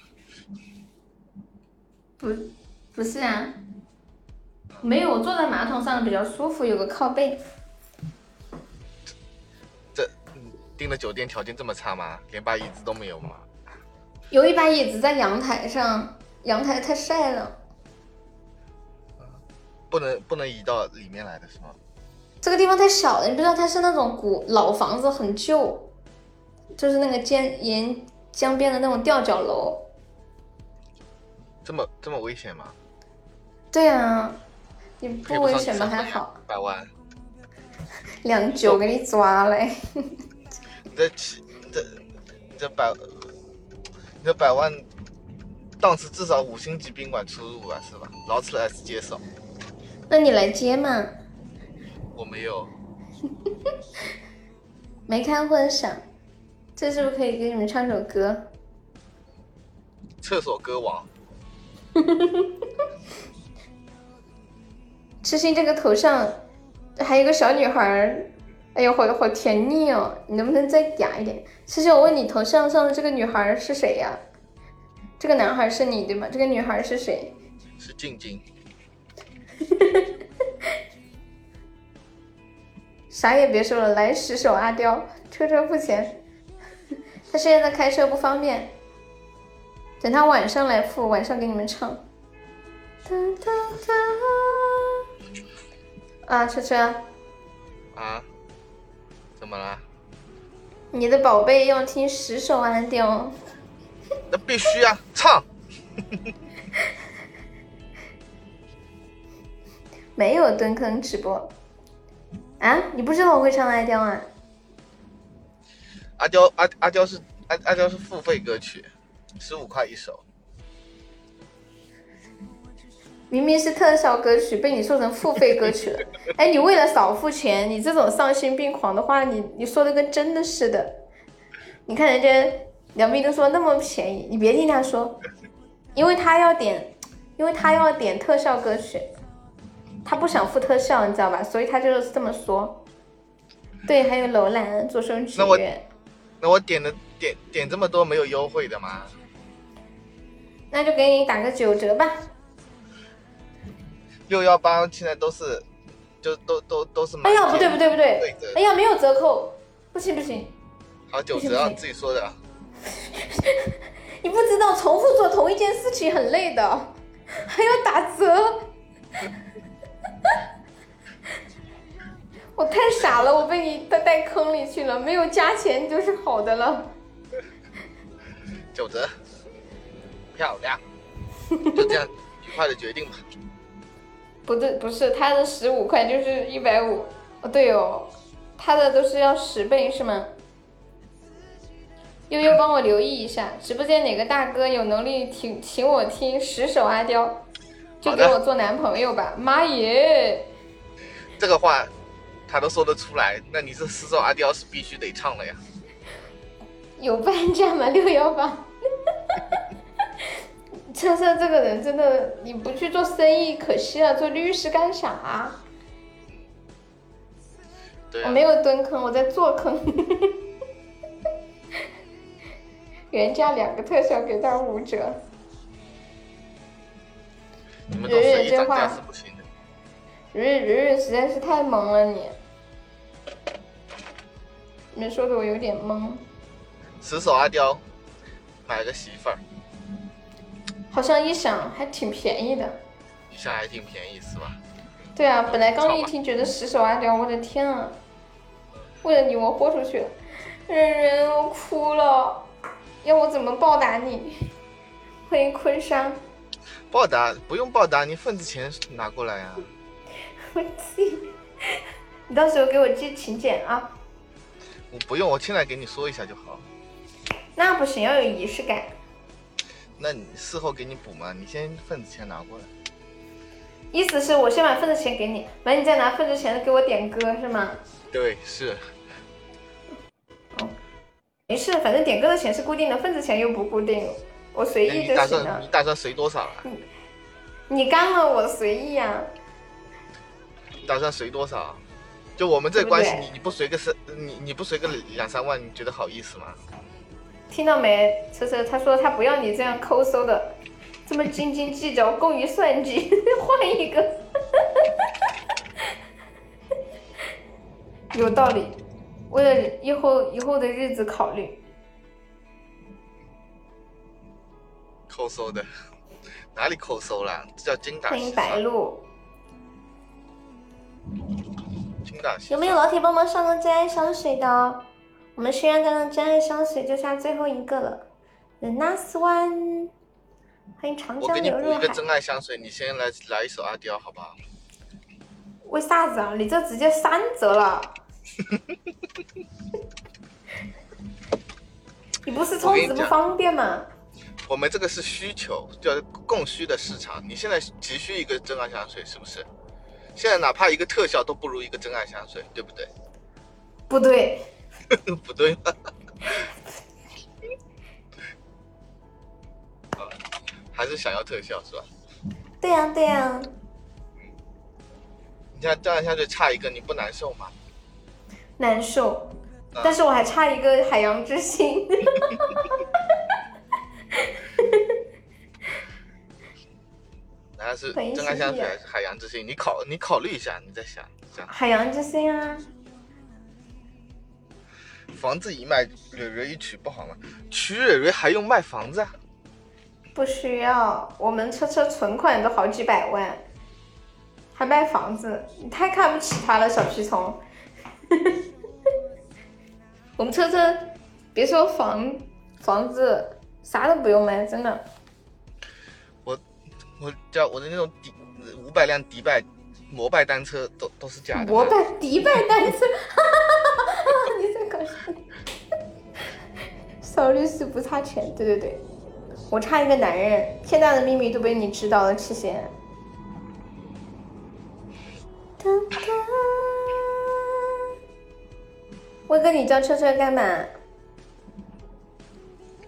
不，不是啊，没有，我坐在马桶上比较舒服，有个靠背。
订的酒店条件这么差吗？连把椅子都没有吗？
有一把椅子在阳台上，阳台太晒了。
不能不能移到里面来的是吗？
这个地方太小了，你不知道它是那种古老房子，很旧，就是那个江沿江边的那种吊脚楼。
这么这么危险吗？
对啊，你
不
危险吗？还好，
百万，
两九给你抓嘞。
你这起你这你这百你这百万档次至少五星级宾馆出入啊，是吧？劳斯莱斯接手，
那你来接嘛？
我没有。
没看混响，这是不是可以给你们唱首歌？
厕所歌王，
痴心这个头上还有个小女孩儿，哎呦，好好甜腻哦！你能不能再嗲一点？其实，我问你，头像上的这个女孩是谁呀、这个男孩是你对吗？这个女孩是谁？
是静静。
啥也别说了，来十首阿刁，车车付钱。他现在在开车不方便，等他晚上来付，晚上给你们唱。哒哒哒。啊，车车，
啊？怎么了？
你的宝贝要听十首阿刁。
那必须啊，唱。
没有蹲坑直播。啊，你不知道我会唱阿刁啊？
阿刁阿阿刁是阿阿刁是付费歌曲，十五块一首。
明明是特效歌曲，被你说成付费歌曲了。哎，你为了少付钱，你这种丧心病狂的话，你你说的跟真的似的。你看人家梁斌都说那么便宜，你别听他说，因为他要点，因为他要点特效歌曲，他不想付特效，你知道吧？所以他就是这么说。对，还有楼兰做声曲。
那我点的点点这么多没有优惠的吗？
那就给你打个九折吧。
六幺八现在都是，就都都都是。
哎呀，不对不对不对！哎呀，没有折扣，不行不行。
好九折，你自己说的。
你不知道重复做同一件事情很累的，还要打折。我太傻了，我被你带带坑里去了，没有加钱就是好的了。
九折，漂亮，就这样愉快的决定吧。
不对，不是他的十五块就是一百五，哦对哦，他的都是要十倍是吗？悠悠帮我留意一下，直播间哪个大哥有能力请请我听十首阿刁，就给我做男朋友吧。妈耶，
这个话。他都说得出来，那你这十首阿刁是必须得唱了呀。
有半价吗？六幺八。车车这个人真的，你不去做生意可惜了，做律师干啥？我没有蹲坑，我在做坑。原价两个特效给到五折。
蕊蕊这话，
蕊蕊蕊蕊实在是太萌了你。你们说的我有点懵。
死守阿刁，买个媳妇儿。
好像一想还挺便宜的。
一想还挺便宜是吧？
对啊，本来刚一听觉得十手阿刁，我的天啊！为了你我豁出去了，人人我哭了，要我怎么报答你？欢迎昆山。
报答不用报答，你份子钱拿过来呀。
我寄，你到时候给我寄请柬啊。
我不用，我现在给你说一下就好。
那不行，要有仪式感。
那你事后给你补吗？你先份子钱拿过来。
意思是我先把份子钱给你，完你再拿份子钱给我点歌是吗？
对，是。
哦，没事，反正点歌的钱是固定的，份子钱又不固定，我随意就行
了。你打算随多少啊？
你你干了，我随意啊。
你打算随多少？就我们这关系，你你不随个三，你你不随个两三万，你觉得好意思吗？
听到没，车车？他说他不要你这样抠搜的，这么斤斤计较，过于算计，换一个。有道理，为了以后以后的日子考虑。
抠搜的，哪里抠搜了？这叫精打
欢迎白鹿。
有
没有老铁帮忙上个真爱香水的？我们轩辕刚的真爱香水就差最后一个了。The last one，欢迎长江流入海。
我给你补一个真爱香水，你先来来一首阿刁，好不好？
为啥子啊？你这直接三折了。你不是充值不方便吗？
我们这个是需求，叫供需的市场。你现在急需一个真爱香水，是不是？现在哪怕一个特效都不如一个真爱香水，对不对？
不对，
不对 吗？还是想要特效是吧？
对呀对呀。
你看真爱香水差一个，你不难受吗？
难受，但是我还差一个海洋之心。
还是真爱香水还是海洋之心？你考你考虑一下，你再想想。
海洋之心啊！
房子一卖，蕊蕊一娶不好吗？娶蕊蕊还用卖房子啊？
不需要，我们车车存款都好几百万，还卖房子，你太看不起他了，小屁虫。我们车车别说房房子，啥都不用卖，真的。
我我叫我的那种迪五百辆迪拜摩拜单车都都是假的。
摩拜迪拜单车，你 在搞笑。邵律师不差钱，对对对，我差一个男人，天大的秘密都被你知道了，七仙。哒哒威哥，你叫车车干嘛？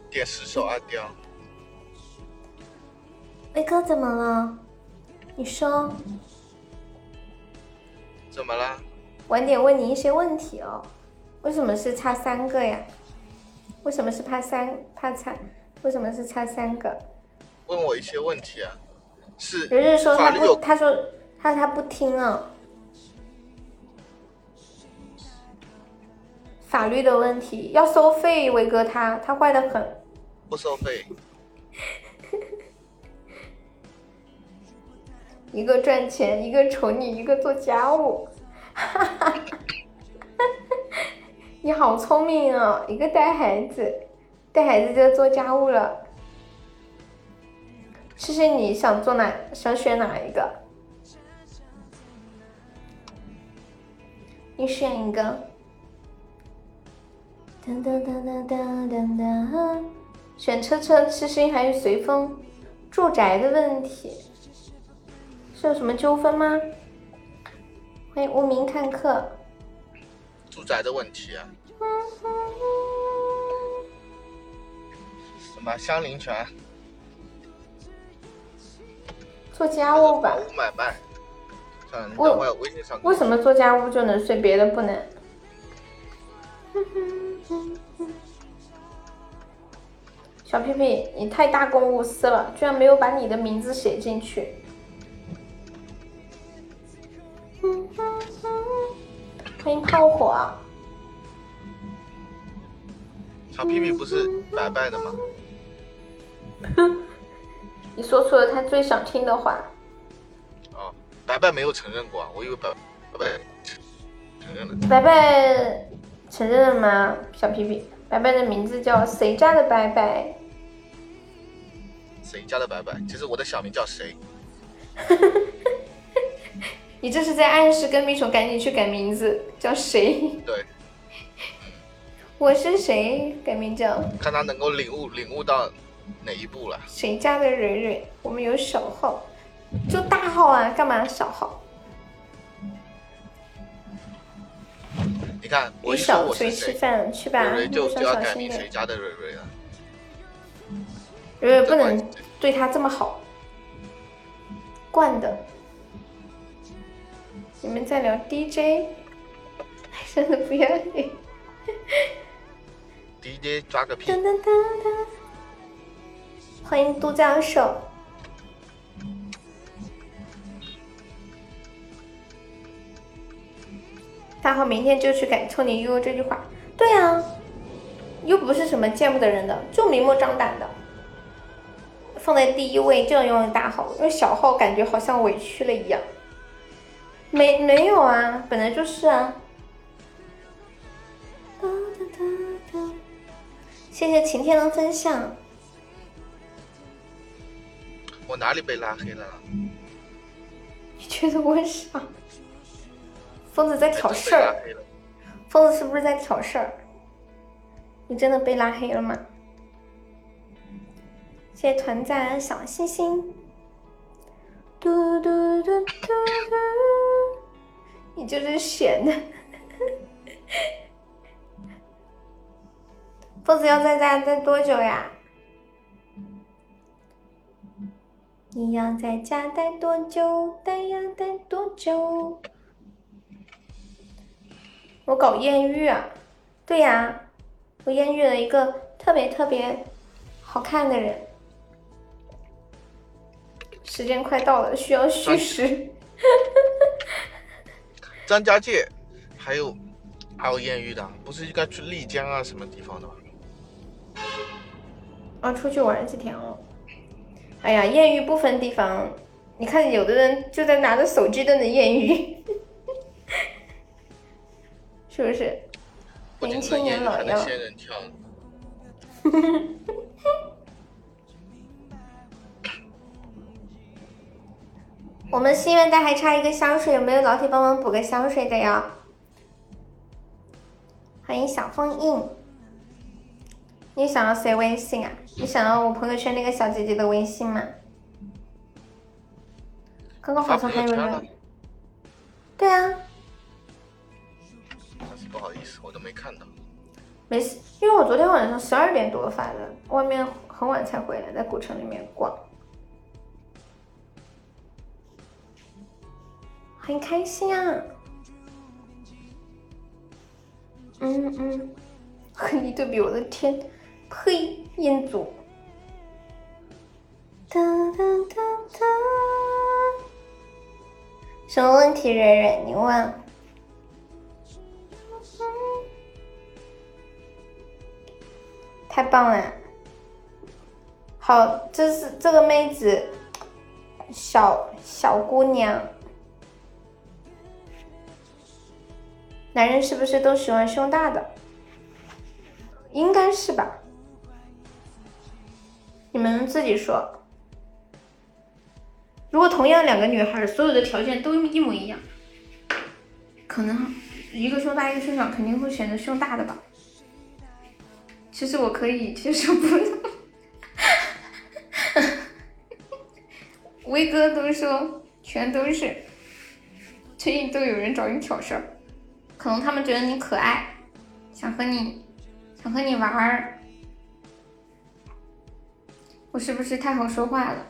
点十首阿刁。
威哥怎么了？你说。
怎么了？
晚点问你一些问题哦。为什么是差三个呀？为什么是怕三怕差？为什么是差三个？
问我一些问题啊。是。
日日说他不，他说他他不听啊。法律的问题要收费，伟哥他他坏的很。
不收费。
一个赚钱，一个宠你，一个做家务。你好聪明啊！一个带孩子，带孩子就做家务了。试试你想做哪，想选哪一个？你选一个。噔噔噔噔噔噔噔，选车车、痴心还是随风？住宅的问题。是有什么纠纷吗？欢迎无名看客。
住宅的问题啊。什么相邻权？
做家务吧。
房屋买卖。算了，你
我
等会儿微信上。
为什么做家务就能睡，别的不能？小屁屁，你太大公无私了，居然没有把你的名字写进去。欢迎炮火啊！
小屁屁不是白白的吗？
你说出了他最想听的话。
哦，白白没有承认过啊，我以为白白白承认了。
白白承认了吗？小屁屁，白白的名字叫谁家的白白？
谁家的白白？其实我的小名叫谁？
你这是在暗示跟米虫赶紧去改名字，叫谁？
对，
我是谁？改名叫
看他能够领悟领悟到哪一步了。
谁家的蕊蕊？我们有小号，就大号啊，干嘛小号？
你看，我
小锤
我是谁，
吃饭去吧，
蕊蕊就
路
就要改。名谁家的蕊蕊了。
蕊蕊不能对他这么好，惯的。你们在聊 DJ，真的不要脸。
DJ 抓个屁
噔！噔噔噔，欢迎杜教授。大号明天就去改“冲你悠悠”这句话。对啊，又不是什么见不得人的，就明目张胆的放在第一位，就要用大号，用小号感觉好像委屈了一样。没没有啊，本来就是啊。谢谢晴天的分享。
我哪里被拉黑了？
你觉得我傻？疯子在挑事儿。疯子是不是在挑事儿？你真的被拉黑了吗？谢谢团赞小星星。嘟嘟嘟嘟嘟，你就是闲的。疯子要在家待多久呀？你要在家待多久？待呀待多久？我搞艳遇啊，对呀、我艳遇了一个特别特别好看的人。时间快到了，需要虚实。
张家界，还有还有艳遇的，不是应该去丽江啊什么地方的吗？
啊，出去玩几天哦。哎呀，艳遇不分地方，你看有的人就在拿着手机都能艳遇，是不是？年轻人老样。我们心愿袋还差一个香水，有没有老铁帮忙补个香水的呀？欢迎小封印。你想要谁微信啊？你想要我朋友圈那个小姐姐的微信吗？刚刚好像还有人。对啊，
但是不好意思，我都没看到。
没事，因为我昨天晚上十二点多发的，外面很晚才回来，在古城里面逛，很开心啊。嗯嗯，和 你对比，我的天，呸，彦祖。哒哒哒哒，什么问题，蕊蕊？你问。太棒了！好，这是这个妹子，小小姑娘，男人是不是都喜欢胸大的？应该是吧？你们自己说。如果同样两个女孩，所有的条件都一模一样，可能一个胸大一个胸小，肯定会选择胸大的吧？其实我可以接受不了。威哥都说全都是，最近都有人找你挑事儿，可能他们觉得你可爱，想和你想和你玩儿。我是不是太好说话了？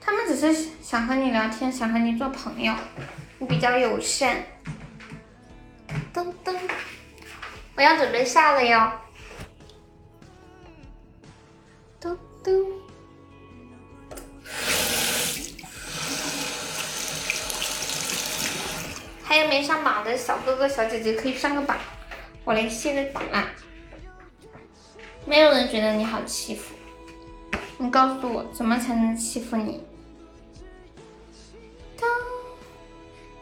他们只是想和你聊天，想和你做朋友，你比较友善。噔噔。我要准备下了哟。嘟嘟。还有没上榜的小哥哥小姐姐可以上个榜，我来卸个榜啦。没有人觉得你好欺负，你告诉我怎么才能欺负你？当。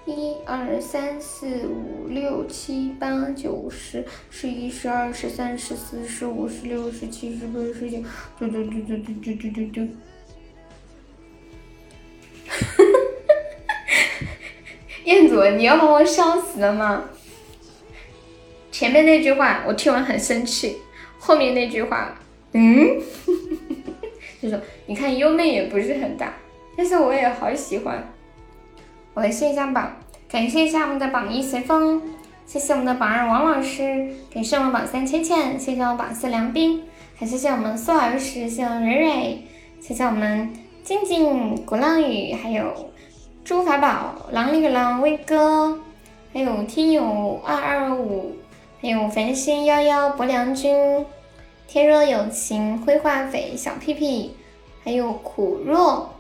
一二三四五六七八九十十一十二十三十四十五十六十七十八十九，嘟嘟嘟嘟嘟嘟嘟嘟嘟。彦祖，你要把我笑死了吗？前面那句话我听完很生气，后面那句话，嗯，就说你看优妹也不是很大，但是我也好喜欢。我来卸一下榜，感谢一下我们的榜一随风，谢谢我们的榜二王老师，感谢我们榜三倩倩，谢谢我们榜四梁斌，还谢谢我们苏老师，谢谢我们蕊蕊，谢谢我们静静、鼓浪屿，还有朱法宝、狼里个狼、威哥，还有听友二二五，还有繁星幺幺、薄良君、天若有情、灰化肥、小屁屁，还有苦若。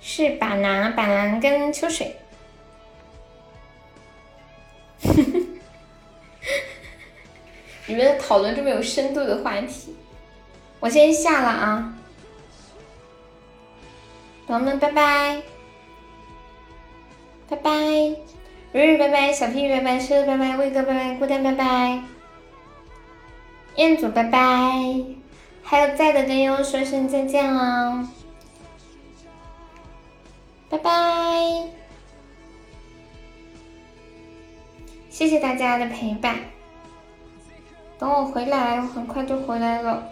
是板蓝、板蓝跟秋水。你们讨论这么有深度的话题，我先下了啊，朋友们拜拜，拜拜，蕊蕊拜拜，小屁屁拜拜，车拜拜，魏哥拜拜，孤单拜拜，彦祖拜拜，还有在的跟悠悠说声再见啊。拜拜，谢谢大家的陪伴。等我回来，我很快就回来了。